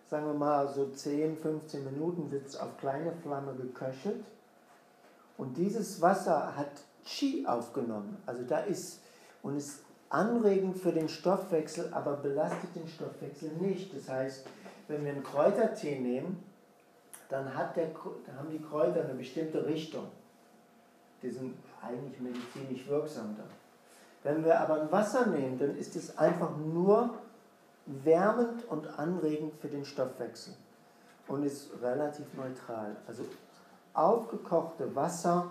sagen wir mal so 10, 15 Minuten wird es auf kleine Flamme geköchelt. Und dieses Wasser hat Qi aufgenommen. Also da ist und ist anregend für den Stoffwechsel, aber belastet den Stoffwechsel nicht. Das heißt, wenn wir einen Kräutertee nehmen, dann, hat der, dann haben die Kräuter eine bestimmte Richtung. Die sind eigentlich medizinisch wirksam dann. Wenn wir aber ein Wasser nehmen, dann ist es einfach nur wärmend und anregend für den Stoffwechsel und ist relativ neutral. Also aufgekochte Wasser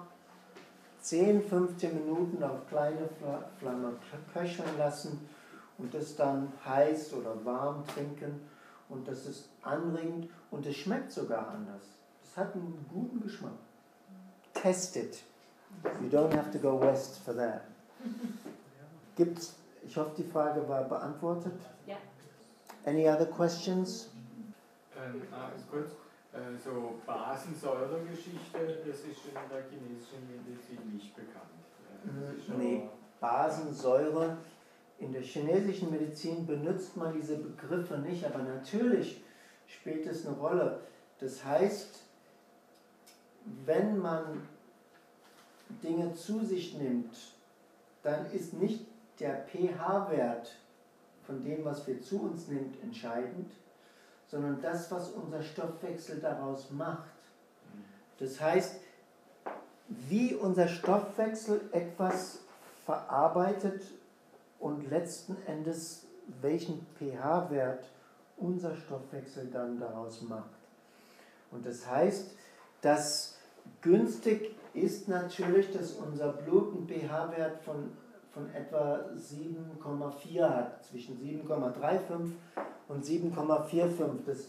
10, 15 Minuten auf kleine Flamme köcheln lassen und das dann heiß oder warm trinken und das ist anregend und es schmeckt sogar anders. Es hat einen guten Geschmack. Test it. You don't have to go west for that. Gibt's, ich hoffe, die Frage war beantwortet. Ja. Any other questions? Ähm, ah, kurz, äh, so Basensäuregeschichte, das ist in der chinesischen Medizin nicht bekannt. Äh, nee, Basensäure. In der chinesischen Medizin benutzt man diese Begriffe nicht, aber natürlich spielt es eine Rolle. Das heißt, wenn man Dinge zu sich nimmt, dann ist nicht der pH-Wert von dem, was wir zu uns nimmt, entscheidend, sondern das, was unser Stoffwechsel daraus macht. Das heißt, wie unser Stoffwechsel etwas verarbeitet und letzten Endes welchen pH-Wert unser Stoffwechsel dann daraus macht. Und das heißt, dass günstig ist natürlich, dass unser Blut einen pH-Wert von, von etwa 7,4 hat, zwischen 7,35 und 7,45.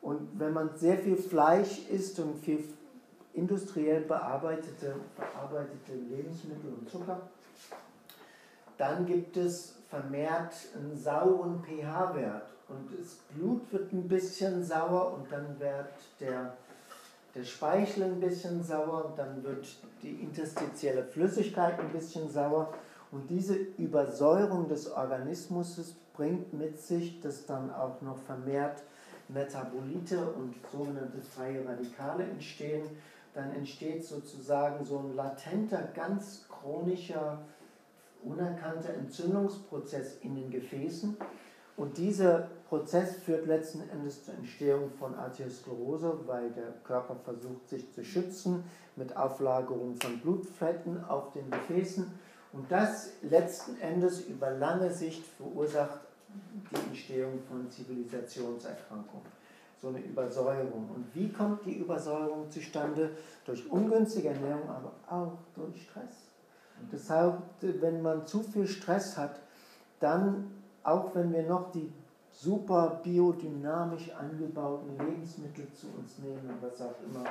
Und wenn man sehr viel Fleisch isst und viel industriell bearbeitete, verarbeitete Lebensmittel und Zucker, dann gibt es vermehrt einen sauren pH-Wert. Und das Blut wird ein bisschen sauer und dann wird der, der Speichel ein bisschen sauer und dann wird die interstitielle Flüssigkeit ein bisschen sauer. Und diese Übersäuerung des Organismus bringt mit sich, dass dann auch noch vermehrt Metabolite und sogenannte freie Radikale entstehen. Dann entsteht sozusagen so ein latenter, ganz chronischer, unerkannter Entzündungsprozess in den Gefäßen. Und dieser Prozess führt letzten Endes zur Entstehung von Arteriosklerose, weil der Körper versucht, sich zu schützen mit Auflagerung von Blutfetten auf den Gefäßen. Und das letzten Endes über lange Sicht verursacht die Entstehung von Zivilisationserkrankungen. So eine Übersäuerung. Und wie kommt die Übersäuerung zustande? Durch ungünstige Ernährung, aber auch durch Stress. Deshalb, wenn man zu viel Stress hat, dann, auch wenn wir noch die super biodynamisch angebauten Lebensmittel zu uns nehmen, was auch immer,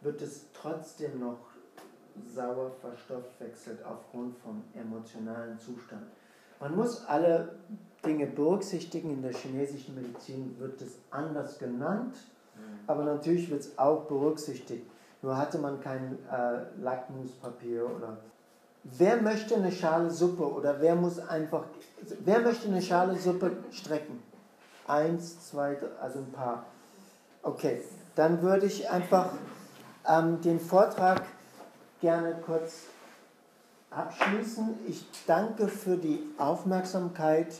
wird es trotzdem noch sauer verstoffwechselt aufgrund vom emotionalen Zustand. Man muss alle Dinge berücksichtigen. In der chinesischen Medizin wird es anders genannt, aber natürlich wird es auch berücksichtigt. Nur hatte man kein äh, Lackmuspapier oder. Wer möchte eine Schale Suppe oder wer muss einfach. Wer möchte eine Schale Suppe strecken? Eins, zwei, also ein paar. Okay, dann würde ich einfach ähm, den Vortrag gerne kurz abschließen. Ich danke für die Aufmerksamkeit.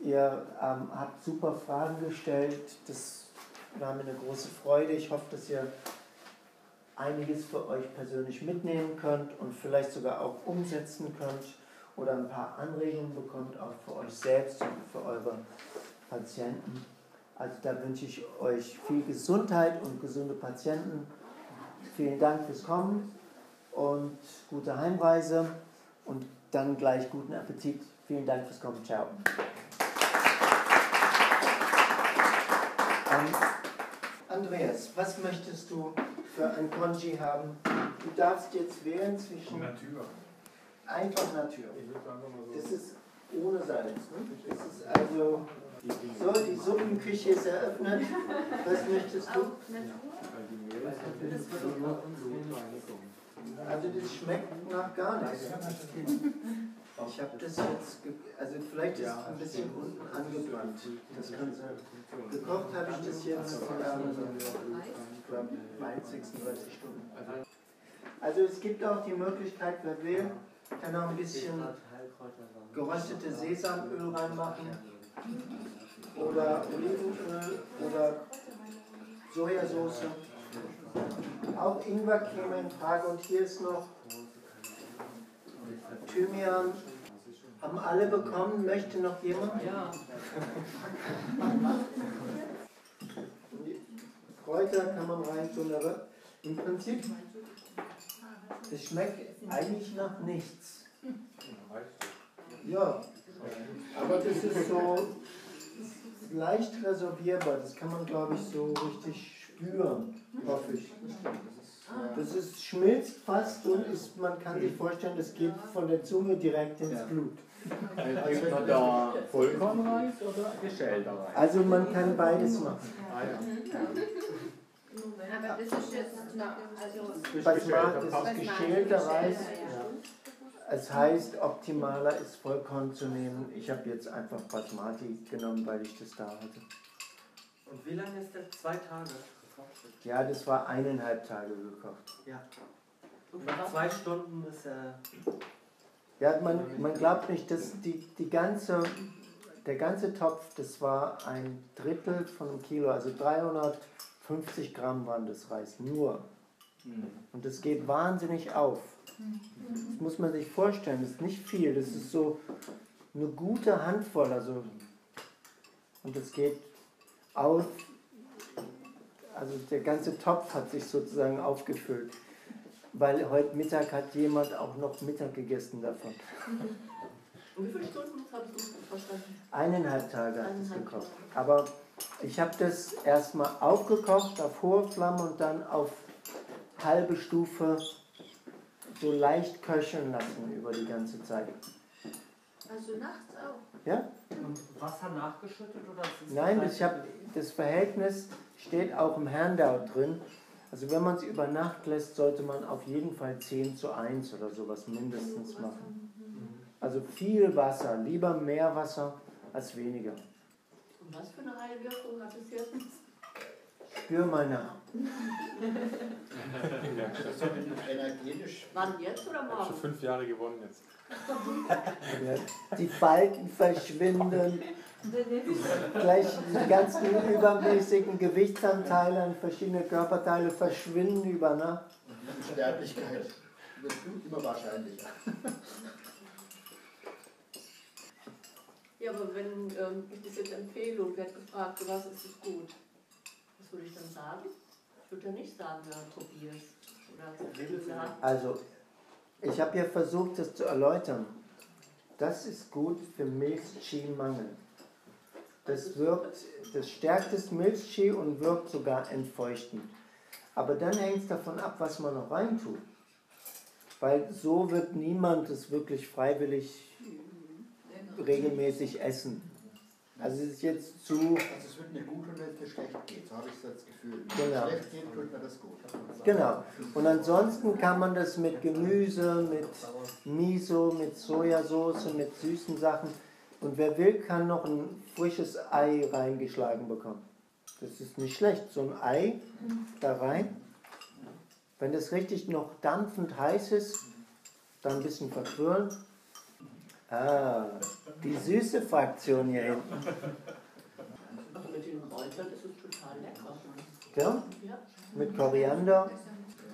Ihr ähm, habt super Fragen gestellt. Das war mir eine große Freude. Ich hoffe, dass ihr einiges für euch persönlich mitnehmen könnt und vielleicht sogar auch umsetzen könnt oder ein paar Anregungen bekommt, auch für euch selbst und für eure Patienten. Also da wünsche ich euch viel Gesundheit und gesunde Patienten. Vielen Dank fürs Kommen und gute Heimreise und dann gleich guten Appetit. Vielen Dank fürs Kommen. Ciao. Ähm, Andreas, was möchtest du für ein Konji haben? Du darfst jetzt wählen zwischen. Natur. Einfach Natur. Ich würde einfach mal so. Das ist ohne Salz. Ne? Das ist also. So, die Suppenküche ist eröffnet. Was möchtest du? So reinkommen. Also das schmeckt nach gar nichts. Ich habe das jetzt, also vielleicht ist es ein bisschen unten angebrannt. Das kann sein. Gekocht habe ich das jetzt, ähm, ich glaube, 36 Stunden. Also es gibt auch die Möglichkeit, wer will, kann auch ein bisschen geröstete Sesamöl reinmachen oder Olivenöl oder Sojasauce. Auch Ingwer käme in Frage und hier ist noch Thymian. Haben alle bekommen? Möchte noch jemand? Ja. Kräuter kann man reintun, aber im Prinzip, es schmeckt eigentlich nach nichts. Ja, aber das ist so leicht reservierbar, das kann man glaube ich so richtig spüren, hoffe ich. Das ist, schmilzt fast und ist, man kann sich vorstellen, das geht von der Zunge direkt ins Blut. Gibt man da Vollkornreis oder geschälter Reis? Also man kann beides machen. Ah, ja. Aber das ist jetzt, also, ist geschälter Reis. Es heißt, optimaler ist Vollkorn zu nehmen. Ich habe jetzt einfach Basmati genommen, weil ich das da hatte. Und wie lange ist der? Zwei Tage gekocht? Ja, das war eineinhalb Tage gekocht. Ja. Und nach zwei Stunden ist er. Ja, man, man glaubt nicht, dass die, die ganze, der ganze Topf, das war ein Drittel von einem Kilo, also 350 Gramm waren das Reis, nur. Und das geht wahnsinnig auf. Das muss man sich vorstellen, das ist nicht viel, das ist so eine gute Handvoll, also und das geht auf, also der ganze Topf hat sich sozusagen aufgefüllt, weil heute Mittag hat jemand auch noch Mittag gegessen davon. Und wie viele Stunden hast du verstanden? Eineinhalb Tage hat es gekocht. Aber ich habe das erstmal aufgekocht auf hohe Flamme und dann auf halbe Stufe so leicht köcheln lassen über die ganze Zeit. Also nachts auch. Ja? Und Wasser nachgeschüttet oder Nein, gleich- ich habe das Verhältnis steht auch im Handout drin. Also wenn man es über Nacht lässt, sollte man auf jeden Fall 10 zu 1 oder sowas mindestens machen. Also viel Wasser, lieber mehr Wasser als weniger. Und was für eine Heilwirkung hat es jetzt? Spür mal nach. Das ist energetisch. Wann jetzt oder Ich habe schon morgen? fünf Jahre gewonnen jetzt. Die Falten verschwinden, gleich die ganzen übermäßigen Gewichtsanteile an verschiedene Körperteile verschwinden über. Die Sterblichkeit wird immer wahrscheinlicher. Ja, aber wenn ähm, ich das jetzt empfehle und werde gefragt, für was ist es gut, was würde ich dann sagen? Ich würde ja nicht sagen, ja, Tobias. Oder Lisa. Also, ich habe ja versucht, das zu erläutern. Das ist gut für Milchqi-Mangel. Das wirkt, das stärkt das Milchqi und wirkt sogar entfeuchtend. Aber dann hängt es davon ab, was man noch reintut. Weil so wird niemand es wirklich freiwillig regelmäßig essen. Also es ist jetzt zu, Also es wird mir gut und wenn es mir schlecht geht, so habe ich das Gefühl. Wenn Genau. es schlecht geht, tut mir das gut. genau. Und ansonsten kann man das mit Gemüse, mit Miso, mit Sojasauce, mit süßen Sachen. Und wer will, kann noch ein frisches Ei reingeschlagen bekommen. Das ist nicht schlecht. So ein Ei da rein. Wenn das richtig noch dampfend heiß ist, dann ein bisschen verquirlen. Ah, die süße Fraktion hier hinten. Also mit den Kräutern ist es total lecker. Ja? Ja. Mit Koriander.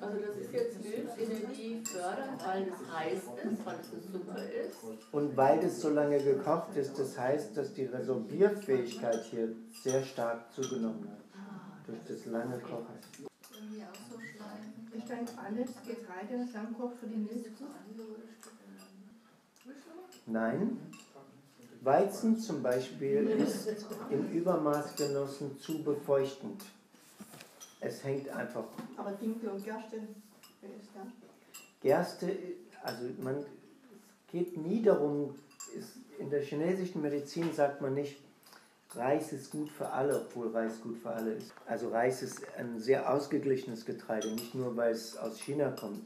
Also das ist jetzt Milzenergie fördern, weil es heiß ist, weil es eine Suppe ist. Und weil das so lange gekocht ist, das heißt, dass die Resorbierfähigkeit hier sehr stark zugenommen hat. Durch das lange Kochen. Ist dann alles Getreide, das Langkoch für die Milch gut? Nein. Weizen zum Beispiel ist im Übermaß genossen zu befeuchtend. Es hängt einfach. Aber Dinkel und Gerste, wer ist da? Gerste, also man es geht nie darum, ist, in der chinesischen Medizin sagt man nicht, Reis ist gut für alle, obwohl Reis gut für alle ist. Also Reis ist ein sehr ausgeglichenes Getreide, nicht nur weil es aus China kommt.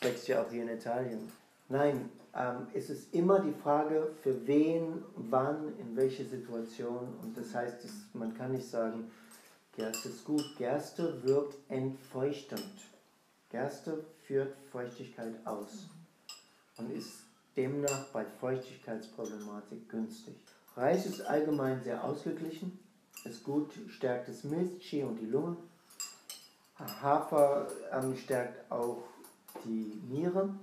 Wächst ja auch hier in Italien. Nein, ähm, ist es immer die Frage, für wen, wann, in welche Situation. Und das heißt, es, man kann nicht sagen, Gerste ist gut. Gerste wirkt entfeuchtend. Gerste führt Feuchtigkeit aus und ist demnach bei Feuchtigkeitsproblematik günstig. Reis ist allgemein sehr ausgeglichen, ist gut, stärkt das Milchchi und die Lunge. Hafer ähm, stärkt auch die Niere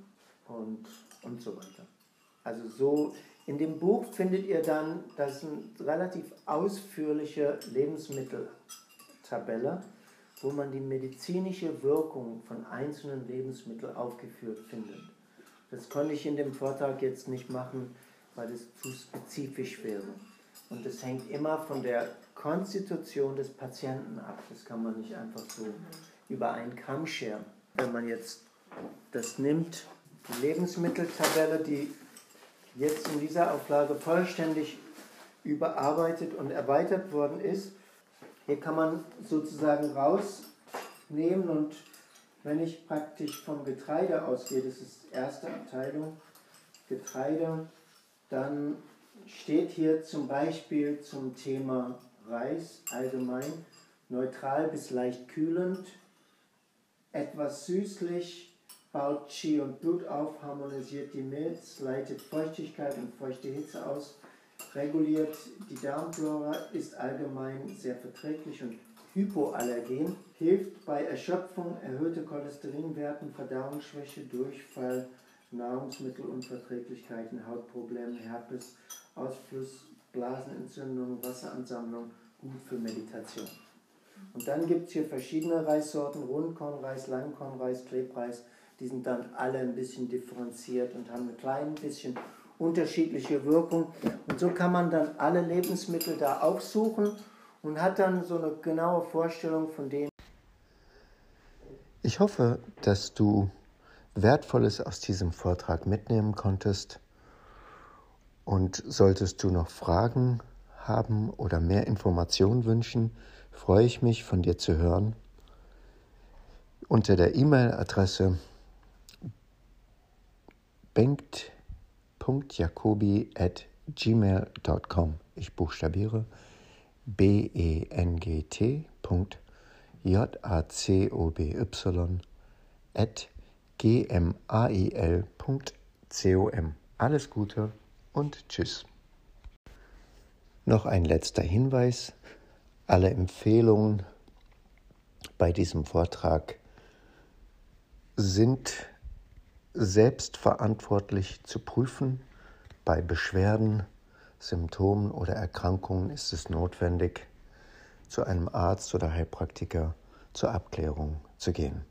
und, und so weiter. Also so in dem Buch findet ihr dann, das eine relativ ausführliche Lebensmitteltabelle, wo man die medizinische Wirkung von einzelnen Lebensmitteln aufgeführt findet. Das konnte ich in dem Vortrag jetzt nicht machen, weil es zu spezifisch wäre. Und das hängt immer von der Konstitution des Patienten ab. Das kann man nicht einfach so über einen Kamm scheren. Wenn man jetzt das nimmt, die Lebensmitteltabelle, die jetzt in dieser Auflage vollständig überarbeitet und erweitert worden ist, hier kann man sozusagen rausnehmen und wenn ich praktisch vom Getreide ausgehe, das ist erste Abteilung, Getreide, dann steht hier zum Beispiel zum Thema Reis allgemein neutral bis leicht kühlend, etwas süßlich, baut Qi und Blut auf, harmonisiert die Milz, leitet Feuchtigkeit und feuchte Hitze aus, reguliert die Darmflora, ist allgemein sehr verträglich und hypoallergen, hilft bei Erschöpfung, erhöhte Cholesterinwerten, Verdauungsschwäche, Durchfall, Nahrungsmittelunverträglichkeiten, Hautproblemen, Herpes, Ausfluss, Blasenentzündung, Wasseransammlung, gut für Meditation. Und dann gibt es hier verschiedene Reissorten, Rundkornreis, Langkornreis, Klebreis, die sind dann alle ein bisschen differenziert und haben ein klein bisschen unterschiedliche Wirkung. Und so kann man dann alle Lebensmittel da aufsuchen und hat dann so eine genaue Vorstellung von dem. Ich hoffe, dass du Wertvolles aus diesem Vortrag mitnehmen konntest. Und solltest du noch Fragen haben oder mehr Informationen wünschen, freue ich mich von dir zu hören. Unter der E-Mail-Adresse bengt.jacobi.gmail.com. Ich buchstabiere b-e-n-g-t.j-a-c-o-b-y at gmail.com. Alles Gute und Tschüss. Noch ein letzter Hinweis. Alle Empfehlungen bei diesem Vortrag sind selbstverantwortlich zu prüfen. Bei Beschwerden, Symptomen oder Erkrankungen ist es notwendig, zu einem Arzt oder Heilpraktiker zur Abklärung zu gehen.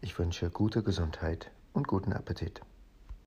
Ich wünsche gute Gesundheit und guten Appetit.